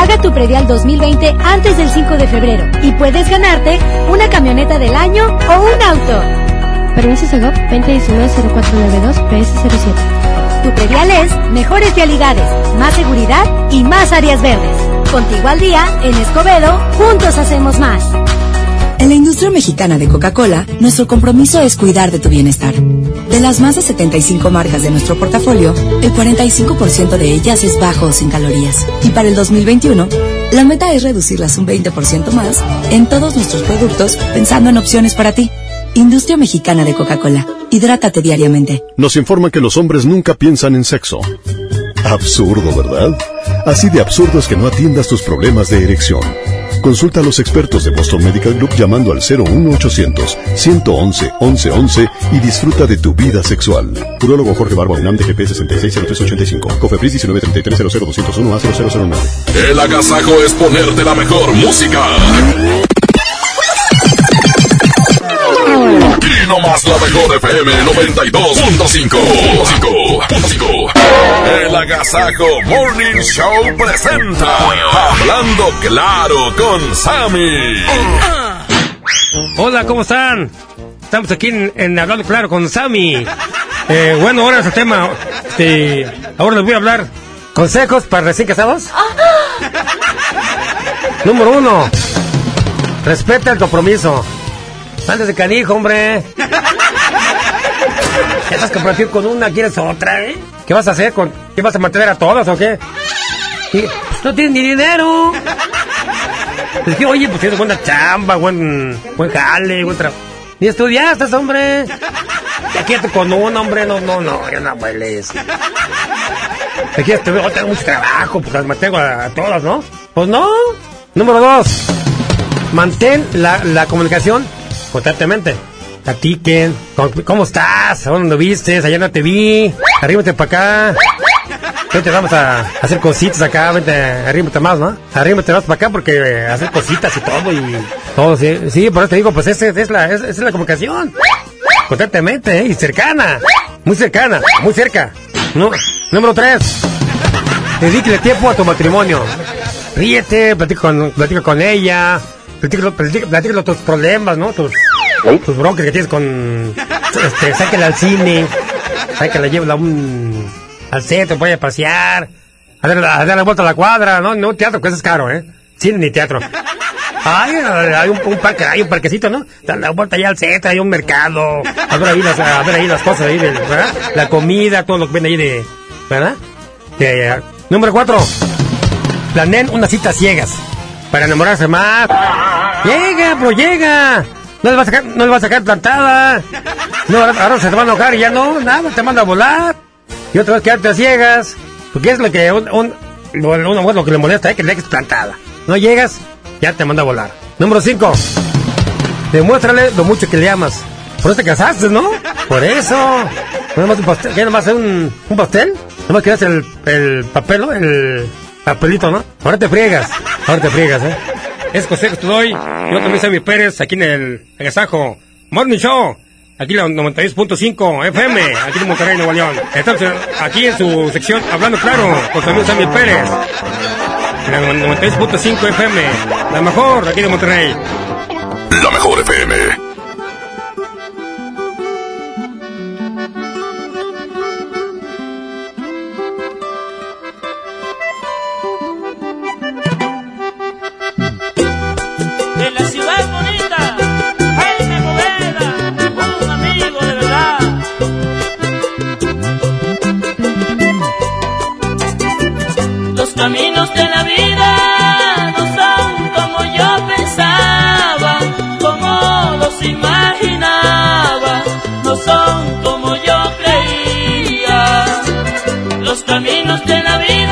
Speaker 62: Paga tu predial 2020 antes del 5 de febrero y puedes ganarte una camioneta del año o un auto.
Speaker 86: Permiso Segov 2019-0492 PS07.
Speaker 62: Tu predial es mejores vialidades, más seguridad y más áreas verdes. Contigo al día, en Escobedo, juntos hacemos más.
Speaker 87: En la industria mexicana de Coca-Cola, nuestro compromiso es cuidar de tu bienestar.
Speaker 88: De las más de 75 marcas de nuestro portafolio, el 45% de ellas es bajo o sin calorías. Y para el 2021, la meta es reducirlas un 20% más en todos nuestros productos pensando en opciones para ti. Industria Mexicana de Coca-Cola. Hidrátate diariamente.
Speaker 75: Nos informan que los hombres nunca piensan en sexo. Absurdo, ¿verdad? Así de absurdo es que no atiendas tus problemas de erección. Consulta a los expertos de Boston Medical Group llamando al 01800 111 1111 y disfruta de tu vida sexual. Urólogo Jorge Barba UNAM de GP 660385. Cofepris 1933 00201 a 0009.
Speaker 6: El agasajo es ponerte la mejor música. Y no más la mejor FM 92.5. El Agasajo Morning Show presenta Hablando Claro con Sammy.
Speaker 89: Hola, ¿cómo están? Estamos aquí en, en Hablando Claro con Sammy. Eh, bueno, ahora es el tema. Este, ahora les voy a hablar. ¿Consejos para recién casados? Número uno. Respeta el compromiso. Antes de canijo, hombre. Ya estás comprometido con una, quieres otra, ¿eh? ¿Qué vas a hacer? Con, ¿Qué vas a mantener a todas o qué? Pues, no tienes ni dinero. Es que, oye, pues tienes buena chamba, buen, buen jale, buen trabajo. Ni estudiaste, hombre. Ya quédate con una, hombre. No, no, no, ya no hueles. Te quieres, te tengo mucho trabajo, pues las mantengo a, a todas, ¿no? Pues no. Número dos. Mantén la, la comunicación constantemente. Platiquen. ¿Cómo, ¿Cómo estás? ¿A dónde viste? Ayer no te vi. Arrímate para acá. Vente, vamos a hacer cositas acá. Vente, arrímate más, ¿no? Arrímate más para acá porque eh, hacer cositas y todo y todo. Sí, sí por eso te digo, pues esa es la, esa es la comunicación. Constantemente, ¿eh? Y cercana. Muy cercana. Muy cerca. Número tres. Dedíquele tiempo a tu matrimonio. Ríete, platica con ella. Platícalo, platícalo, platícalo tus problemas, ¿no? Tus, tus broncas que tienes con... Este, sáquela al cine. Sáquela, llévala a un... Al centro, vaya a pasear. A dar, a dar la vuelta a la cuadra, ¿no? No teatro, que eso es caro, ¿eh? Cine ni teatro. Ay, hay un, un parque, hay un parquecito, ¿no? Dar la vuelta allá al centro, hay un mercado. A ver ahí las, a ver ahí las cosas ahí, de, ¿verdad? La comida, todo lo que ven ahí de... ¿Verdad? De, número cuatro. Planeen unas citas ciegas para enamorarse más. Llega, pero llega. No le va a sacar, no le va a sacar plantada. No, ahora se te va a enojar y ya no, nada, te manda a volar. Y otra vez quedarte a ciegas. Porque es lo que un, un, mujer lo que le molesta es que le dejes plantada. No llegas, ya te manda a volar. Número 5. Demuéstrale lo mucho que le amas. Por eso te casaste, ¿no? Por eso. ¿No un pastel? ¿Qué nomás un, un pastel? Nomás quedas el, el papel. El papelito, ¿no? Ahora te friegas. Ahora te friegas, ¿eh? Es consejo te doy. Yo también soy mi Pérez, aquí en el Agasajo. Morning Show. Aquí la 92.5 FM, aquí en Monterrey, Nuevo León. Estamos aquí en su sección Hablando Claro, con su amigo Sammy Pérez. La 92.5 FM, la mejor aquí de Monterrey.
Speaker 6: La mejor FM.
Speaker 90: Caminos de la vida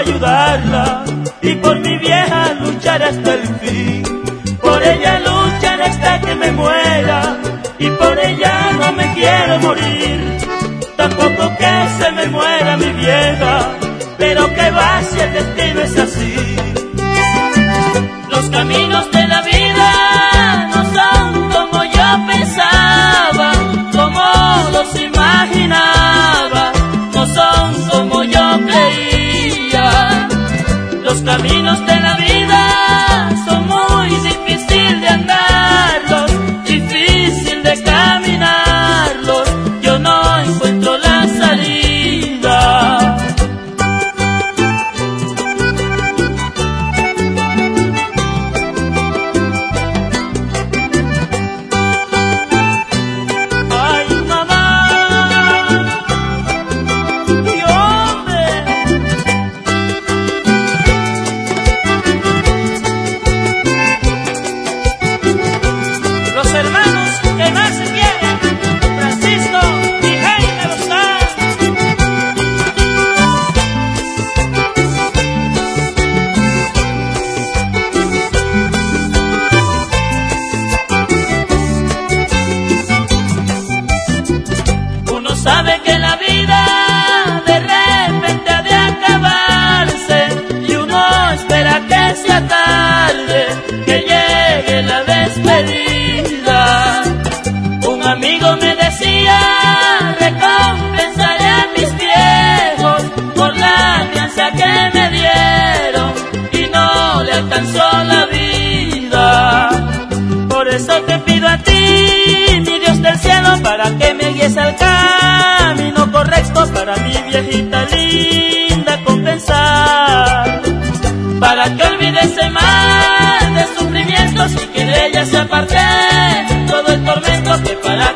Speaker 90: ayudarla y por mi vieja luchar hasta el fin. Por ella luchar hasta que me muera y por ella no me quiero morir. Tampoco que se me muera mi vieja, pero que va si el destino es así. Los caminos de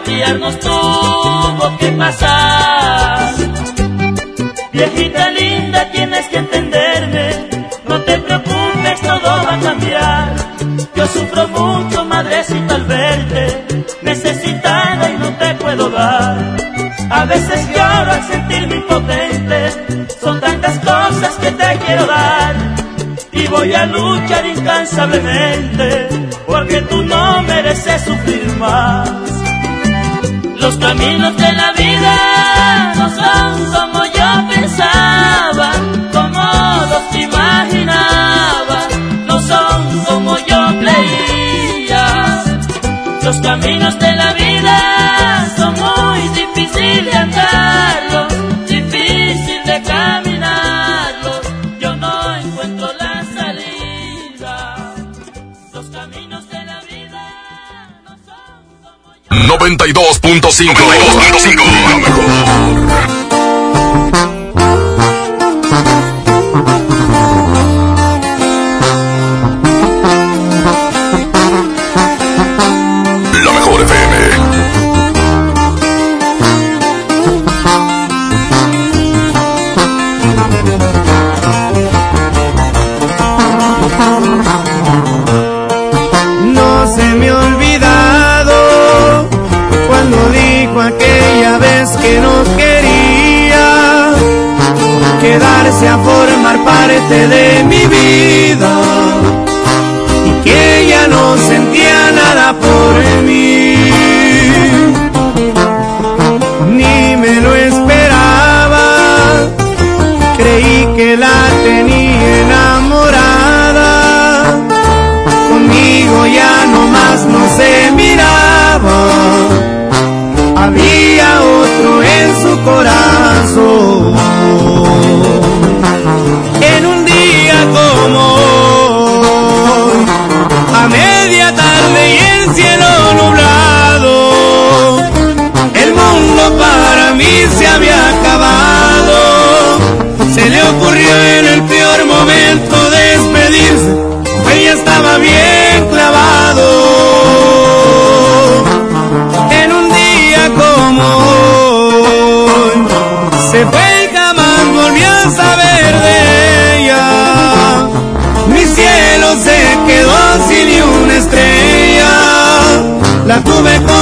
Speaker 90: cambiarnos tuvo que pasar. Viejita linda, tienes que entenderme, no te preocupes, todo va a cambiar. Yo sufro mucho, madrecita, al verte, necesitada y no te puedo dar. A veces lloro al sentirme impotente, son tantas cosas que te quiero dar. Y voy a luchar incansablemente, porque tú no mereces sufrir más. Los caminos de la vida no son como yo pensaba, como los imaginaba, no son como yo creía. Los caminos de
Speaker 91: 92.5.
Speaker 12: 92.5. quedarse a formar parte de mi vida.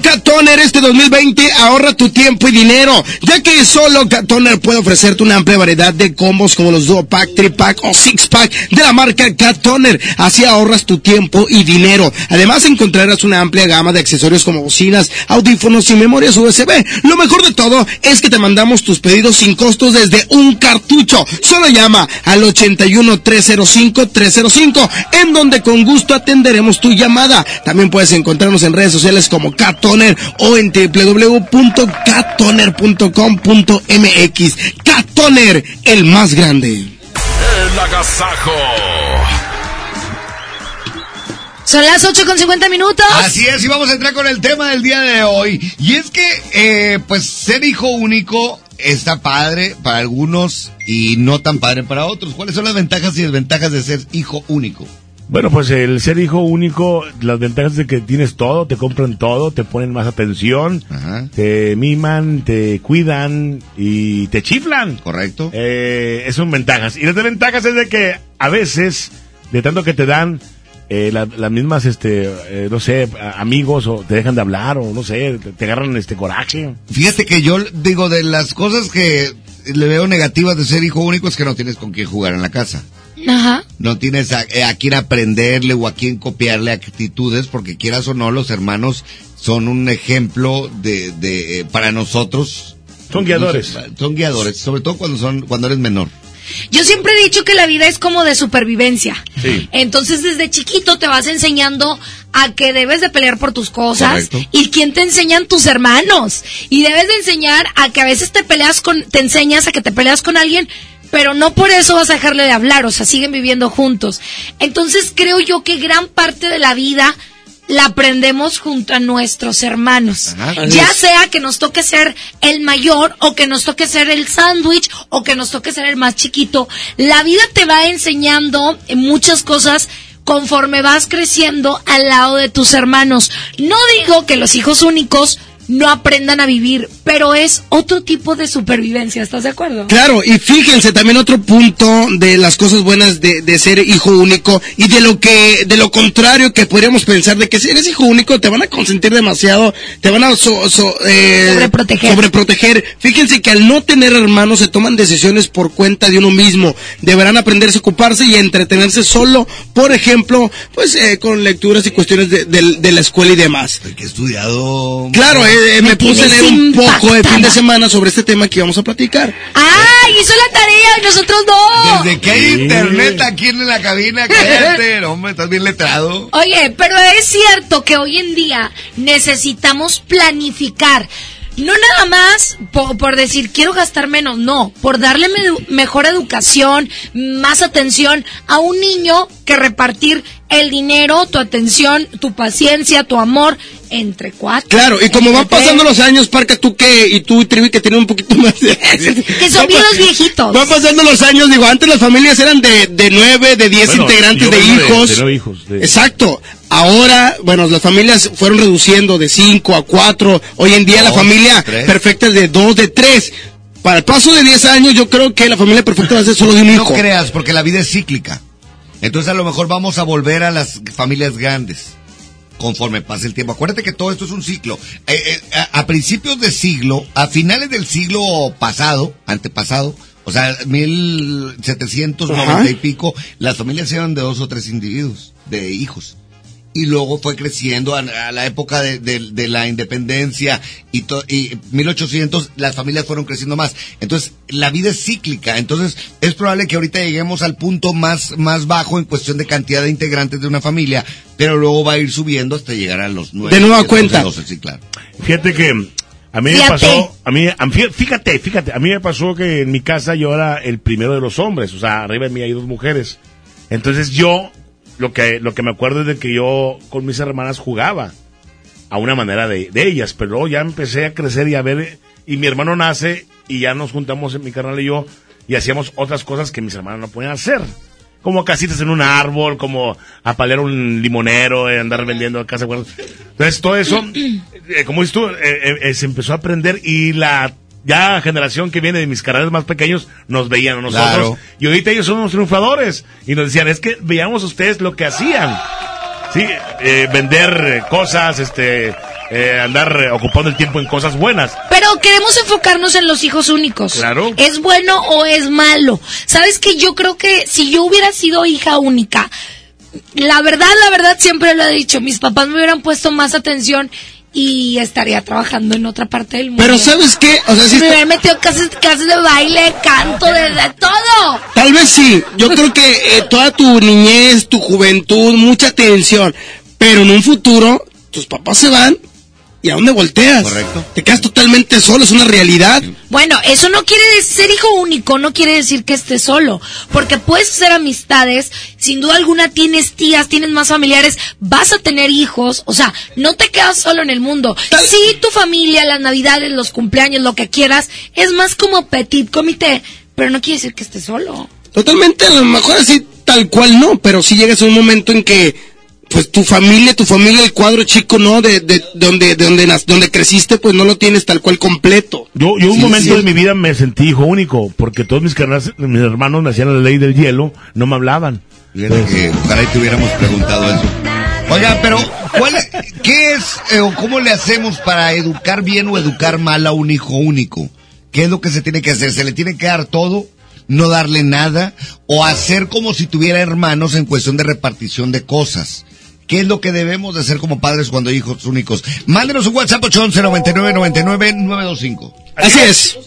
Speaker 11: Cat Toner este 2020 ahorra tu tiempo y dinero, ya que solo Cat Toner puede ofrecerte una amplia variedad de combos como los Duo Pack, 3 Pack o 6 Pack de la marca Cat Toner. Así ahorras tu tiempo y dinero. Además encontrarás una amplia gama de accesorios como bocinas, audífonos y memorias USB. Lo mejor de todo es que te mandamos tus pedidos sin costos desde un cartucho. Solo llama al 81 305 305 en donde con gusto atenderemos tu llamada. También puedes encontrarnos en redes sociales como Catoner o en www.catoner.com.mx. Catoner, el más grande.
Speaker 6: El agasajo.
Speaker 3: Son las 8 con 50 minutos.
Speaker 49: Así es, y vamos a entrar con el tema del día de hoy. Y es que, eh, pues, ser hijo único está padre para algunos y no tan padre para otros. ¿Cuáles son las ventajas y desventajas de ser hijo único?
Speaker 2: Bueno, pues el ser hijo único, las ventajas de que tienes todo, te compran todo, te ponen más atención, te miman, te cuidan y te chiflan.
Speaker 49: Correcto.
Speaker 2: Eh, son ventajas. Y las desventajas es de que a veces, de tanto que te dan, eh, la- las mismas, este, eh, no sé, amigos o te dejan de hablar o no sé, te, te agarran este coraje.
Speaker 49: Fíjate que yo digo de las cosas que le veo negativas de ser hijo único es que no tienes con quién jugar en la casa.
Speaker 3: Ajá.
Speaker 49: No tienes a, eh, a quién aprenderle o a quién copiarle actitudes, porque quieras o no, los hermanos son un ejemplo de, de eh, para nosotros.
Speaker 2: Son guiadores.
Speaker 49: No son guiadores, sobre todo cuando son cuando eres menor.
Speaker 3: Yo siempre he dicho que la vida es como de supervivencia.
Speaker 49: Sí.
Speaker 3: Entonces desde chiquito te vas enseñando a que debes de pelear por tus cosas
Speaker 49: Correcto.
Speaker 3: y quién te enseñan tus hermanos y debes de enseñar a que a veces te peleas con te enseñas a que te peleas con alguien pero no por eso vas a dejarle de hablar, o sea, siguen viviendo juntos. Entonces creo yo que gran parte de la vida la aprendemos junto a nuestros hermanos.
Speaker 92: Ajá.
Speaker 3: ya sea que nos toque ser el mayor o que nos toque ser el sándwich o que nos toque ser el más chiquito. La vida te va enseñando muchas cosas conforme vas creciendo al lado de tus hermanos. No digo que los hijos únicos no aprendan a vivir, pero es otro tipo de supervivencia, ¿estás de acuerdo?
Speaker 11: Claro, y fíjense también otro punto de las cosas buenas de, de ser hijo único y de lo que, de lo contrario que podríamos pensar de que si eres hijo único te van a consentir demasiado, te van a so- so- eh,
Speaker 3: Sobreproteger.
Speaker 11: sobreproteger. Fíjense que al no tener hermanos se toman decisiones por cuenta de uno mismo. Deberán aprenderse a ocuparse y a entretenerse solo, por ejemplo, pues eh, con lecturas y cuestiones de, de- de la escuela y demás.
Speaker 49: Que he estudiado.
Speaker 11: Claro, eh, eh, me,
Speaker 3: Me
Speaker 11: puse a leer un poco de fin de semana sobre este tema que íbamos a platicar.
Speaker 3: ¡Ay, hizo la tarea y nosotros no!
Speaker 49: Desde que hay internet aquí en la cabina, cállate, hombre, estás bien letrado.
Speaker 3: Oye, pero es cierto que hoy en día necesitamos planificar. No nada más po- por, decir quiero gastar menos, no, por darle me- mejor educación, más atención a un niño que repartir el dinero, tu atención, tu paciencia, tu amor entre cuatro.
Speaker 11: Claro, y como van pasando
Speaker 3: tres.
Speaker 11: los años, Parca, tú que, y tú y Trivi que tienen un poquito más de...
Speaker 3: Que son bien los viejitos.
Speaker 11: Van pasando los años, digo, antes las familias eran de, de nueve, de diez
Speaker 2: Bueno,
Speaker 11: integrantes de hijos.
Speaker 2: de nueve hijos, de-
Speaker 11: Exacto. Ahora, bueno, las familias fueron reduciendo de cinco a cuatro. Hoy en día la familia
Speaker 49: tres.
Speaker 11: perfecta es de dos, de tres. Para el paso de 10 años, yo creo que la familia perfecta va a ser solo de un
Speaker 49: No
Speaker 11: hijo.
Speaker 49: creas, porque la vida es cíclica. Entonces a lo mejor vamos a volver a las familias grandes conforme pase el tiempo. Acuérdate que todo esto es un ciclo. Eh, eh, a, a principios de siglo, a finales del siglo pasado, antepasado, o sea, 1790
Speaker 11: Ajá.
Speaker 49: y pico, las familias eran de dos o tres individuos, de hijos. Y luego fue creciendo a, a la época de, de- de la independencia y, to- y 1800 las familias fueron creciendo más. Entonces, la vida es cíclica. Entonces, es probable que ahorita lleguemos al punto más, más bajo en cuestión de cantidad de integrantes de una familia, pero luego va a ir subiendo hasta llegar a los nueve.
Speaker 11: De nueva
Speaker 49: 10,
Speaker 11: cuenta.
Speaker 49: 12, sí, claro.
Speaker 2: Fíjate que a mí me pasó, a mí, a mí- fíjate, fíjate, a mí me pasó que en mi casa yo era el primero de los hombres, o sea, arriba de mí hay dos mujeres. Entonces yo, lo que, lo que me acuerdo es de que yo con mis hermanas jugaba a una manera de, de ellas, pero luego ya empecé a crecer y a ver, y mi hermano nace y ya nos juntamos mi carnal y yo y hacíamos otras cosas que mis hermanos no podían hacer. Como casitas en un árbol, como apalear un limonero, eh, andar vendiendo casa. bueno. Entonces todo eso, eh, como dices tú, eh, se empezó a aprender y la ya generación que viene de mis canales más pequeños nos veían a nosotros.
Speaker 49: Claro.
Speaker 2: Y ahorita ellos son unos triunfadores. Y nos decían, es que veíamos ustedes lo que hacían. Sí, eh, vender cosas, este, eh, andar eh, ocupando el tiempo en cosas buenas.
Speaker 3: Pero queremos enfocarnos en los hijos únicos.
Speaker 2: Claro.
Speaker 3: ¿Es bueno o es malo? Sabes que yo creo que si yo hubiera sido hija única, la verdad, la verdad siempre lo he dicho, mis papás me hubieran puesto más atención y estaría trabajando en otra parte del mundo.
Speaker 11: Pero ¿sabes qué? O sea, sí
Speaker 3: me
Speaker 11: está-
Speaker 3: hubieran metido clases, clases de baile, canto, de, de todo.
Speaker 11: Tal vez sí. Yo creo que eh, toda tu niñez, tu juventud, mucha atención. Pero en un futuro, tus papás se van y a dónde volteas. Correcto. Te quedas totalmente solo, es una realidad.
Speaker 3: Bueno, eso no quiere decir ser hijo único, no quiere decir que estés solo, porque puedes hacer amistades, sin duda alguna tienes tías, tienes más familiares, vas a tener hijos, o sea, no te quedas solo en el mundo. Sí, tu familia, las navidades, los cumpleaños, lo que quieras, es más como petit comité, pero no quiere decir que estés solo.
Speaker 11: Totalmente, a lo mejor así tal cual no, pero sí llegas a un momento en que pues tu familia, tu familia, el cuadro chico, ¿no? De, de, de donde, de donde, donde creciste, pues no lo tienes tal cual completo.
Speaker 2: Yo, yo un
Speaker 11: Sí,
Speaker 2: momento
Speaker 11: sí.
Speaker 2: de mi vida me sentí hijo único, porque todos mis, carnales, mis hermanos me hacían la ley del hielo, no me hablaban.
Speaker 49: Fíjate que ojalá y te hubiéramos preguntado eso. Oiga, pero ¿cuál, ¿qué es eh, o cómo le hacemos para educar bien o educar mal a un hijo único? ¿Qué es lo que se tiene que hacer? ¿Se le tiene que dar todo? ¿No darle nada? ¿O hacer como si tuviera hermanos en cuestión de repartición de cosas? ¿Qué es lo que debemos de hacer como padres cuando hay hijos únicos? Mándenos un WhatsApp 811 99 99 925.
Speaker 11: Así es.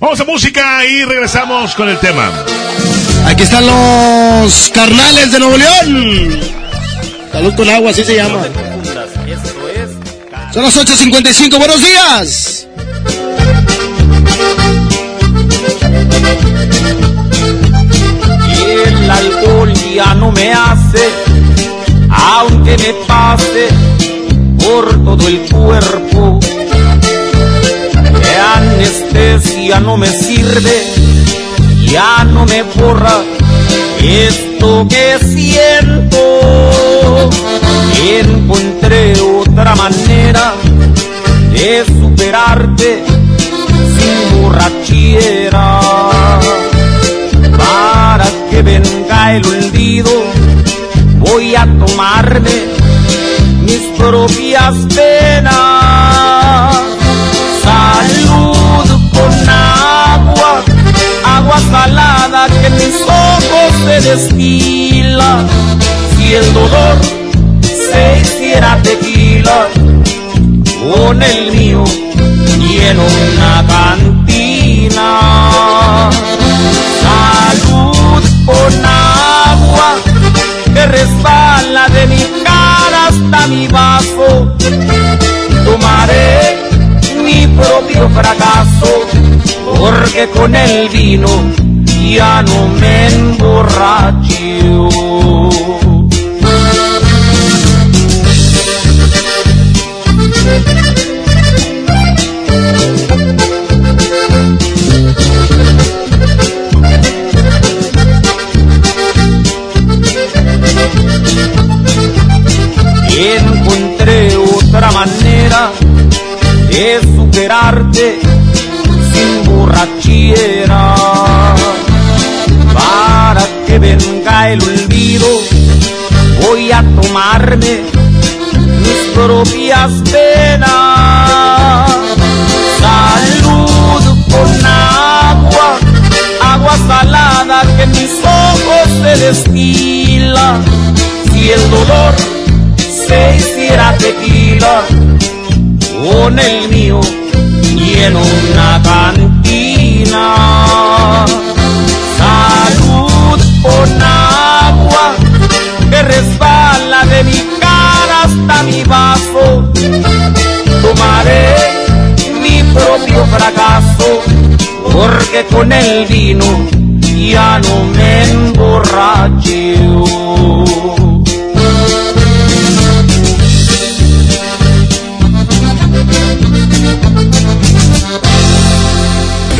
Speaker 2: Vamos a música y regresamos con el tema.
Speaker 11: Aquí están los carnales de Nuevo León. Salud con agua, así se llama. Son las 8.55, buenos días.
Speaker 93: Y el alcohol ya no me hace, aunque me pase por todo el cuerpo. La anestesia no me sirve, ya no me borra esto que siento. Encontré otra manera de superarte sin borrachera para que venga el olvido voy a tomarme mis propias penas. Salud con agua agua salada que en mis ojos se destila si el dolor se hiciera tequila con el mío lleno una cantina. Salud con agua resbala de mi cara hasta mi vaso. Tomaré mi propio fracaso, porque con el vino ya no me emborracho. Otra manera de superarte sin borrachera para que venga el olvido, voy a tomarme mis propias penas. Salud con agua, agua salada que mis ojos se destila. Si el dolor se hiciera tequila, con el mío lleno una cantina. Salud con agua que resbala de mi cara hasta mi vaso. Tomaré mi propio fracaso porque con el vino ya no me emborracho.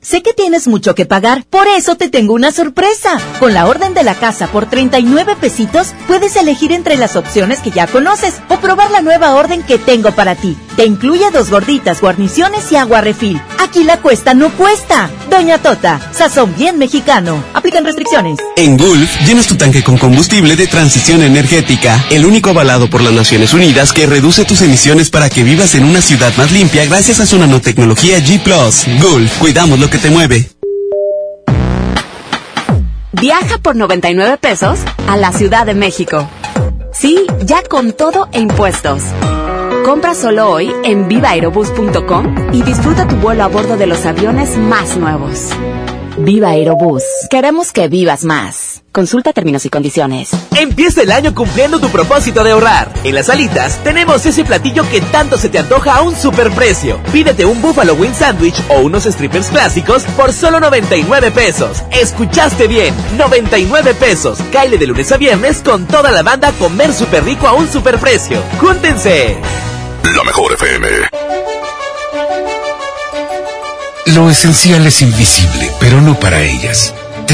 Speaker 94: sé que tienes mucho que pagar, por eso te tengo una sorpresa. Con la orden de la casa por 39 pesitos, puedes elegir entre las opciones que ya conoces o probar la nueva orden que tengo para ti. Te incluye dos gorditas, guarniciones y agua refil. Aquí la cuesta no cuesta. Doña Tota, sazón bien mexicano. Aplican restricciones.
Speaker 95: En Gulf, llenas tu tanque con combustible de transición energética, el único avalado por las Naciones Unidas que reduce tus emisiones para que vivas en una ciudad más limpia gracias a su nanotecnología G ⁇ Gulf, cuidamos lo que te mueve.
Speaker 94: Viaja por 99 pesos a la Ciudad de México. Sí, ya con todo e impuestos. Compra solo hoy en vivaerobus.com y disfruta tu vuelo a bordo de los aviones más nuevos. Viva Aerobús. Queremos que vivas más. Consulta términos y condiciones.
Speaker 96: Empieza el año cumpliendo tu propósito de ahorrar. En las alitas tenemos ese platillo que tanto se te antoja a un superprecio. Pídete un Buffalo Wing Sandwich o unos strippers clásicos por solo 99 pesos. Escuchaste bien, 99 pesos. Caile de lunes a viernes con toda la banda a comer súper rico a un superprecio. ¡Júntense!
Speaker 6: La mejor FM.
Speaker 14: Lo esencial es invisible, pero no para ellas.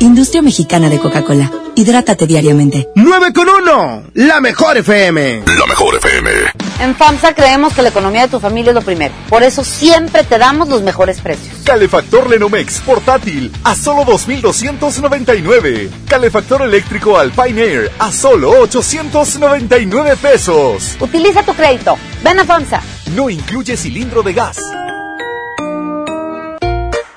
Speaker 97: Industria mexicana de Coca-Cola. Hidrátate diariamente.
Speaker 11: 9 con 1, la mejor FM.
Speaker 6: La mejor FM.
Speaker 98: En FAMSA creemos que la economía de tu familia es lo primero. Por eso siempre te damos los mejores precios.
Speaker 99: Calefactor Lenomex portátil a solo 2.299. Calefactor eléctrico Alpine Air a solo 899 pesos.
Speaker 98: Utiliza tu crédito. Ven a FAMSA.
Speaker 99: No incluye cilindro de gas.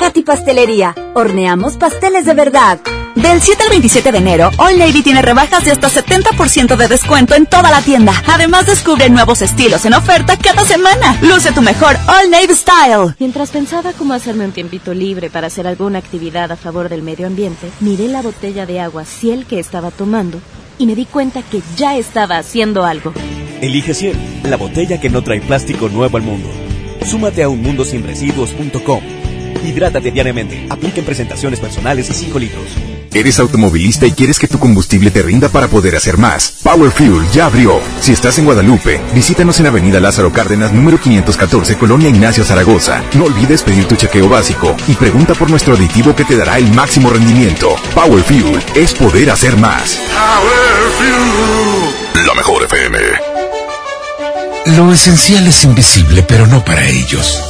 Speaker 94: Katy Pastelería, horneamos pasteles de verdad. Del 7 al 27 de enero, All Navy tiene rebajas de hasta 70% de descuento en toda la tienda. Además, descubre nuevos estilos en oferta cada semana. Luce tu mejor All Navy Style.
Speaker 100: Mientras pensaba cómo hacerme un tiempito libre para hacer alguna actividad a favor del medio ambiente, miré la botella de agua Ciel que estaba tomando y me di cuenta que ya estaba haciendo algo.
Speaker 101: Elige Ciel, la botella que no trae plástico nuevo al mundo. Súmate a unmundosinresiduos.com. Hidrátate diariamente. Apliquen presentaciones personales y 5 litros.
Speaker 28: ¿Eres automovilista y quieres que tu combustible te rinda para poder hacer más? Power Fuel ya abrió. Si estás en Guadalupe, visítanos en Avenida Lázaro Cárdenas, número 514, Colonia Ignacio Zaragoza. No olvides pedir tu chequeo básico y pregunta por nuestro aditivo que te dará el máximo rendimiento. Power Fuel es poder hacer más.
Speaker 6: La mejor FM.
Speaker 14: Lo esencial es invisible, pero no para ellos.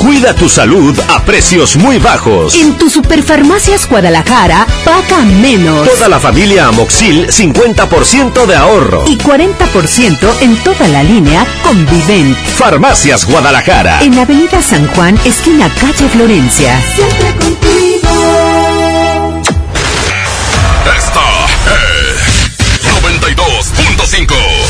Speaker 66: Cuida tu salud a precios muy bajos.
Speaker 94: En tu Superfarmacias Guadalajara, paga menos.
Speaker 66: Toda la familia Amoxil, 50% de ahorro.
Speaker 94: Y 40% en toda la línea Convivent.
Speaker 66: Farmacias Guadalajara.
Speaker 94: En Avenida San Juan, esquina calle Florencia.
Speaker 102: Siempre contigo.
Speaker 6: Esta es 92.5.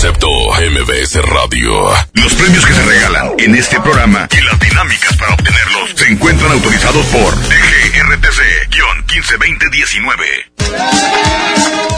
Speaker 6: Concepto MBS Radio.
Speaker 2: Los premios que se regalan en este programa y las dinámicas para obtenerlos se encuentran autorizados por DGRTC-152019.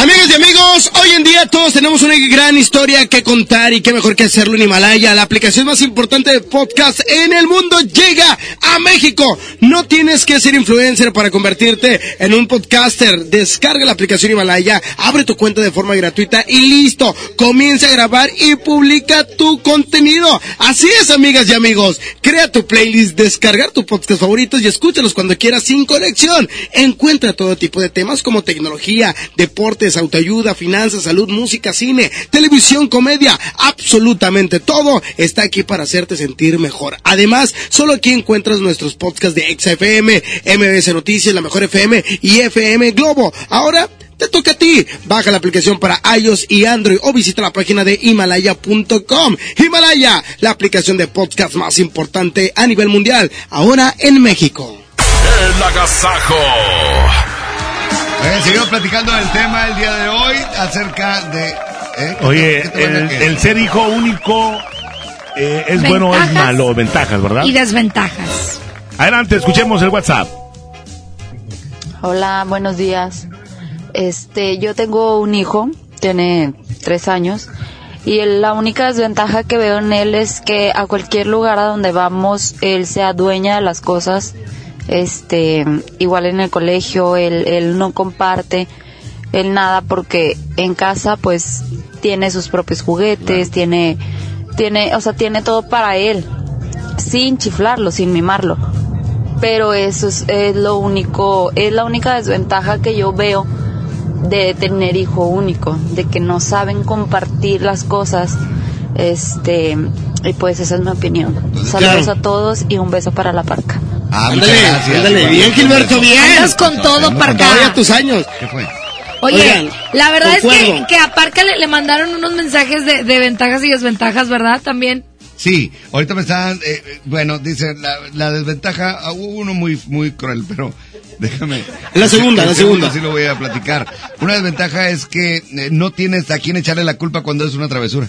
Speaker 11: Amigos y amigos, hoy en día todos tenemos una gran historia que contar y qué mejor que hacerlo en Himalaya. La aplicación más importante de podcast en el mundo llega a México. No tienes que ser influencer para convertirte en un podcaster. Descarga la aplicación Himalaya, abre tu cuenta de forma gratuita y listo. Comienza a grabar y publica tu contenido. Así es, amigas y amigos. Crea tu playlist, descargar tus podcast favoritos y escúchalos cuando quieras sin conexión. Encuentra todo tipo de temas como tecnología, deportes, autoayuda, finanzas, salud, música, cine, televisión, comedia, absolutamente todo está aquí para hacerte sentir mejor. Además, solo aquí encuentras nuestros podcasts de XFM, MBS Noticias, La Mejor FM y FM Globo. Ahora te toca a ti. Baja la aplicación para iOS y Android o visita la página de Himalaya.com. Himalaya, la aplicación de podcast más importante a nivel mundial, ahora en México.
Speaker 6: El agasajo.
Speaker 49: Eh, seguimos platicando del tema el día de hoy acerca de... ¿eh? ¿Qué
Speaker 2: Oye,
Speaker 49: te-
Speaker 2: el, ser hijo único eh, es bueno o es malo, ventajas, ¿verdad?
Speaker 3: Y desventajas.
Speaker 2: Adelante, escuchemos el WhatsApp.
Speaker 103: Hola, buenos días. Este, yo tengo un hijo, tiene tres años, y el- la única desventaja que veo en él es que a cualquier lugar a donde vamos, él se adueña de las cosas. Este, igual en el colegio, él, él no comparte, él nada, porque en casa, pues, tiene sus propios juguetes, tiene, tiene, o sea, tiene todo para él, sin chiflarlo, sin mimarlo. Pero eso es, es lo único, es la única desventaja que yo veo de tener hijo único, de que no saben compartir las cosas, este, y pues esa es mi opinión. Saludos
Speaker 11: claro.
Speaker 103: a todos y un beso para la parca.
Speaker 49: Ah,
Speaker 11: Ándale,
Speaker 49: gracias.
Speaker 11: ándale, bien, Gilberto, bien.
Speaker 3: Andas con todo.
Speaker 11: Todavía tus años.
Speaker 49: ¿Qué fue?
Speaker 3: Oye,
Speaker 11: Oigan,
Speaker 3: la verdad es que, que a Parca le, le mandaron unos mensajes de, de ventajas y desventajas, ¿verdad? También.
Speaker 49: Sí, ahorita me están, eh, eh, bueno, dice, la, la desventaja, ah, hubo uno muy, muy cruel, pero déjame.
Speaker 11: La segunda, la segunda.
Speaker 49: Sí lo voy a platicar. Una desventaja es que eh, no tienes a quién echarle la culpa cuando es una travesura.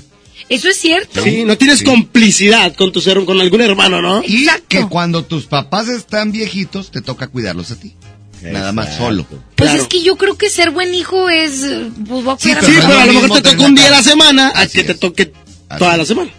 Speaker 3: Eso es cierto.
Speaker 11: Sí, no tienes complicidad con tu ser, con algún hermano, ¿no?
Speaker 49: Y que cuando tus papás están viejitos, te toca cuidarlos a ti. Nada más solo.
Speaker 3: Pues es que yo creo que ser buen hijo es. Pues voy a cuidar a
Speaker 11: Sí, pero a lo mejor te toca un día a
Speaker 49: la
Speaker 11: semana a que te toque toda la semana.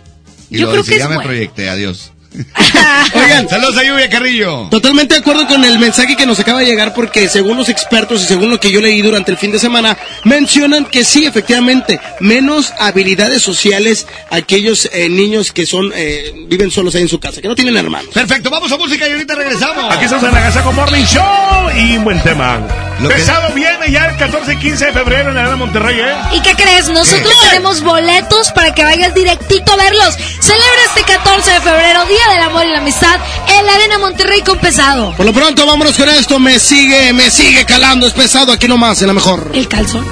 Speaker 49: Y
Speaker 3: Yo
Speaker 49: lo
Speaker 3: creo
Speaker 49: dice,
Speaker 3: que
Speaker 49: ya
Speaker 3: es
Speaker 49: me
Speaker 3: bueno.
Speaker 49: proyecté, adiós.
Speaker 11: Oigan,
Speaker 49: saludos a Lluvia Carrillo.
Speaker 11: Totalmente de acuerdo con el mensaje que nos acaba de llegar porque según los expertos y según lo que yo leí durante el fin de semana, mencionan que sí, efectivamente, menos habilidades sociales aquellos eh, niños que son eh, viven solos ahí en su casa, que no tienen hermanos.
Speaker 49: Perfecto, vamos a música y ahorita regresamos.
Speaker 2: Aquí estamos en la Gazaco Morning Show y un buen tema. Pesado viene ya el 14 y 15 de febrero en la Arena Monterrey, ¿eh?
Speaker 104: ¿Y qué crees? Nosotros tenemos boletos para que vayas directito a verlos. Celebra este 14 de febrero, Día del Amor y la Amistad, en la Arena Monterrey con Pesado.
Speaker 11: Por lo pronto, vámonos con esto. Me sigue, me sigue calando. Es pesado aquí nomás, en la mejor.
Speaker 104: El calzón.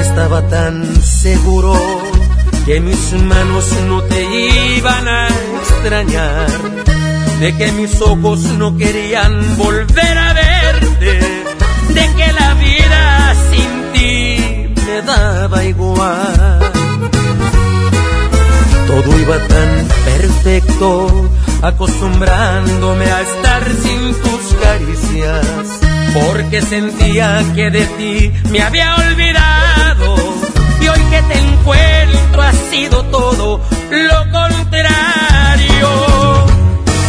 Speaker 105: Estaba tan seguro que mis manos no te iban a extrañar, de que mis ojos no querían volver a verte, de que la vida sin ti me daba igual. Todo iba tan perfecto, acostumbrándome a estar sin tus caricias, porque sentía que de ti me había olvidado. Y hoy que te encuentro ha sido todo lo contrario,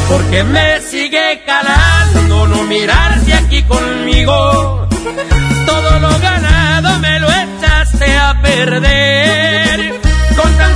Speaker 105: porque me sigue calando no mirarte aquí conmigo. Todo lo ganado me lo echaste a perder. Con tan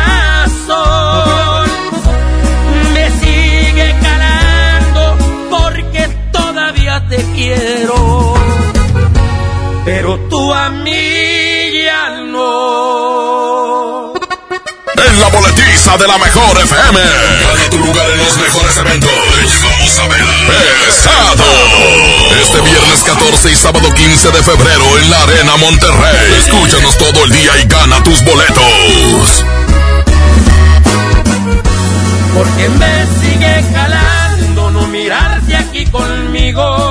Speaker 105: Quiero. Pero tú a mí ya no.
Speaker 91: En la boletiza de la mejor FM. Gana tu lugar en los mejores eventos. Te llevamos a ver. Pesado. Este viernes 14 y sábado 15 de febrero en la Arena Monterrey. Escúchanos todo el día y gana tus boletos.
Speaker 105: Porque me sigue calando no mirarte aquí conmigo.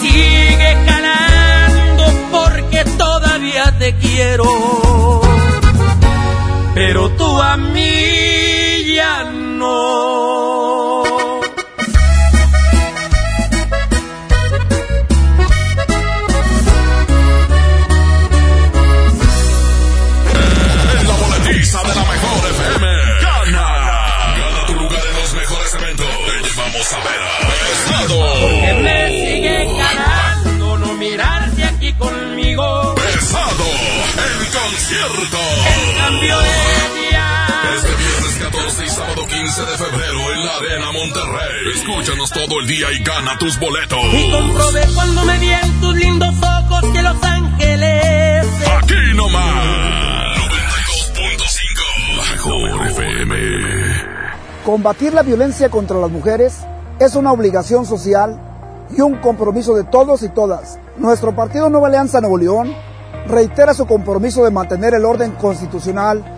Speaker 105: Sigue calando porque todavía te quiero. Pero tú a mí ya no.
Speaker 91: Sábado 15 de febrero en la Arena Monterrey. Escúchanos todo el día y gana tus boletos.
Speaker 105: Y comprobé cuando me vi en tus lindos ojos que Los Ángeles.
Speaker 91: Aquí nomás. 92.5. La mejor FM.
Speaker 106: Combatir la violencia contra las mujeres es una obligación social y un compromiso de todos y todas. Nuestro partido Nueva Alianza Nuevo León reitera su compromiso de mantener el orden constitucional,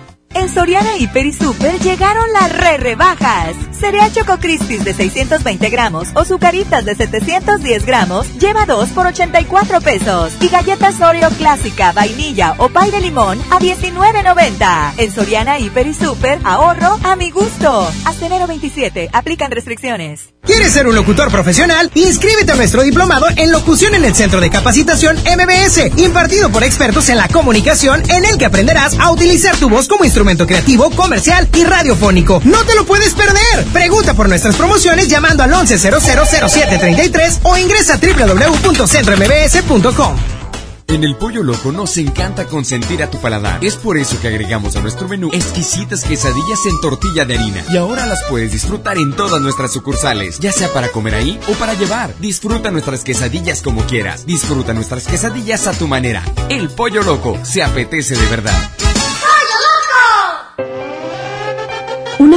Speaker 94: En Soriana Hiper y Super llegaron las re rebajas. Cereal Choco Crispis de 620 gramos o Zucaritas de 710 gramos, lleva 2 por 84 pesos. Y galletas Oreo clásica, vainilla o pay de limón a 19.90. En Soriana Hiper y Super, ahorro a mi gusto. Hasta enero 27, aplican restricciones.
Speaker 107: ¿Quieres ser un locutor profesional? Inscríbete a nuestro diplomado en locución en el Centro de Capacitación MBS, impartido por expertos en la comunicación, en el que aprenderás a utilizar tu voz como instrumento creativo, comercial y radiofónico. ¡No te lo puedes perder! Pregunta por nuestras promociones llamando al 11000733 o ingresa a www.centrombs.com.
Speaker 108: En el Pollo Loco nos encanta consentir a tu paladar. Es por eso que agregamos a nuestro menú exquisitas quesadillas en tortilla de harina. Y ahora las puedes disfrutar en todas nuestras sucursales, ya sea para comer ahí o para llevar. Disfruta nuestras quesadillas como quieras. Disfruta nuestras quesadillas a tu manera. El Pollo Loco se apetece de verdad.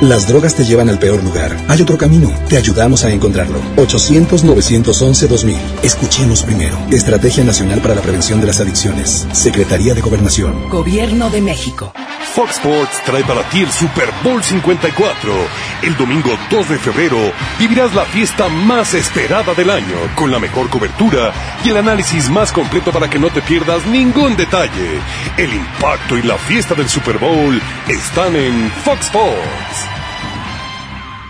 Speaker 109: Las drogas te llevan al peor lugar. Hay otro camino. Te ayudamos a encontrarlo. 800-911-2000. Escuchemos primero. Estrategia Nacional para la Prevención de las Adicciones. Secretaría de Gobernación.
Speaker 110: Gobierno de México.
Speaker 95: Fox Sports trae para ti el Super Bowl 54. El domingo 2 de febrero vivirás la fiesta más esperada del año, con la mejor cobertura y el análisis más completo para que no te pierdas ningún detalle. El impacto y la fiesta del Super Bowl están en Fox Sports.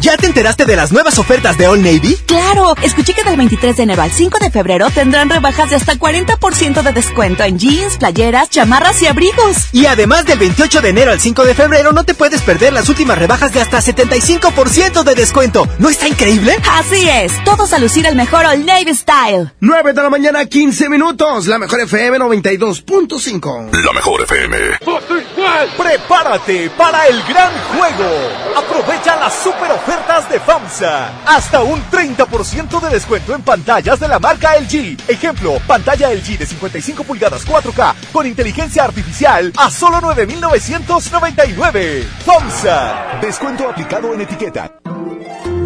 Speaker 111: ¿Ya te enteraste de las nuevas ofertas de All Navy?
Speaker 112: Claro, escuché que del 23 de enero al 5 de febrero tendrán rebajas de hasta 40% de descuento en jeans, playeras, chamarras y abrigos.
Speaker 111: Y además del 28 de enero al 5 de febrero no te puedes perder las últimas rebajas de hasta 75% de descuento. ¿No está increíble?
Speaker 112: Así es, todos a lucir el mejor All Navy Style.
Speaker 11: 9 de la mañana, 15 minutos. La mejor FM 92.5.
Speaker 6: La mejor FM.
Speaker 113: Prepárate para el gran juego. Aprovecha las super ofertas de FAMSA. Hasta un 30% de descuento en pantallas de la marca LG. Ejemplo, pantalla LG de 55 pulgadas 4K con inteligencia artificial a solo 9.999. FAMSA. Descuento aplicado en etiqueta.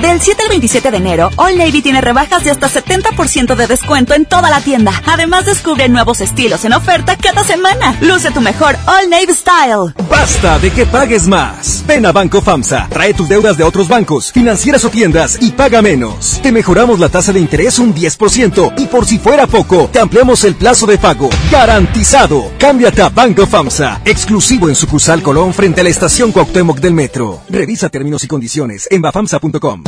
Speaker 112: Del 7 al 27 de enero, All Navy tiene rebajas de hasta 70% de descuento en toda la tienda. Además, descubre nuevos estilos en oferta cada semana. Luce tu mejor All Navy Style.
Speaker 66: Basta de que pagues más. Ven a Banco FAMSA, trae tus deudas de otros bancos, financieras o tiendas y paga menos. Te mejoramos la tasa de interés un 10% y por si fuera poco, te ampliamos el plazo de pago. Garantizado. Cámbiate a Banco FAMSA, exclusivo en sucursal Colón frente a la estación Cuauhtémoc del Metro. Revisa términos y condiciones en bafamsa.com.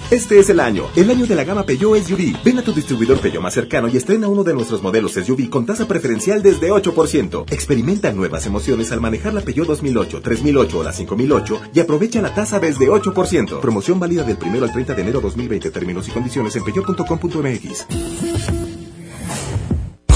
Speaker 95: Este es el año, el año de la gama Peugeot SUV. Ven a tu distribuidor Peugeot más cercano y estrena uno de nuestros modelos SUV con tasa preferencial desde 8%. Experimenta nuevas emociones al manejar la Peugeot 2008, 3008 o la 5008 y aprovecha la tasa desde 8%. Promoción válida del 1 al 30 de enero 2020. Términos y condiciones en peugeot.com.mx.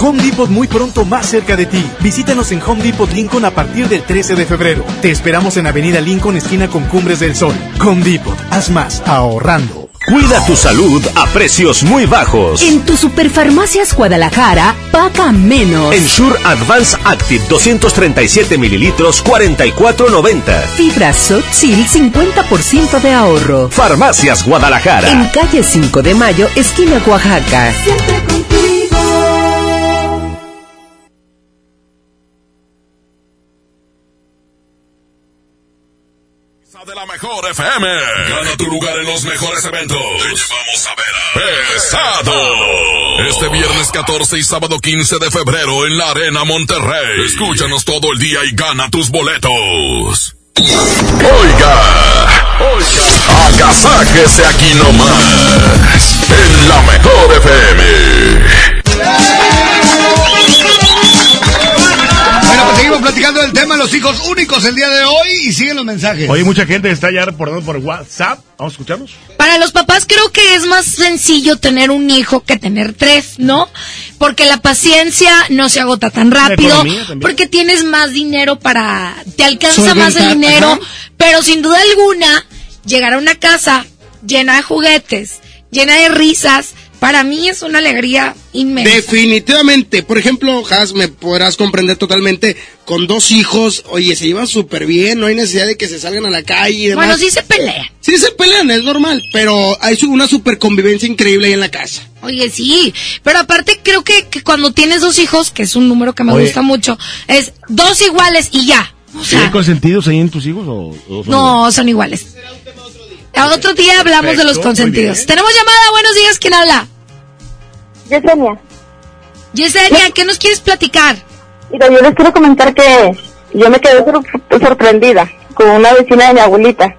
Speaker 114: Home Depot muy pronto más cerca de ti. Visítanos en Home Depot Lincoln a partir del 13 de febrero. Te esperamos en Avenida Lincoln, esquina con Cumbres del Sol. Home Depot, haz más ahorrando.
Speaker 66: Cuida tu salud a precios muy bajos.
Speaker 94: En tu Superfarmacias Guadalajara, paga menos.
Speaker 66: Ensure Advance Active 237 mililitros, 44.90.
Speaker 94: Fibra Soxil, 50% de ahorro.
Speaker 66: Farmacias Guadalajara.
Speaker 94: En calle 5 de Mayo, esquina Oaxaca. Siempre
Speaker 6: de la mejor FM. Gana tu lugar en los mejores eventos. Te llevamos a ver a Pesado. Este viernes 14 y sábado 15 de febrero en la Arena Monterrey. Escúchanos todo el día y gana tus boletos. Oiga, oiga, agasáquese aquí nomás. En la mejor FM.
Speaker 49: Platicando del tema de los hijos únicos el día de hoy y siguen los mensajes.
Speaker 2: Oye, mucha gente está ya reportando por WhatsApp. Vamos a escucharlos.
Speaker 3: Para los papás creo que es más sencillo tener un hijo que tener tres, ¿no? Porque la paciencia no se agota tan rápido, porque tienes más dinero para, te alcanza más el dinero, ajá. pero sin duda alguna, llegar a una casa llena de juguetes, llena de risas, para mí es una alegría inmensa.
Speaker 49: Definitivamente. Por ejemplo, Has, me podrás comprender totalmente, con dos hijos, oye, se llevan súper bien, no hay necesidad de que se salgan a la calle y demás.
Speaker 3: Bueno, sí se pelean.
Speaker 49: Sí se pelean, es normal, pero hay su- una super convivencia increíble ahí en la casa.
Speaker 3: Oye, sí, pero aparte creo que, que cuando tienes dos hijos, que es un número que me
Speaker 2: Oye.
Speaker 3: gusta mucho, es dos iguales y ya. O
Speaker 2: ¿Hay
Speaker 3: sea,
Speaker 2: consentidos ahí en tus hijos o, o son
Speaker 3: no, son iguales. A otro día hablamos de los
Speaker 2: Perfecto,
Speaker 3: consentidos. Tenemos llamada, buenos días, ¿quién habla?
Speaker 115: Yesenia.
Speaker 3: Yesenia, ¿qué nos quieres platicar?
Speaker 115: Mira, yo les quiero comentar que yo me quedé sor- sorprendida con una vecina de mi abuelita.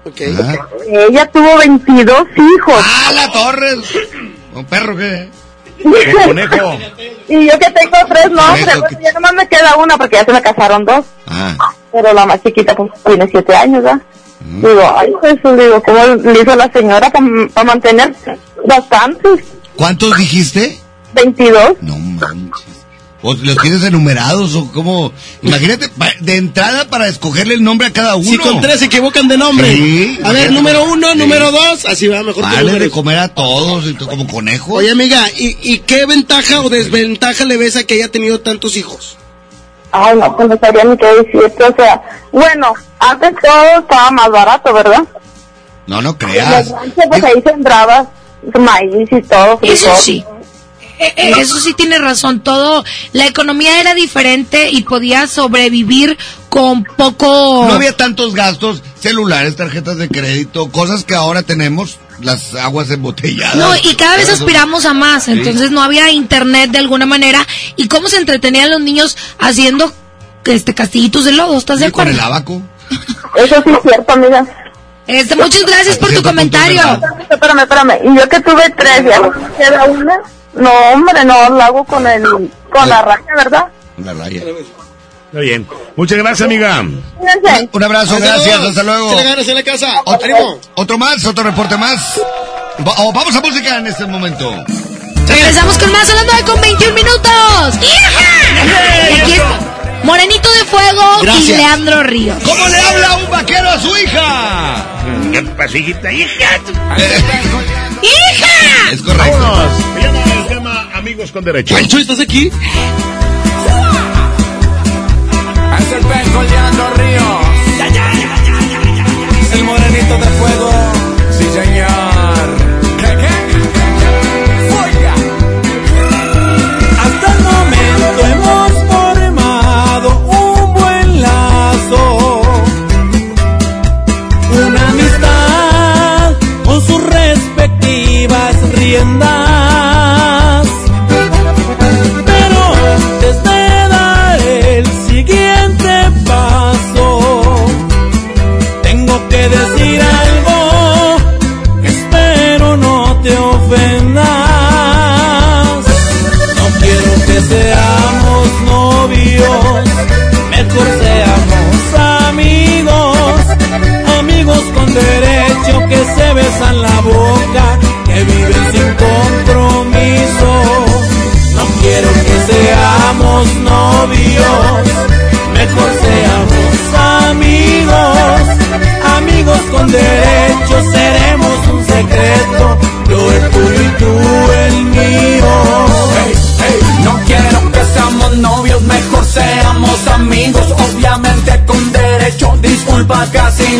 Speaker 115: Ella tuvo 22 hijos.
Speaker 49: ¡Ah, la torre! ¿Un perro qué?
Speaker 2: conejo.
Speaker 115: Y yo que tengo tres, no,
Speaker 49: Conejo,
Speaker 115: pero bueno, ya nomás me queda una porque ya se me casaron dos.
Speaker 49: Ah.
Speaker 115: Pero la más chiquita pues tiene siete años, ¿verdad? Digo, ay Jesús, digo, ¿cómo le hizo la señora para mantener bastantes?
Speaker 49: ¿Cuántos dijiste?
Speaker 115: 22.
Speaker 49: No manches. ¿O los tienes enumerados o cómo? Imagínate, de entrada para escogerle el nombre a cada uno.
Speaker 11: Si con tres se equivocan de nombre.
Speaker 49: Sí,
Speaker 11: a ver, número uno,
Speaker 49: Sí.
Speaker 11: número dos, así va mejor que
Speaker 49: Dale de comer a todos, como conejo.
Speaker 11: Oye, amiga, ¿y, ¿y qué ventaja o desventaja le ves a que haya tenido tantos hijos?
Speaker 115: Ay, no, pues no sabría ni qué decirte, o sea, bueno, antes todo estaba más barato, ¿verdad?
Speaker 49: No, no
Speaker 115: En
Speaker 49: creas.
Speaker 115: el rancho, pues ahí sembrabas maíz y todo.
Speaker 3: Eso
Speaker 115: frijol.
Speaker 3: sí. Eh, eh, Eso sí tiene razón, todo, la economía era diferente y podía sobrevivir con poco...
Speaker 49: No había tantos gastos, celulares, tarjetas de crédito, cosas que ahora tenemos, las aguas embotelladas.
Speaker 3: No, y cada vez aspiramos a más,
Speaker 49: Sí.
Speaker 3: entonces no había internet de alguna manera. ¿Y cómo se entretenían los niños haciendo este castillitos de lodo? ¿Estás de
Speaker 49: Y con
Speaker 3: acuerdo?
Speaker 49: el abaco.
Speaker 115: Eso sí es cierto, amiga.
Speaker 3: Este, muchas gracias por tu comentario.
Speaker 115: Espérame, espérame, y yo que tuve tres, ya queda una. No, hombre, no, lo hago con el, con la raya, ¿verdad?
Speaker 49: La raya.
Speaker 2: Está bien. Muchas gracias, amiga.
Speaker 115: Fíjense.
Speaker 49: Un abrazo,
Speaker 11: Hasta
Speaker 49: gracias,
Speaker 11: luego.
Speaker 49: hasta luego.
Speaker 11: Que le ganes en la casa.
Speaker 49: Otro, más, otro reporte más. Va- oh, vamos a música en este momento.
Speaker 3: Regresamos con más hablando de con 21 minutos. ¡Hija! Y aquí está Morenito de Fuego y
Speaker 49: Gracias.
Speaker 3: Leandro Ríos.
Speaker 49: ¿Cómo le habla un vaquero a su hija?
Speaker 2: ¿Qué pasó, hijita? ¡Hija!
Speaker 3: ¡Hija!
Speaker 49: Es correcto.
Speaker 2: Vámonos. El tema Amigos con Derecho.
Speaker 11: Pancho, ¿estás aquí?
Speaker 105: Leandro Ríos.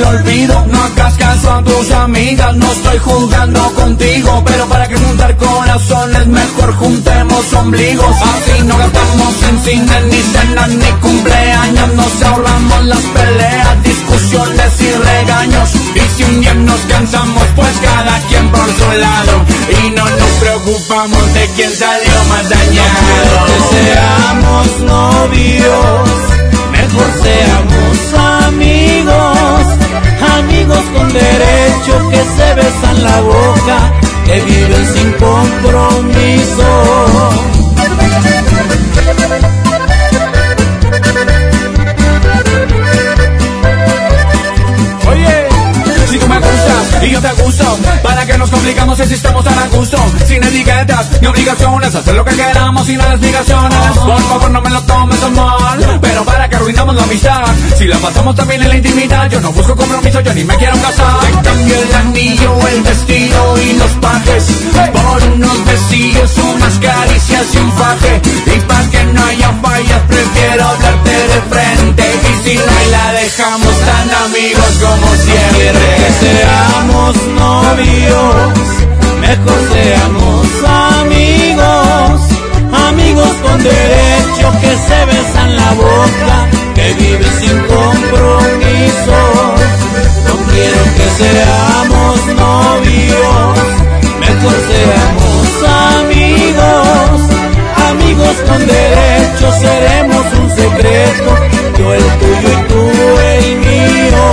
Speaker 116: Olvido. No hagas caso a tus amigas, no estoy jugando contigo. Pero para que juntar corazones, mejor juntemos ombligos. Así no gastamos en cine, ni cenas, ni cumpleaños. Nos ahorramos las peleas, discusiones y regaños. Y si un día nos cansamos, pues cada quien por su lado. Y no nos preocupamos de quién salió más dañado.
Speaker 105: que seamos novios, mejor seamos con derecho que se besan la boca, que viven sin compromiso.
Speaker 116: Y yo te gusto, ¿para que nos complicamos si estamos tan a gusto? Sin etiquetas ni obligaciones, hacer lo que queramos sin las obligaciones. Por favor, no me lo tomes a mal, pero para que arruinamos la amistad. Si la pasamos también en la intimidad, yo no busco compromiso, yo ni me quiero casar. Te cambio el anillo, el vestido y los pajes por unos besillos, unas caricias y un faje. No haya fallas, prefiero hablarte de frente. Y si no hay, la dejamos tan amigos como siempre.
Speaker 105: que seamos novios, mejor seamos amigos, amigos con derecho que se besan la boca, que viven sin compromiso. No quiero que seamos novios, mejor seamos con derecho seremos un secreto, yo el tuyo y tú el mío.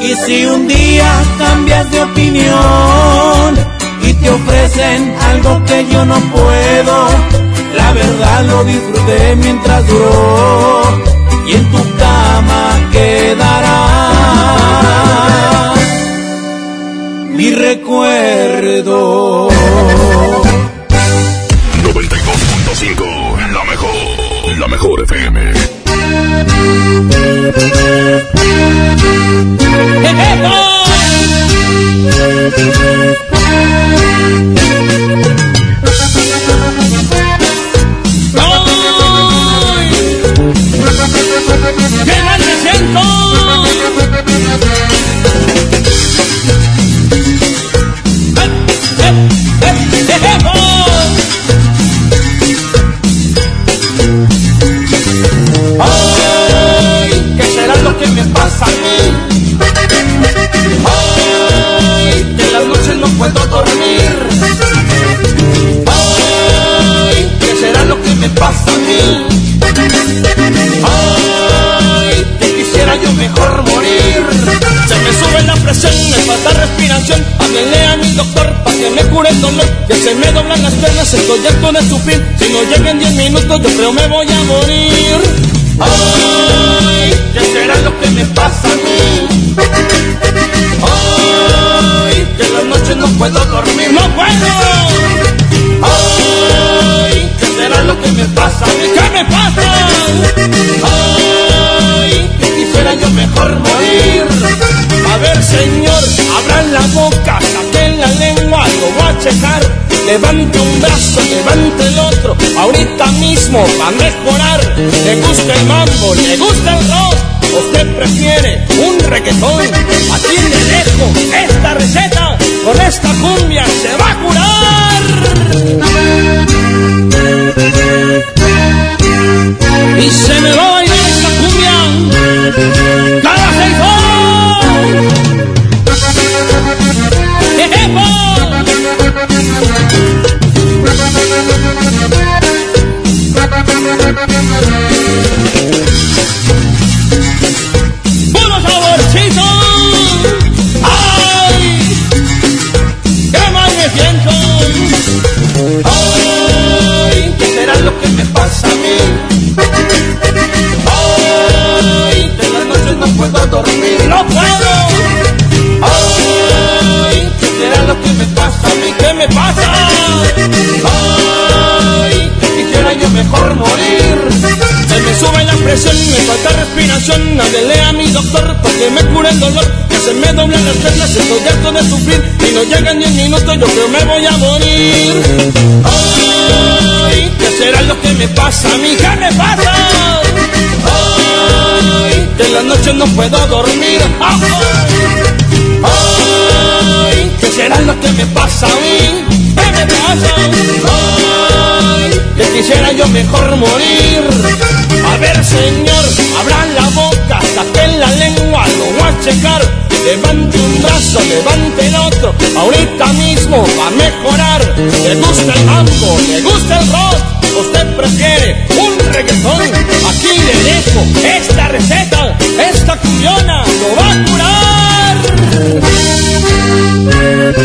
Speaker 105: Y si un día cambias de opinión y te ofrecen algo que yo no puedo, la verdad lo disfruté mientras duró y en tu cama quedará mi recuerdo.
Speaker 117: Mejor, la mejor FM.
Speaker 105: Harto de sufrir. Si no llegan 10 minutos, yo creo me voy a morir.
Speaker 116: Ay, ¿qué será lo que me pasa a mí? Ay, que en las noches no puedo dormir.
Speaker 105: ¡No puedo!
Speaker 116: Ay, ¿qué será lo que me pasa a mí?
Speaker 105: ¿Qué me pasa?
Speaker 116: Ay, que quisiera yo mejor morir.
Speaker 105: A ver, señor, abran la boca, saquen la lengua, lo voy a checar. Levante un brazo, levante el otro, ahorita mismo va a mejorar. Le gusta el mambo, le gusta el rock, usted prefiere un reggaetón. Aquí le dejo esta receta, con esta cumbia se va a curar. Y se me va a bailar esta cumbia cada seis horas. ¡Qué mal me siento!
Speaker 116: Ay, ¿qué será lo que
Speaker 105: me pasa presión, me falta respiración. Nadele a mi doctor para que me cure el dolor. Que se me doblan las piernas, estoy harto de sufrir. Y no llegan ni un minuto, yo creo me voy a morir. Ay, ¿qué será lo que me pasa mí? ¿Qué me pasa? Ay, que en la noche no puedo dormir. Ay, ¿qué será lo que me pasa a mí? Que quisiera yo mejor morir. A ver, señor, abran la boca, saquen la lengua, lo voy a checar. Levante un brazo, levante el otro, ahorita mismo va a mejorar. Le gusta el mambo, le gusta el rock, usted prefiere un reggaetón. Aquí le dejo esta receta, esta cuyona lo va a curar.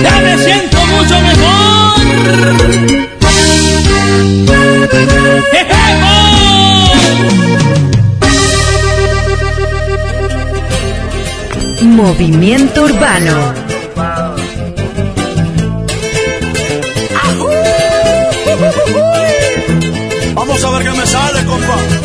Speaker 105: Ya me siento mucho mejor.
Speaker 94: Movimiento Urbano.
Speaker 105: Vamos a ver qué me sale, compa.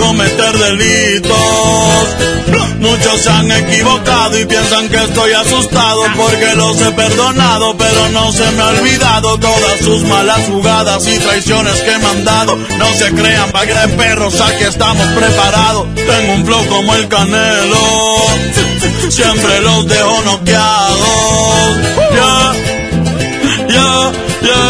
Speaker 105: cometer delitos. Muchos se han equivocado y piensan que estoy asustado porque los he perdonado, pero no se me ha olvidado todas sus malas jugadas y traiciones que me han dado. No se crean, bagre perros, aquí estamos preparados. Tengo un flow como el canelo, siempre los dejo noqueados. Ya, ya, ya,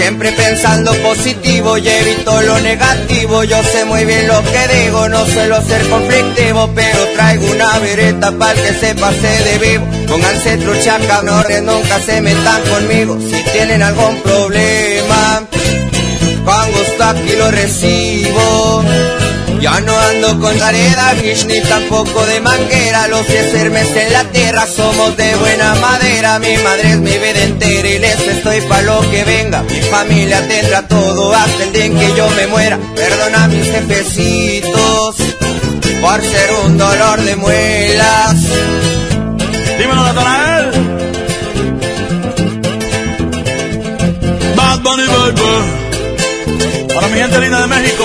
Speaker 118: Siempre pensando positivo y evito lo negativo. Yo sé muy bien lo que digo, no suelo ser conflictivo, pero traigo una vereta para que se pase de vivo. Pónganse trucha, cabrones, nunca se metan conmigo. Si tienen algún problema, con gusto aquí lo recibo. Ya no ando con areda, bish, ni tampoco de manguera. Los diez hermes en la tierra somos de buena madera. Mi madre es mi vida entera y les estoy pa' lo que venga. Mi familia tendrá todo hasta el día en que yo me muera. Perdona mis jefecitos por ser un dolor de muelas.
Speaker 105: Dímelo, Natanael. Bad Bunny Baby. Para mi gente linda de México,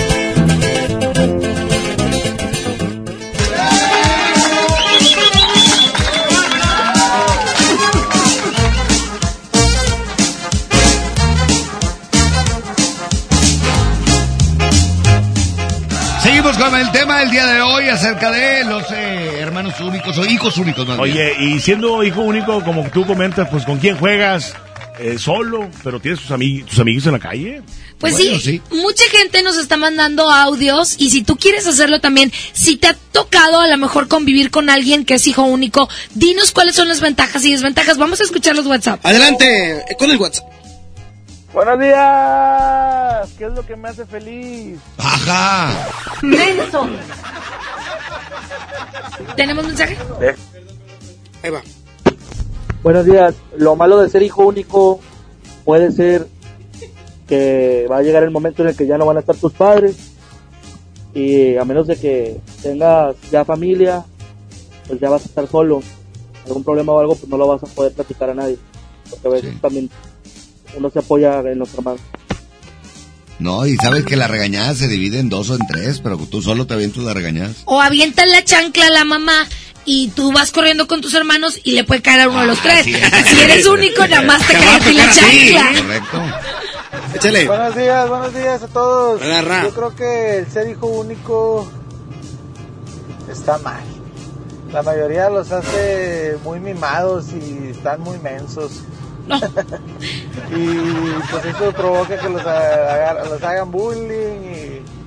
Speaker 1: El tema del día de hoy acerca de los eh, hermanos únicos o hijos únicos. Más bien.
Speaker 2: Oye, y siendo hijo único, como tú comentas, pues ¿con quién juegas? Eh, solo, pero tienes tus, amig tus amigos en la calle.
Speaker 3: Pues
Speaker 2: Bueno,
Speaker 3: sí, mucha gente nos está mandando audios y si tú quieres hacerlo también, si te ha tocado a lo mejor convivir con alguien que es hijo único, dinos cuáles son las ventajas y desventajas. Vamos a escuchar los WhatsApp.
Speaker 11: Adelante, con el WhatsApp.
Speaker 119: Buenos días. ¿Qué es lo que me hace feliz?
Speaker 1: Ajá.
Speaker 119: Menso.
Speaker 3: ¿Tenemos mensaje?
Speaker 11: Ahí va.
Speaker 120: Buenos días. Lo malo de ser hijo único puede ser que va a llegar el momento en el que ya no van a estar tus padres y a menos de que tengas ya familia, pues ya vas a estar solo. Algún problema o algo, pues no lo vas a poder platicar a nadie. Porque a veces también uno se apoya en los hermanos.
Speaker 49: No, y sabes que la regañada se divide en dos o en tres, pero tú solo te avientas la regañada.
Speaker 3: O avientas la chancla a la mamá y tú vas corriendo con tus hermanos y le puede caer a uno de los
Speaker 49: Ah,
Speaker 3: tres.
Speaker 49: sí, es.
Speaker 3: si eres único, nada más te cae a ti la
Speaker 49: Sí,
Speaker 3: chancla.
Speaker 49: correcto.
Speaker 11: Échale.
Speaker 121: Buenos días, buenos días a todos.
Speaker 11: Hola, Ra.
Speaker 121: Yo creo que el ser hijo único está mal. La mayoría los hace muy mimados y están muy mensos. Y pues eso provoca que los, haga- los hagan bullying y,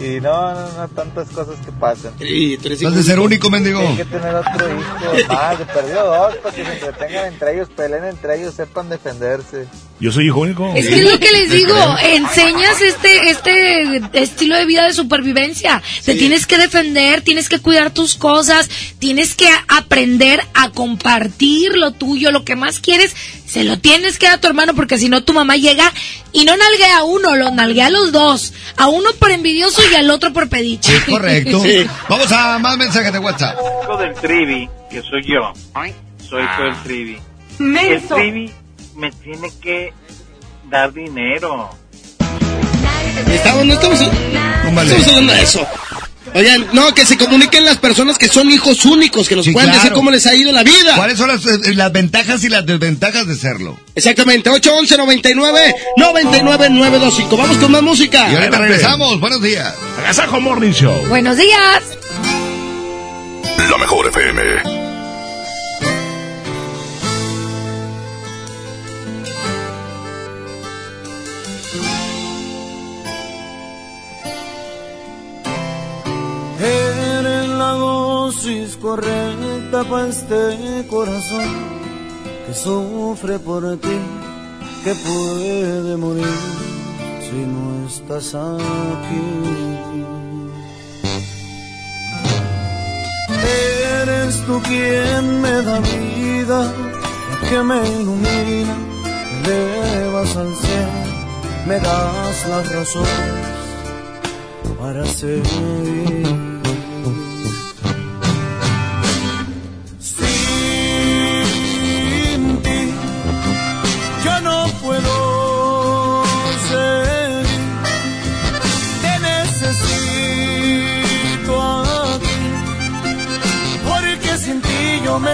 Speaker 121: y no, no, no, tantas cosas que pasan.
Speaker 11: Y eres
Speaker 49: Has de ser único, mendigo.
Speaker 121: Hay que tener otro hijo más, de perdido dos, para que se entretengan entre ellos, peleen entre ellos, sepan defenderse.
Speaker 2: Yo soy hijo único.
Speaker 3: Es que es lo que les digo, enseñas este este estilo de vida de supervivencia. Te tienes que defender, tienes que cuidar tus cosas, tienes que aprender a compartir lo tuyo, lo que más quieres, se lo tienes que dar a tu hermano porque si no tu mamá llega y no nalguea a uno, lo nalguea a los dos, a uno por envidioso y al otro por pediche.
Speaker 49: Correcto. Vamos a más mensajes de WhatsApp.
Speaker 122: hijo del trivi, que soy yo. Soy hijo del trivi. El trivi me tiene que dar dinero.
Speaker 11: Estamos, no estamos, estamos hablando de eso. Oigan, no, que se comuniquen las personas que son hijos únicos, que nos
Speaker 49: Sí,
Speaker 11: puedan
Speaker 49: claro.
Speaker 11: decir cómo les ha ido la vida.
Speaker 49: ¿Cuáles son las, eh, las ventajas y las desventajas de serlo?
Speaker 11: Exactamente, 811 99 99 925. Vamos con más música.
Speaker 49: Y ahorita regresamos. Buenos días.
Speaker 2: Agasajo Morning Show.
Speaker 3: Buenos días.
Speaker 6: La mejor FM.
Speaker 123: Dosis correcta para este corazón que sufre por ti, que puede morir si no estás aquí. Eres tú quien me da vida, que me ilumina, me elevas al cielo, me das las razones para seguir.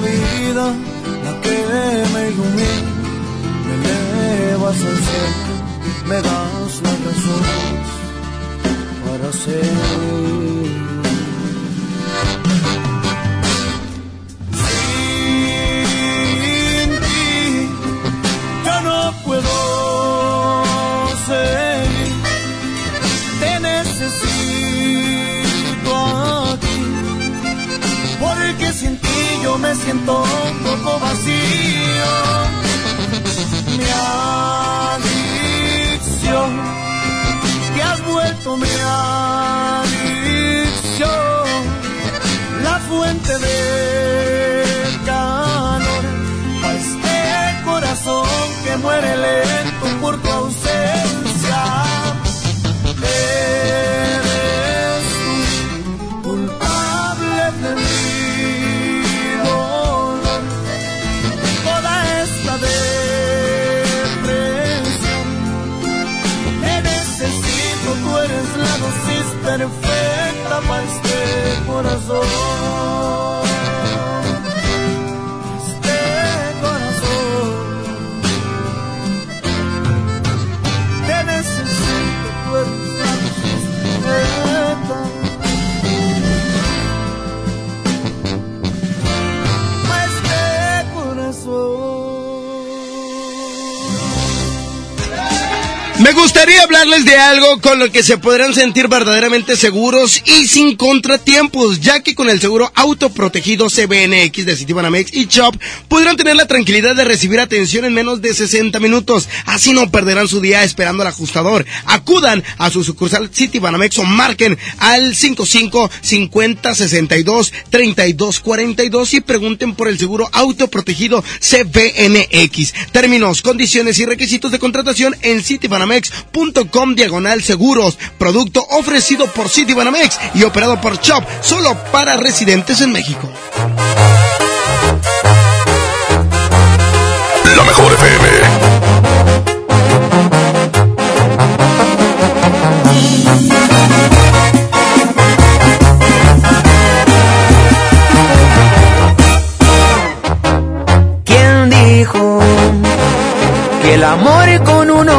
Speaker 123: Da vida, la que me ilumina, me elevas al cielo, me das las razones para seguir.
Speaker 11: Gustaría hablarles de algo con lo que se podrán sentir verdaderamente seguros y sin contratiempos, ya que con el seguro autoprotegido CBNX de Citibanamex y Chop podrán tener la tranquilidad de recibir atención en menos de 60 minutos. Así no perderán su día esperando al ajustador. Acudan a su sucursal Citibanamex o marquen al 55 50 62 32 42 y pregunten por el seguro autoprotegido CBNX. Términos, condiciones y requisitos de contratación en Citibanamex citibanamex.com diagonal seguros. Producto ofrecido por Citibanamex y operado por Chop, solo para residentes en México.
Speaker 91: La mejor FM.
Speaker 99: ¿Quién dijo que el amor con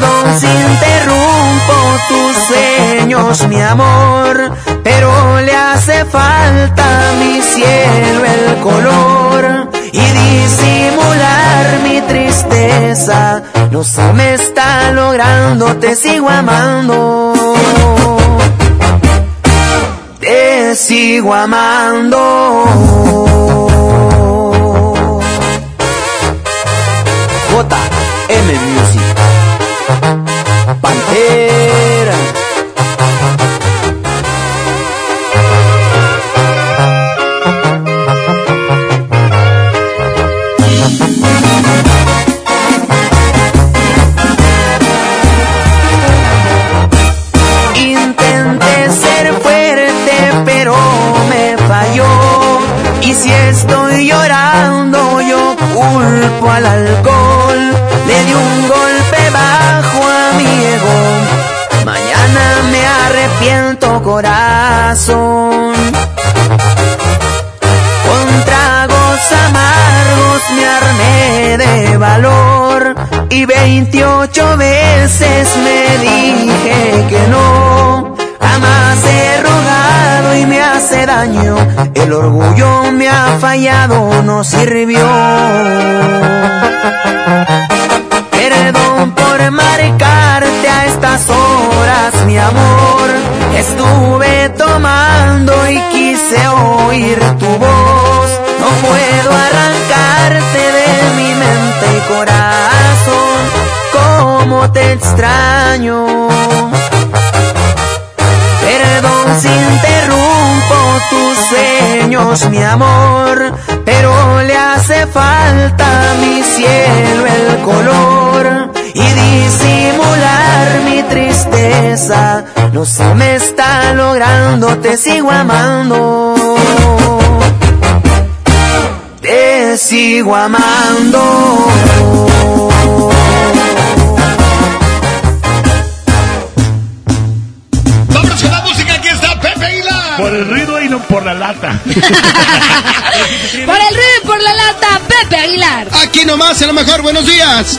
Speaker 99: Perdón si interrumpo tus sueños, mi amor, pero le hace falta a mi cielo el color y disimular mi tristeza. No se me está logrando, te sigo amando. Te sigo amando. JM Music. Pantera. Intenté ser fuerte, pero me falló. Y si estoy llorando, yo culpo al alcohol. Le di un golpe arrepiento, corazón. Con tragos amargos me armé de valor. Y 28 veces me dije que no. Jamás he rogado y me hace daño. El orgullo me ha fallado, no sirvió. Por marcarte a estas horas, mi amor. Estuve tomando y quise oír tu voz. No puedo arrancarte de mi mente y corazón. Cómo te extraño. Perdón si interrumpo tus sueños, mi amor, pero le hace falta a mi cielo el color y disimular mi tristeza. No se me está logrando, te sigo amando. Te sigo amando.
Speaker 11: Vámonos con la música, aquí está Pepe Aguilar.
Speaker 124: Por el ruido y no por la lata.
Speaker 125: Por el ruido y por la lata, Pepe Aguilar.
Speaker 11: Aquí nomás, a lo mejor, buenos días.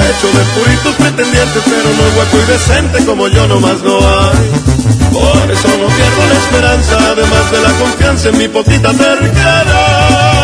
Speaker 44: Hecho de puritos pretendientes, pero no hueco y decente como yo nomás no hay. Por eso no pierdo la esperanza, además de la confianza en mi potita terquedad.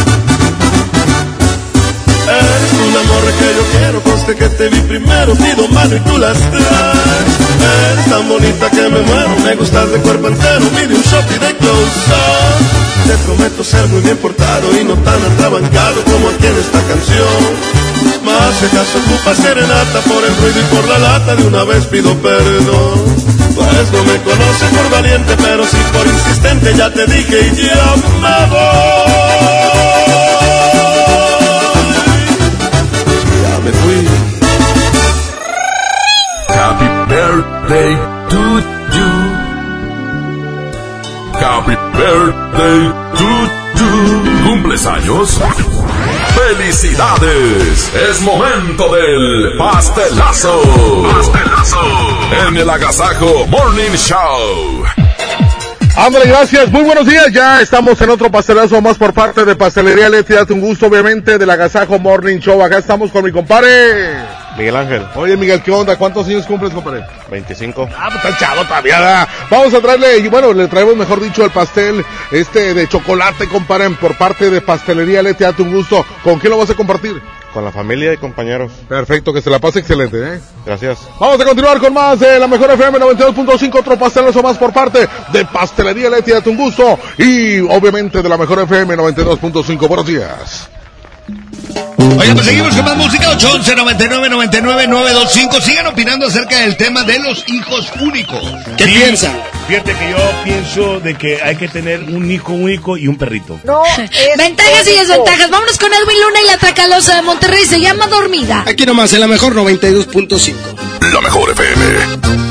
Speaker 44: Amor que yo quiero, conste que te vi primero, pido mano y tú las traes. Eres tan bonita que me muero, me gustas de cuerpo entero, mire un shot y de close up. Te prometo ser muy bien portado y no tan atrabancado como aquí en esta canción. Más si acaso ocupa serenata por el ruido y por la lata, de una vez pido perdón. Pues no me conoces por valiente, pero sí por insistente, ya te dije y ya me voy. Me fui.
Speaker 6: Happy birthday to you. Happy birthday to you. ¿Cumples años? ¡Felicidades! Es momento del pastelazo. Pastelazo. En el Agasajo Morning Show.
Speaker 126: Ándale, gracias. Muy buenos días. Ya estamos en otro pastelazo más por parte de Pastelería Leti. Date un gusto, obviamente, del Agasajo Morning Show. Acá estamos con mi compadre.
Speaker 127: Miguel Ángel.
Speaker 126: Oye, Miguel, ¿qué onda? ¿Cuántos años cumples, compadre?
Speaker 127: 25.
Speaker 126: Ah, pues está chavo todavía. Vamos a traerle, y bueno, le traemos, mejor dicho, el pastel este de chocolate, compadre, por parte de Pastelería Leti. Date un gusto. ¿Con quién lo vas a compartir?
Speaker 127: Con la familia y compañeros.
Speaker 126: Perfecto, que se la pase excelente, ¿eh?
Speaker 127: Gracias.
Speaker 126: Vamos a continuar con más de la mejor FM 92.5, otro pastelazo más por parte de Pastelería Leti, date un gusto. Y obviamente de la mejor FM 92.5. Buenos días.
Speaker 1: Oye, pues seguimos con más música, 811 99 99 925. Sigan opinando acerca del tema de los hijos únicos.
Speaker 2: ¿Qué piensan? Fíjate que yo pienso de que hay que tener un hijo único y un perrito.
Speaker 3: No, Ventajas y desventajas. Vámonos con Edwin Luna y la Tracalosa de Monterrey. Se llama Dormida.
Speaker 11: Aquí nomás, en la mejor 92.5.
Speaker 6: La mejor FM.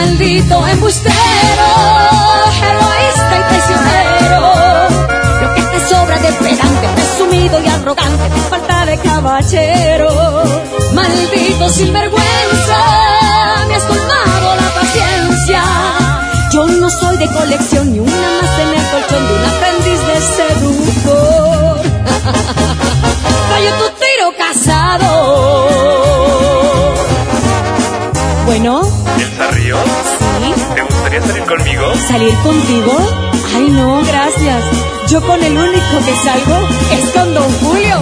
Speaker 62: Maldito embustero, egoísta y traicionero. Lo que te sobra de pedante, presumido y arrogante, te falta de caballero. Maldito sinvergüenza, me has colmado la paciencia. Yo no soy de colección ni una más en el colchón de un aprendiz de seductor. Fallo tu tiro casado. Bueno,
Speaker 128: ¿Elsa Ríos?
Speaker 62: sí,
Speaker 128: ¿Te gustaría salir conmigo?
Speaker 62: salir contigo. Ay, no, gracias. Yo con el único que salgo es con Don Julio.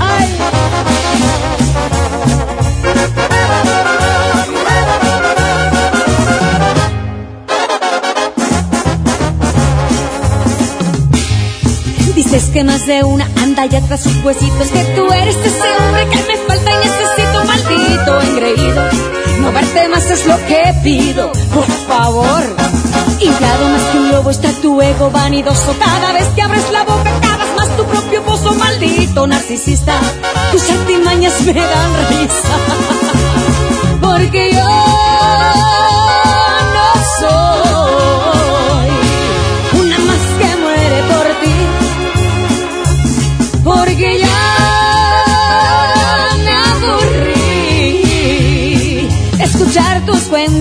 Speaker 62: Ay. Dices que más de una anda ya tras sus huesitos Que tú eres ese hombre que me falta y necesito Engreído. No verte más es lo que pido Por favor. Inflado más que un lobo está tu ego vanidoso. Cada vez que abres la boca cavas más tu propio pozo Maldito narcisista. Tus artimañas me dan risa Porque yo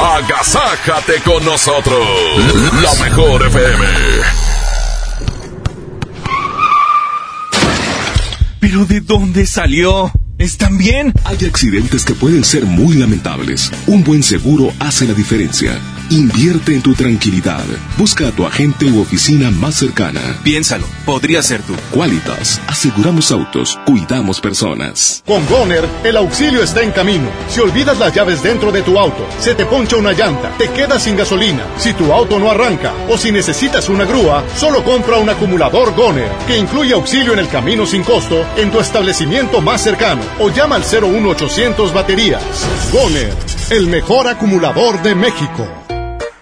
Speaker 91: Agasájate con nosotros. La mejor FM.
Speaker 128: ¿Pero de dónde salió? ¿Están bien?
Speaker 129: Hay accidentes que pueden ser muy lamentables. Un buen seguro hace la diferencia.
Speaker 28: Invierte en tu tranquilidad. Busca a tu agente u oficina más cercana.
Speaker 66: Piénsalo, podría ser tú.
Speaker 28: Qualitas. Aseguramos autos, cuidamos personas.
Speaker 82: Con Goner, el auxilio está en camino. Si olvidas las llaves dentro de tu auto, se te poncha una llanta, te quedas sin gasolina, si tu auto no arranca o si necesitas una grúa, solo compra un acumulador Goner, que incluye auxilio en el camino sin costo en tu establecimiento más cercano o llama al 01800 baterías. Goner, el mejor acumulador de México.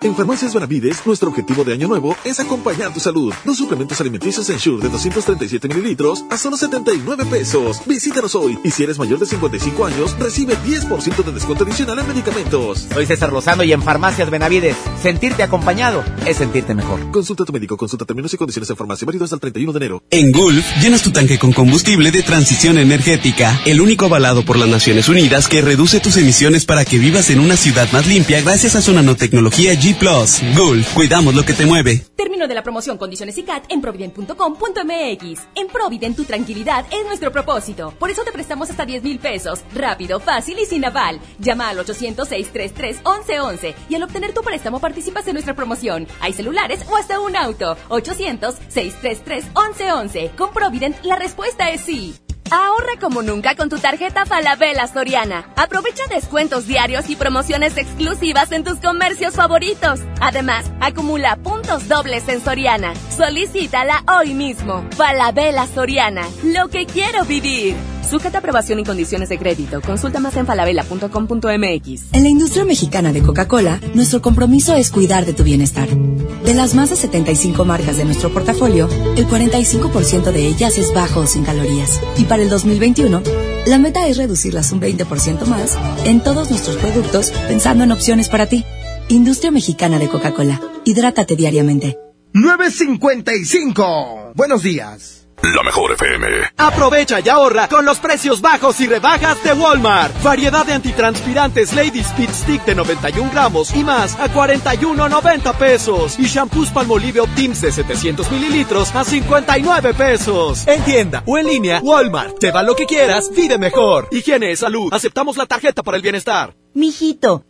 Speaker 99: En Farmacias Benavides, nuestro objetivo de año nuevo es acompañar tu salud. Dos suplementos alimenticios Ensure de 237 mililitros a solo 79 pesos. Visítanos hoy y si eres mayor de 55 años, recibe 10% de descuento adicional en medicamentos.
Speaker 130: Soy César Lozano y en Farmacias Benavides, sentirte acompañado es sentirte mejor.
Speaker 99: Consulta a tu médico, consulta términos y condiciones en farmacia válido hasta el 31 de enero.
Speaker 131: En Gulf, llenas tu tanque con combustible de transición energética, el único avalado por las Naciones Unidas que reduce tus emisiones para que vivas en una ciudad más limpia gracias a su nanotecnología G Plus. Gulf, cuidamos lo que te mueve.
Speaker 112: Término de la promoción Condiciones y CAT en provident.com.mx. En Provident tu tranquilidad es nuestro propósito. Por eso te prestamos hasta 10 mil pesos. Rápido, fácil y sin aval. Llama al 800-633-1111 y al obtener tu préstamo participas en nuestra promoción. Hay celulares o hasta un auto. 800-633-1111. Con Provident la respuesta es sí. Ahorra como nunca con tu tarjeta Falabella Soriana. Aprovecha descuentos diarios y promociones exclusivas en tus comercios favoritos. Además, acumula puntos dobles en Soriana. Solicítala hoy mismo. Falabella Soriana. Lo que quiero vivir. Sujeta aprobación y condiciones de crédito. Consulta más en falabella.com.mx.
Speaker 132: En la industria mexicana de Coca-Cola, nuestro compromiso es cuidar de tu bienestar. De las más de 75 marcas de nuestro portafolio, el 45% de ellas es bajo o sin calorías. Y para el 2021, la meta es reducirlas un 20% más en todos nuestros productos, pensando en opciones para ti. Industria mexicana de Coca-Cola. Hidrátate diariamente.
Speaker 11: 955. Buenos días.
Speaker 6: La mejor FM.
Speaker 133: Aprovecha y ahorra con los precios bajos y rebajas de Walmart. Variedad de antitranspirantes Lady Speed Stick de 91 gramos y más a 41.90 pesos. Y shampoos Palmolive Optims de 700 mililitros a 59 pesos. En tienda o en línea, Walmart. Lleva lo que quieras, vive mejor. Higiene, salud. Aceptamos la tarjeta para el bienestar.
Speaker 134: Mijito,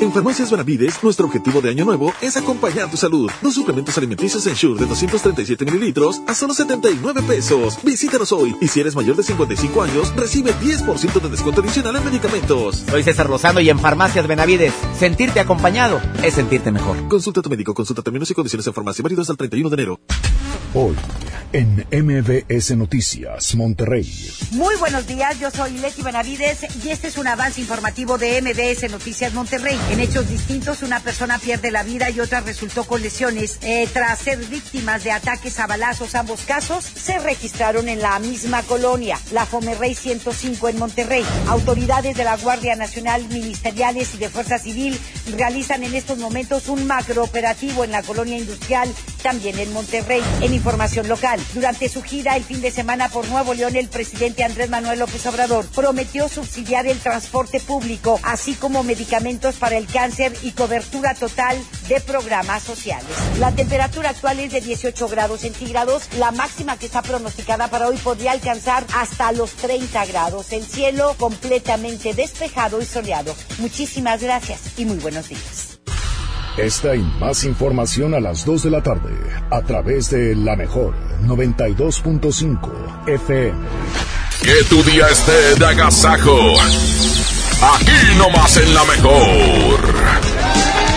Speaker 99: En Farmacias Benavides, nuestro objetivo de año nuevo es acompañar tu salud. Dos suplementos alimenticios Ensure de 237 mililitros a solo 79 pesos. Visítanos hoy y si eres mayor de 55 años, recibe 10% de descuento adicional en medicamentos.
Speaker 130: Soy César Lozano y en Farmacias Benavides, sentirte acompañado es sentirte mejor.
Speaker 99: Consulta a tu médico, consulta términos y condiciones en farmacia válido hasta el 31 de enero.
Speaker 126: Hoy, en MBS Noticias, Monterrey.
Speaker 135: Muy buenos días, yo soy Leti Benavides y este es un avance informativo de MBS Noticias Monterrey. En hechos distintos, una persona pierde la vida y otra resultó con lesiones. Eh, tras ser víctimas de ataques a balazos, ambos casos se registraron en la misma colonia, la Fomerrey 105 en Monterrey. Autoridades de la Guardia Nacional, ministeriales y de Fuerza Civil realizan en estos momentos un macrooperativo en la colonia industrial, también en Monterrey. Información local, durante su gira el fin de semana por Nuevo León, el presidente Andrés Manuel López Obrador prometió subsidiar el transporte público, así como medicamentos para el cáncer y cobertura total de programas sociales. La temperatura actual es de 18 grados centígrados. La máxima que está pronosticada para hoy podría alcanzar hasta los 30 grados. El cielo completamente despejado y soleado. Muchísimas gracias y muy buenos días.
Speaker 126: Esta y más información a las 2 de la tarde a través de la mejor 92.5 FM.
Speaker 6: Que tu día esté de agasajo. Aquí nomás en la mejor.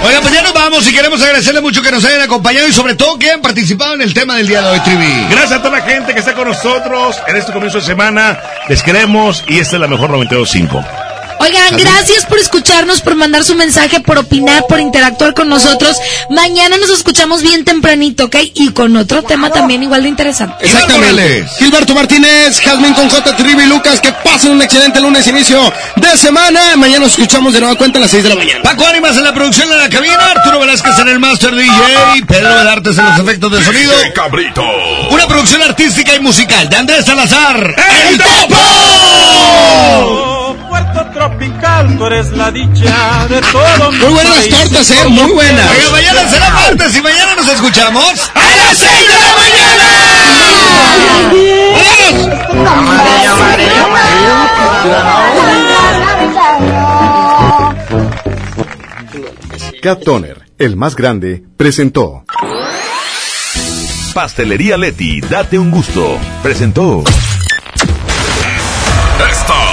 Speaker 1: Oiga, pues ya nos vamos y queremos agradecerle mucho que nos hayan acompañado y sobre todo que hayan participado en el tema del día de hoy, Trivi.
Speaker 2: Gracias a toda la gente que está con nosotros en este comienzo de semana. Les queremos y esta es la mejor 92.5.
Speaker 3: Oigan, gracias por escucharnos, por mandar su mensaje, por opinar, por interactuar con nosotros. Mañana nos escuchamos bien tempranito, ¿ok? Y con otro tema también igual de interesante.
Speaker 11: Exactamente. Gilberto Martínez, Jasmine con J, Trivi Lucas, que pasen un excelente lunes, inicio de semana. Mañana nos escuchamos de nueva cuenta a las 6 de la mañana.
Speaker 1: Paco Ánimas en la producción de la cabina, Arturo Velázquez en el Master DJ, Pedro Vedartes en los efectos de sonido.
Speaker 66: Cabrito.
Speaker 1: Una producción artística y musical de Andrés Salazar. ¡El Topo!
Speaker 18: Puerto tropical, tú eres la dicha de todo
Speaker 11: Muy buenas las tortas, eh, muy buenas.
Speaker 1: Oiga, mañana será martes y mañana nos escuchamos a las 6 de la
Speaker 82: Cat Toner, el más grande, presentó.
Speaker 66: Pastelería Leti, date un gusto. Presentó. Esta es.